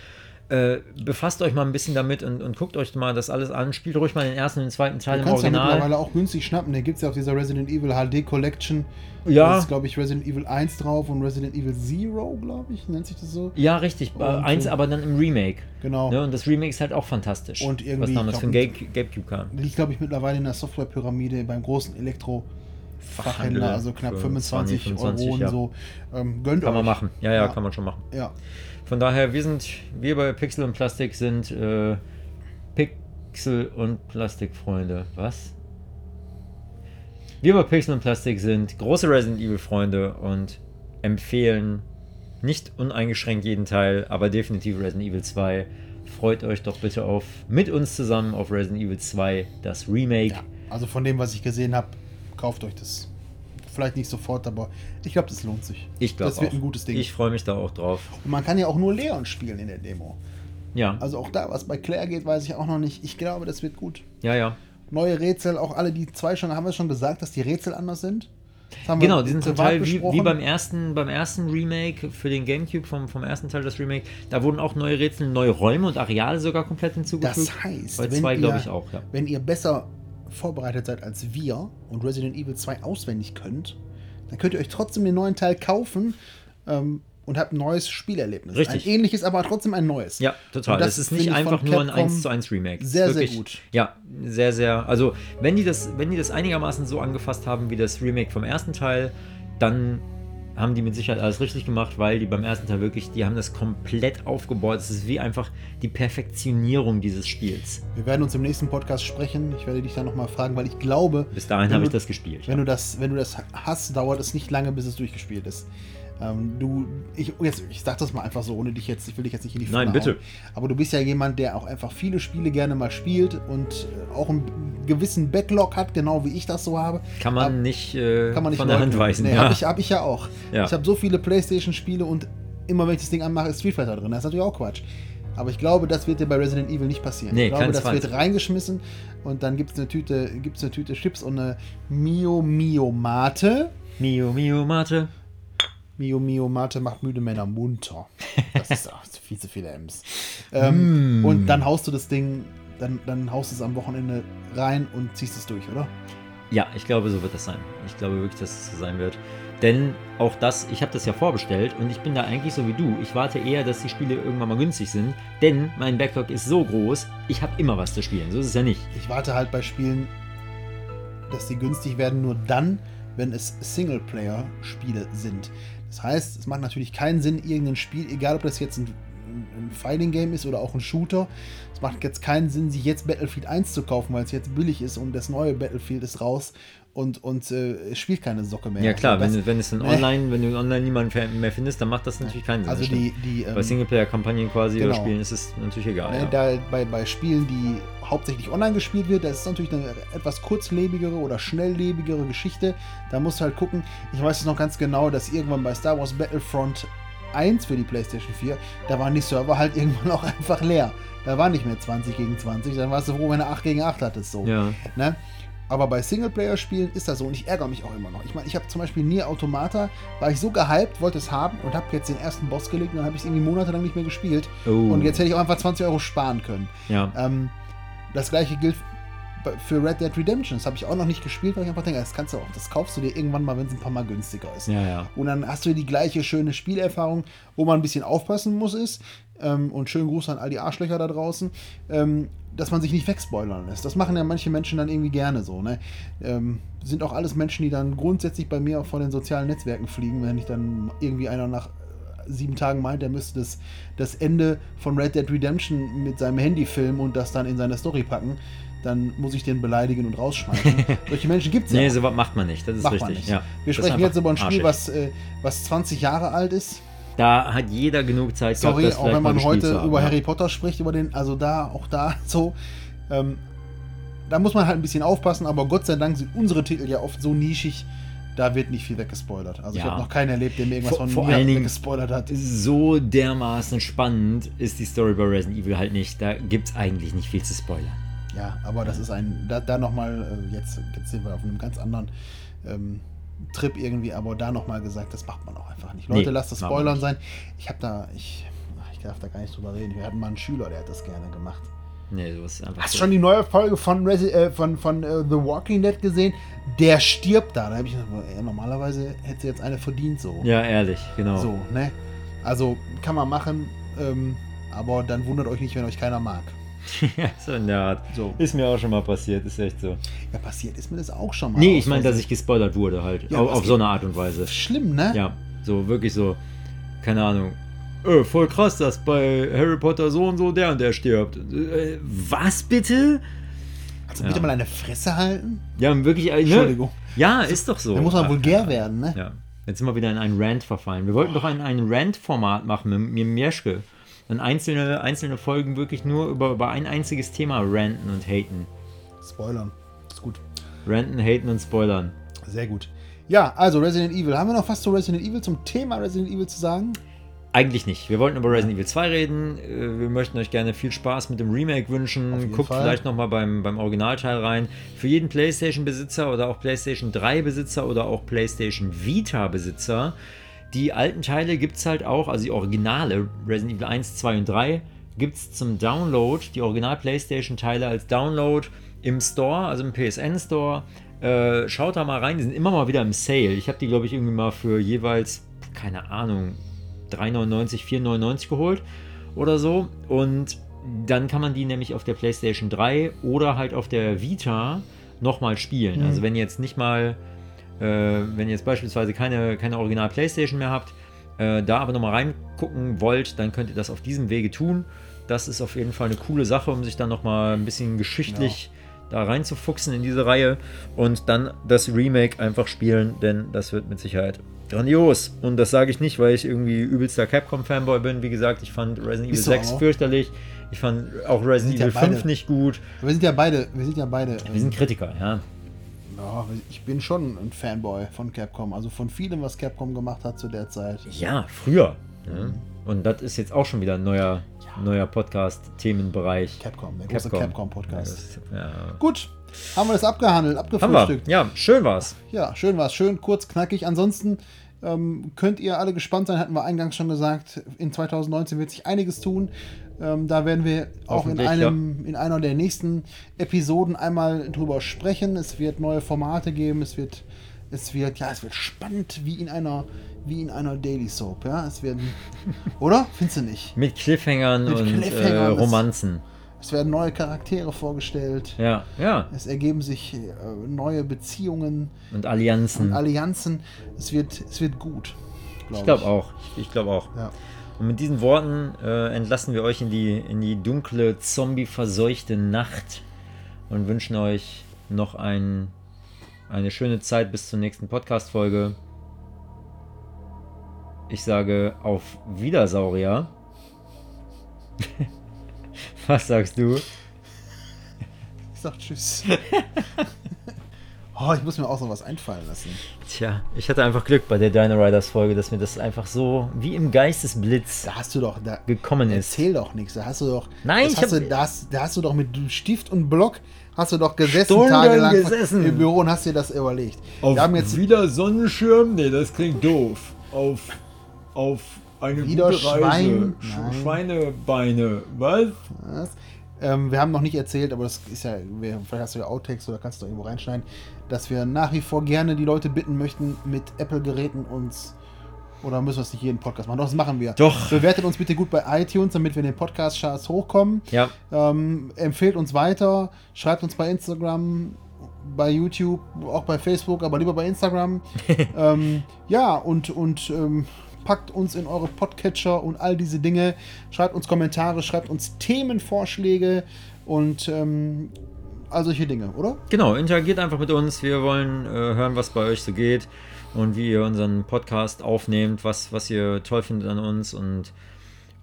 äh, befasst euch mal ein bisschen damit und, und guckt euch mal das alles an. Spielt ruhig mal den ersten und den zweiten Teil Du im kannst ja Original. mittlerweile auch günstig schnappen. Den gibt es ja auf dieser Resident Evil HD Collection. Ja. Da ist, glaube ich, Resident Evil 1 drauf und Resident Evil Zero, glaube ich, nennt sich das so. ja, richtig. Äh, Und, eins äh, aber dann im Remake. Genau. Ne? Und das Remake ist halt auch fantastisch. Und irgendwie, was damals für glaub, den Ga- Gamecube kam. Liegt, glaube ich, mittlerweile in der Softwarepyramide beim großen Elektro-Fachhändler, Fachhandel also knapp für 25, 20, Euro 25, und ja. so. Ähm, gönnt Kann man euch. machen. Ja, ja, kann man schon machen. Ja. Von daher, wir sind, wir bei Pixel und Plastik sind äh, Pixel und Plastikfreunde. Was? Wir bei Pixel und Plastik sind große Resident Evil Freunde und empfehlen nicht uneingeschränkt jeden Teil, aber definitiv Resident Evil 2. Freut euch doch bitte auf mit uns zusammen auf Resident Evil 2, das Remake. ja. Also von dem, was ich gesehen habe, kauft euch das. Vielleicht nicht sofort, aber ich glaube, das lohnt sich. Ich glaube Das wird auch. ein gutes Ding. Ich freue mich da auch drauf. Und man kann ja auch nur Leon spielen in der Demo. Ja, Also auch da, was bei Claire geht, weiß ich auch noch nicht. Ich glaube, das wird gut. ja, ja. Neue Rätsel, auch alle die zwei schon, haben wir schon gesagt, dass die Rätsel anders sind? Genau, die sind total wie, wie beim ersten, beim ersten Remake für den Gamecube vom, vom ersten Teil das Remake. Da wurden auch neue Rätsel, neue Räume und Areale sogar komplett hinzugefügt. Das heißt, bei zwei ihr- glaube ich auch, ja. Wenn ihr besser vorbereitet seid als wir und Resident Evil 2 auswendig könnt, dann könnt ihr euch trotzdem den neuen Teil kaufen ähm, und habt ein neues Spielerlebnis. Richtig. Ein ähnliches, aber trotzdem ein neues. Ja, total. Und Das, ist nicht einfach nur ein Capcom 1 zu 1 Remake. Sehr, Wirklich, sehr gut. Ja, sehr, sehr. Also, wenn die, das, wenn die das einigermaßen so angefasst haben wie das Remake vom ersten Teil, dann haben die mit Sicherheit alles richtig gemacht, weil die beim ersten Teil wirklich, die haben das komplett aufgebaut. Es ist wie einfach die Perfektionierung dieses Spiels. Wir werden uns im nächsten Podcast sprechen. Ich werde dich dann nochmal fragen, weil ich glaube. Bis dahin habe ich das gespielt. Wenn du das, wenn du das hast, dauert es nicht lange, bis es durchgespielt ist. Ähm, du, ich, jetzt, ich sag das mal einfach so, ohne dich jetzt, ich will dich jetzt nicht in die Nein, Pfanne bitte. hauen. Aber du bist ja jemand, der auch einfach viele Spiele gerne mal spielt und äh, auch einen gewissen Backlog hat, genau wie ich das so habe. Kann man Aber- nicht, äh, kann man nicht von der Hand weisen. Nee, ja. habe ich, hab ich ja auch. Ja. Ich habe so viele Playstation-Spiele und immer wenn ich das Ding anmache, ist Street Fighter drin. Das ist natürlich auch Quatsch. Aber ich glaube, das wird dir bei Resident Evil nicht passieren. Nee, ich glaube, das wird reingeschmissen und dann gibt es eine Tüte, gibt's eine Tüte Chips und eine Mio Mio Mate. Mio, Mio, Mate. Mio Mio Mate macht müde Männer munter. Das ist ach, viel zu viele M's. Ähm, Mm. Und dann haust du das Ding, dann, dann haust du es am Wochenende rein und ziehst es durch, oder? Ja, ich glaube, so wird das sein. Ich glaube wirklich, dass es so sein wird. Denn auch das, ich habe das ja vorbestellt und ich bin da eigentlich so wie du. Ich warte eher, dass die Spiele irgendwann mal günstig sind, denn mein Backlog ist so groß, ich habe immer was zu spielen. So ist es ja nicht. Ich warte halt bei Spielen, dass die günstig werden, nur dann, wenn es Singleplayer-Spiele sind. Das heißt, es macht natürlich keinen Sinn, irgendein Spiel, egal ob das jetzt ein ein, ein Fighting-Game ist oder auch ein Shooter. Es macht jetzt keinen Sinn, sich jetzt Battlefield 1 zu kaufen, weil es jetzt billig ist und das neue Battlefield ist raus und, und äh, es spielt keine Socke mehr. Ja klar, Also wenn, du- wenn es online, wenn du online niemanden mehr findest, dann macht das natürlich keinen Sinn. Also die, die ähm, Bei Singleplayer-Kampagnen quasi oder genau. Spielen ist es natürlich egal. Ne, ja. da, bei, bei Spielen, die hauptsächlich online gespielt wird, das ist natürlich eine etwas kurzlebigere oder schnelllebigere Geschichte. Da musst du halt gucken. Ich weiß es noch ganz genau, dass irgendwann bei Star Wars Battlefront 1 für die PlayStation 4, da waren die Server halt irgendwann auch einfach leer. Da war nicht mehr 20 gegen 20, dann warst du froh, wenn du 8 gegen 8 hattest. So. Ja. Ne? Aber bei Singleplayer-Spielen ist das so und ich ärgere mich auch immer noch. Ich meine, ich habe zum Beispiel Nier Automata, war ich so gehypt, wollte es haben und habe jetzt den ersten Boss gelegt und dann habe ich es irgendwie monatelang nicht mehr gespielt. Oh. Und jetzt hätte ich auch einfach 20 Euro sparen können. Ja. Ähm, das gleiche gilt für Red Dead Redemption. Das habe ich auch noch nicht gespielt, weil ich einfach denke, das kannst du auch, das kaufst du dir irgendwann mal, wenn es ein paar Mal günstiger ist. Ja, ja. Und dann hast du die gleiche schöne Spielerfahrung, wo man ein bisschen aufpassen muss, ist, ähm, und schönen Gruß an all die Arschlöcher da draußen, ähm, dass man sich nicht wegspoilern lässt. Das machen ja manche Menschen dann irgendwie gerne so. Ne? Ähm, sind auch alles Menschen, die dann grundsätzlich bei mir auch von den sozialen Netzwerken fliegen, wenn ich dann irgendwie einer nach äh, sieben Tagen meint, er müsste das, das Ende von Red Dead Redemption mit seinem Handy filmen und das dann in seine Story packen, dann muss ich den beleidigen und rausschmeißen. Solche Menschen gibt es ja. Nee, sowas macht man nicht. Das ist Macht richtig. Ja. Wir Das sprechen jetzt über ein Spiel, arschig. was, äh, was 20 Jahre alt ist. Da hat jeder genug Zeit Sorry, gehabt, das auch wenn man heute haben, über ja. Harry Potter spricht, über den, also da, auch da so. Ähm, da muss man halt ein bisschen aufpassen, aber Gott sei Dank sind unsere Titel ja oft so nischig, da wird nicht viel weggespoilert. Also ich Ja. habe noch keinen erlebt, der mir irgendwas Vor, von vor mir allen Dingen weggespoilert hat. so dermaßen spannend ist die Story bei Resident Evil halt nicht. Da gibt es eigentlich nicht viel zu spoilern. Ja, aber das ist ein, da, da nochmal, äh, jetzt, jetzt sind wir auf einem ganz anderen ähm, Trip irgendwie, aber da nochmal gesagt, das macht man auch einfach nicht. Leute, Nee, lasst das Spoilern sein. Ich habe da, ich, ich darf da gar nicht drüber reden. Wir hatten mal einen Schüler, der hat das gerne gemacht. Nee, du ist einfach Hast du so. schon die neue Folge von, Resi äh, von, von äh, The Walking Dead gesehen? Der stirbt da. Da habe ich gedacht, ey, normalerweise hätte sie jetzt eine verdient so. Ja, ehrlich, genau. So, ne? Also kann man machen, ähm, aber dann wundert euch nicht, wenn euch keiner mag. Ja, so in der Art. So. Ist mir auch schon mal passiert, ist echt so. Ja, passiert ist mir das auch schon mal. Nee, ich meine, dass ich gespoilert wurde halt. Ja, auf auf so eine Art und Weise. Schlimm, ne? Ja, so wirklich so, keine Ahnung. Äh, voll krass, dass bei Harry Potter so und so der und der stirbt. Äh, was bitte? Also bitte Ja. mal eine Fresse halten. Ja, wirklich. Äh, ne? Entschuldigung. Ja, ist doch so. Da muss man vulgär werden, ne? Ja. Jetzt sind wir wieder in einen Rant verfallen. Wir wollten doch ein, ein Rant-Format machen mit, mit Mieschke. Dann einzelne, einzelne Folgen wirklich nur über, über ein einziges Thema ranten und haten. Spoilern. Ist gut. Ranten, haten und spoilern. Sehr gut. Ja, also Resident Evil. Haben wir noch was zu Resident Evil, zum Thema Resident Evil zu sagen? Eigentlich nicht. Wir wollten über Resident Evil 2 reden. Äh, Wir möchten euch gerne viel Spaß mit dem Remake wünschen. Guckt Fall. vielleicht nochmal beim, beim Originalteil rein. Für jeden PlayStation-Besitzer oder auch PlayStation 3-Besitzer oder auch PlayStation Vita-Besitzer. Die alten Teile gibt es halt auch, also die Originale, Resident Evil 1, 2 und 3, gibt es zum Download, die Original-PlayStation-Teile als Download im Store, also im PSN-Store. Äh, schaut da mal rein, die sind immer mal wieder im Sale. Ich habe die, glaube ich, irgendwie mal für jeweils, keine Ahnung, 3,99, 4,99 geholt oder so. Und dann kann man die nämlich auf der PlayStation 3 oder halt auf der Vita nochmal spielen. Mhm. Also wenn jetzt nicht mal, wenn ihr jetzt beispielsweise keine, keine Original PlayStation mehr habt, äh, da aber nochmal reingucken wollt, dann könnt ihr das auf diesem Wege tun. Das ist auf jeden Fall eine coole Sache, um sich dann nochmal ein bisschen geschichtlich da reinzufuchsen in diese Reihe und dann das Remake einfach spielen, denn das wird mit Sicherheit grandios. Und das sage ich nicht, weil ich irgendwie übelster Capcom-Fanboy bin. Wie gesagt, ich fand Resident Evil Bist du 6 auch? fürchterlich. Ich fand auch Resident sind ja Evil 5 beide- nicht gut. Wir sind ja beide, wir sind ja beide. Wir sind Kritiker, ja. Ja, ich bin schon ein Fanboy von Capcom. Also von vielem, was Capcom gemacht hat zu der Zeit. Ja, früher. Ne? Und das ist jetzt auch schon wieder ein neuer, neuer Podcast-Themenbereich. Capcom, der große Capcom-Podcast. Ja, ja. Gut, haben wir das abgehandelt, abgefrühstückt. Ja, schön war's. Ja, schön war's. Schön, kurz, knackig. Ansonsten ähm, könnt ihr alle gespannt sein, hatten wir eingangs schon gesagt. In 2019 wird sich einiges tun. Ähm, da werden wir auch in, einem, in einer der nächsten Episoden einmal drüber sprechen. Es wird neue Formate geben. Es wird, es wird, ja, es wird spannend wie in einer, wie in einer Daily Soap. Ja, es werden, oder? Findest du nicht? Mit Cliffhangern Mit und Cliffhangern, äh, Romanzen. Es werden neue Charaktere vorgestellt. Ja, ja. Es ergeben sich äh, neue Beziehungen Und Allianzen. und Allianzen. Es wird, es wird gut. glaub ich glaube auch. Ich, ich glaube auch. Ja. Und mit diesen Worten äh, entlassen wir euch in die, in die dunkle, zombie-verseuchte Nacht und wünschen euch noch ein, eine schöne Zeit bis zur nächsten Podcast-Folge. Ich sage auf Wiedersaurier. Was sagst du? Ich sag Tschüss. oh, ich muss mir auch so was einfallen lassen. Tja, ich hatte einfach Glück bei der Dino Riders Folge, dass mir das einfach so wie im Geistesblitz Da hast du doch, da gekommen ist. erzähl doch nichts. Da hast du doch, Nein, ich hast hab- du, da, hast, da hast du doch mit Stift und Block hast du doch gesessen Stunden tagelang gesessen. im Büro und hast dir das überlegt. Wir haben jetzt wieder Sonnenschirm? Nee, das klingt doof. Auf, auf eine Wieder gute Reise. Schwein? Sch Nein. Schweinebeine. Was? Was? Ähm, wir haben noch nicht erzählt, aber das ist ja, vielleicht hast du ja Outtakes oder kannst du irgendwo reinschneiden, dass wir nach wie vor gerne die Leute bitten möchten, mit Apple-Geräten uns oder müssen wir es nicht jeden Podcast machen? Doch, das machen wir. Doch. Bewertet uns bitte gut bei iTunes, damit wir in den Podcast-Charts hochkommen. Ja. Ähm, empfehlt uns weiter, schreibt uns bei Instagram, bei YouTube, auch bei Facebook, aber lieber bei Instagram. ähm, ja, und, und ähm, packt uns in eure Podcatcher und all diese Dinge. Schreibt uns Kommentare, schreibt uns Themenvorschläge und ähm, all solche Dinge, oder? Genau, interagiert einfach mit uns. Wir wollen äh, hören, was bei euch so geht und wie ihr unseren Podcast aufnehmt, was, was ihr toll findet an uns und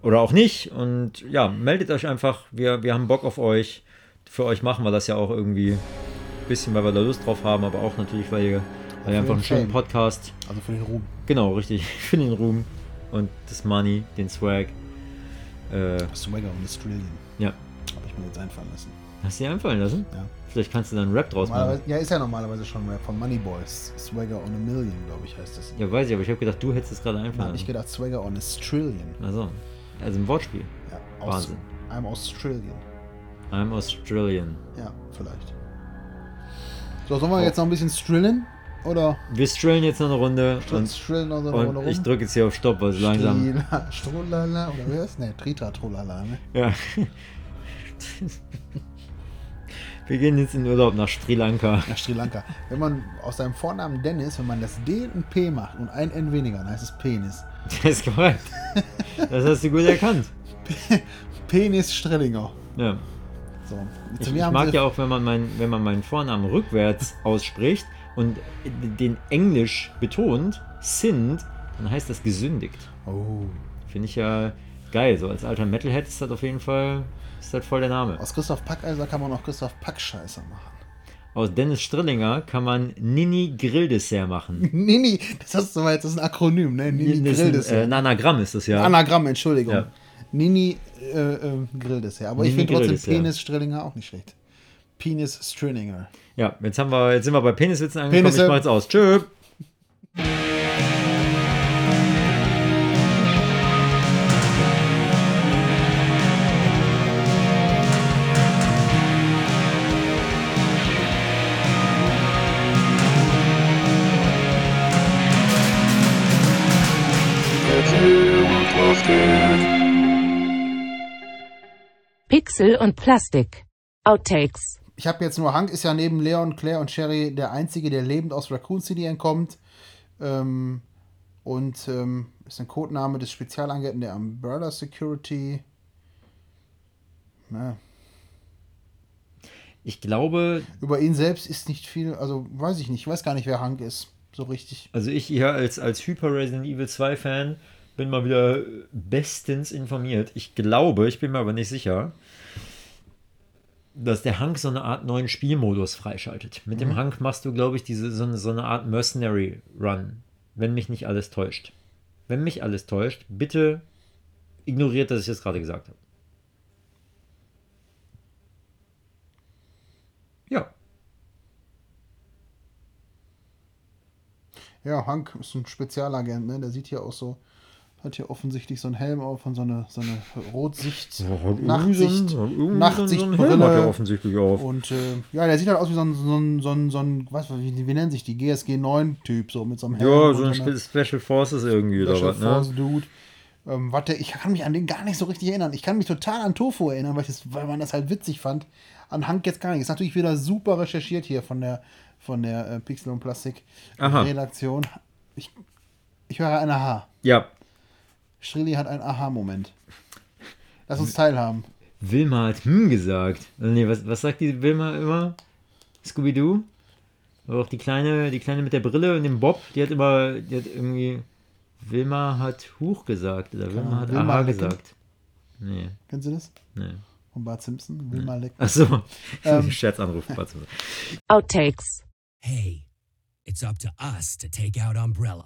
oder auch nicht. Und ja, meldet euch einfach. Wir, wir haben Bock auf euch. Für euch machen wir das ja auch irgendwie ein bisschen, weil wir da Lust drauf haben, aber auch natürlich, weil ihr, weil ihr einfach einen schönen Fame. Podcast. Also für den Ruhm. Genau, richtig. Für den Ruhm und das Money, den Swag. Äh, Swagger und Australian. ja. Habe ich mir jetzt einfallen lassen. Hast du dir einfallen lassen? Ja. Vielleicht kannst du dann einen Rap draus machen. Ja, ist ja normalerweise schon Rap von Money Boys. Swagger on a Million, glaube ich, heißt das. Ja, weiß ich, aber ich habe gedacht, du hättest es gerade einfallen habe ich lassen. gedacht, Swagger on a Trillion. Also, also ein Wortspiel. Ja, aus, Wahnsinn. I'm Australian. I'm Australian. Ja, vielleicht. So, sollen wir jetzt noch ein bisschen strillen? Oder Wir strillen jetzt noch eine Runde Str- und, strillen noch so eine Runde und rum? ich drücke jetzt hier auf Stopp, weil es langsam. Strila, Strulala, oder wer ist? Ne, Tritra Trulala, ne? Ja. Wir gehen jetzt in Urlaub nach Sri Lanka. Nach Sri Lanka. Wenn man aus seinem Vornamen Dennis, wenn man das D und P macht und ein N weniger, dann heißt es Penis. Das ist korrekt. Das hast du gut erkannt. Penis Strillinger. Ja. So. Ich, ich mag ja auch, wenn man, mein, wenn man meinen Vornamen rückwärts ausspricht und den Englisch betont, sind, dann heißt das gesündigt. Oh. Finde ich ja geil. So als alter Metalhead ist das auf jeden Fall ist das voll der Name. Aus Christoph Packeiser kann man auch Christoph Packscheißer machen. Aus Dennis Strillinger kann man Nini Grilldessert machen. Nini, das hast du mal jetzt, das ist ein Akronym, ne? Nini Das ist ein, Grilldessert. äh, ein Anagramm ist das ja. Anagramm, Entschuldigung. Ja. Nini äh, äh, Grilldessert. Aber ich Nini finde trotzdem Grilldessert. Penis Strillinger auch nicht schlecht. Penis Strillinger. Ja, jetzt, haben wir, jetzt sind wir bei Peniswitzen angekommen. Penisse. Ich mach jetzt aus. Tschö. Pixel und Plastik. Outtakes. Ich habe jetzt nur Hank, ist ja neben Leon, Claire und Sherry der Einzige, der lebend aus Raccoon City entkommt. Ähm, und ähm, ist ein Codename des Spezialagenten der Umbrella Security. Na, Ich glaube, über ihn selbst ist nicht viel, also weiß ich nicht, ich weiß gar nicht, wer Hank ist, so richtig. also ich hier als, als Hyper Resident Evil 2 Fan bin mal wieder bestens informiert. Ich glaube, ich bin mir aber nicht sicher, dass der Hank so eine Art neuen Spielmodus freischaltet. Mit dem Mhm. Hank machst du, glaube ich, diese, so, eine, so eine Art Mercenary Run, wenn mich nicht alles täuscht. Wenn mich alles täuscht, bitte ignoriert, dass ich das gerade gesagt habe. Ja, Ja, Hank ist ein Spezialagent, ne? Der sieht hier auch so, hat hier offensichtlich so einen Helm auf und so eine, so eine Rotsicht, Ja, Nachtsicht, so so einen Nachtsichtbrille. Helm hat er offensichtlich auf. Und äh, ja, der sieht halt aus wie so ein, so ein, so ein, so ein was, wie, wie nennen sich die, GSG 9-Typ, so mit so einem Helm. Ja, so ein Spe Special Forces irgendwie oder Special was, ne? Force Dude. Ähm, warte, ich kann mich an den gar nicht so richtig erinnern. Ich kann mich total an Tofu erinnern, weil, das, weil man das halt witzig fand. An Hank jetzt gar nicht. Ist natürlich wieder super recherchiert hier von der, von der äh, Pixel und Plastik Aha. Redaktion. Ich, ich höre eine H. Ja. Shrilly hat einen Aha-Moment. Lass uns teilhaben. Wilma hat hm gesagt. Also nee, was, was sagt die Wilma immer? Scooby-Doo? Aber auch die kleine, die kleine mit der Brille und dem Bob, die hat immer, die hat irgendwie. Wilma hat Huch gesagt oder Wilma hat Wilma Aha Lecke? gesagt. Nee, Kennst du das? nee. Von Bart Simpson? Wilma Leck. Achso. Ähm. Scherzanruf. Warte. Outtakes. Hey, it's up to us to take out Umbrella.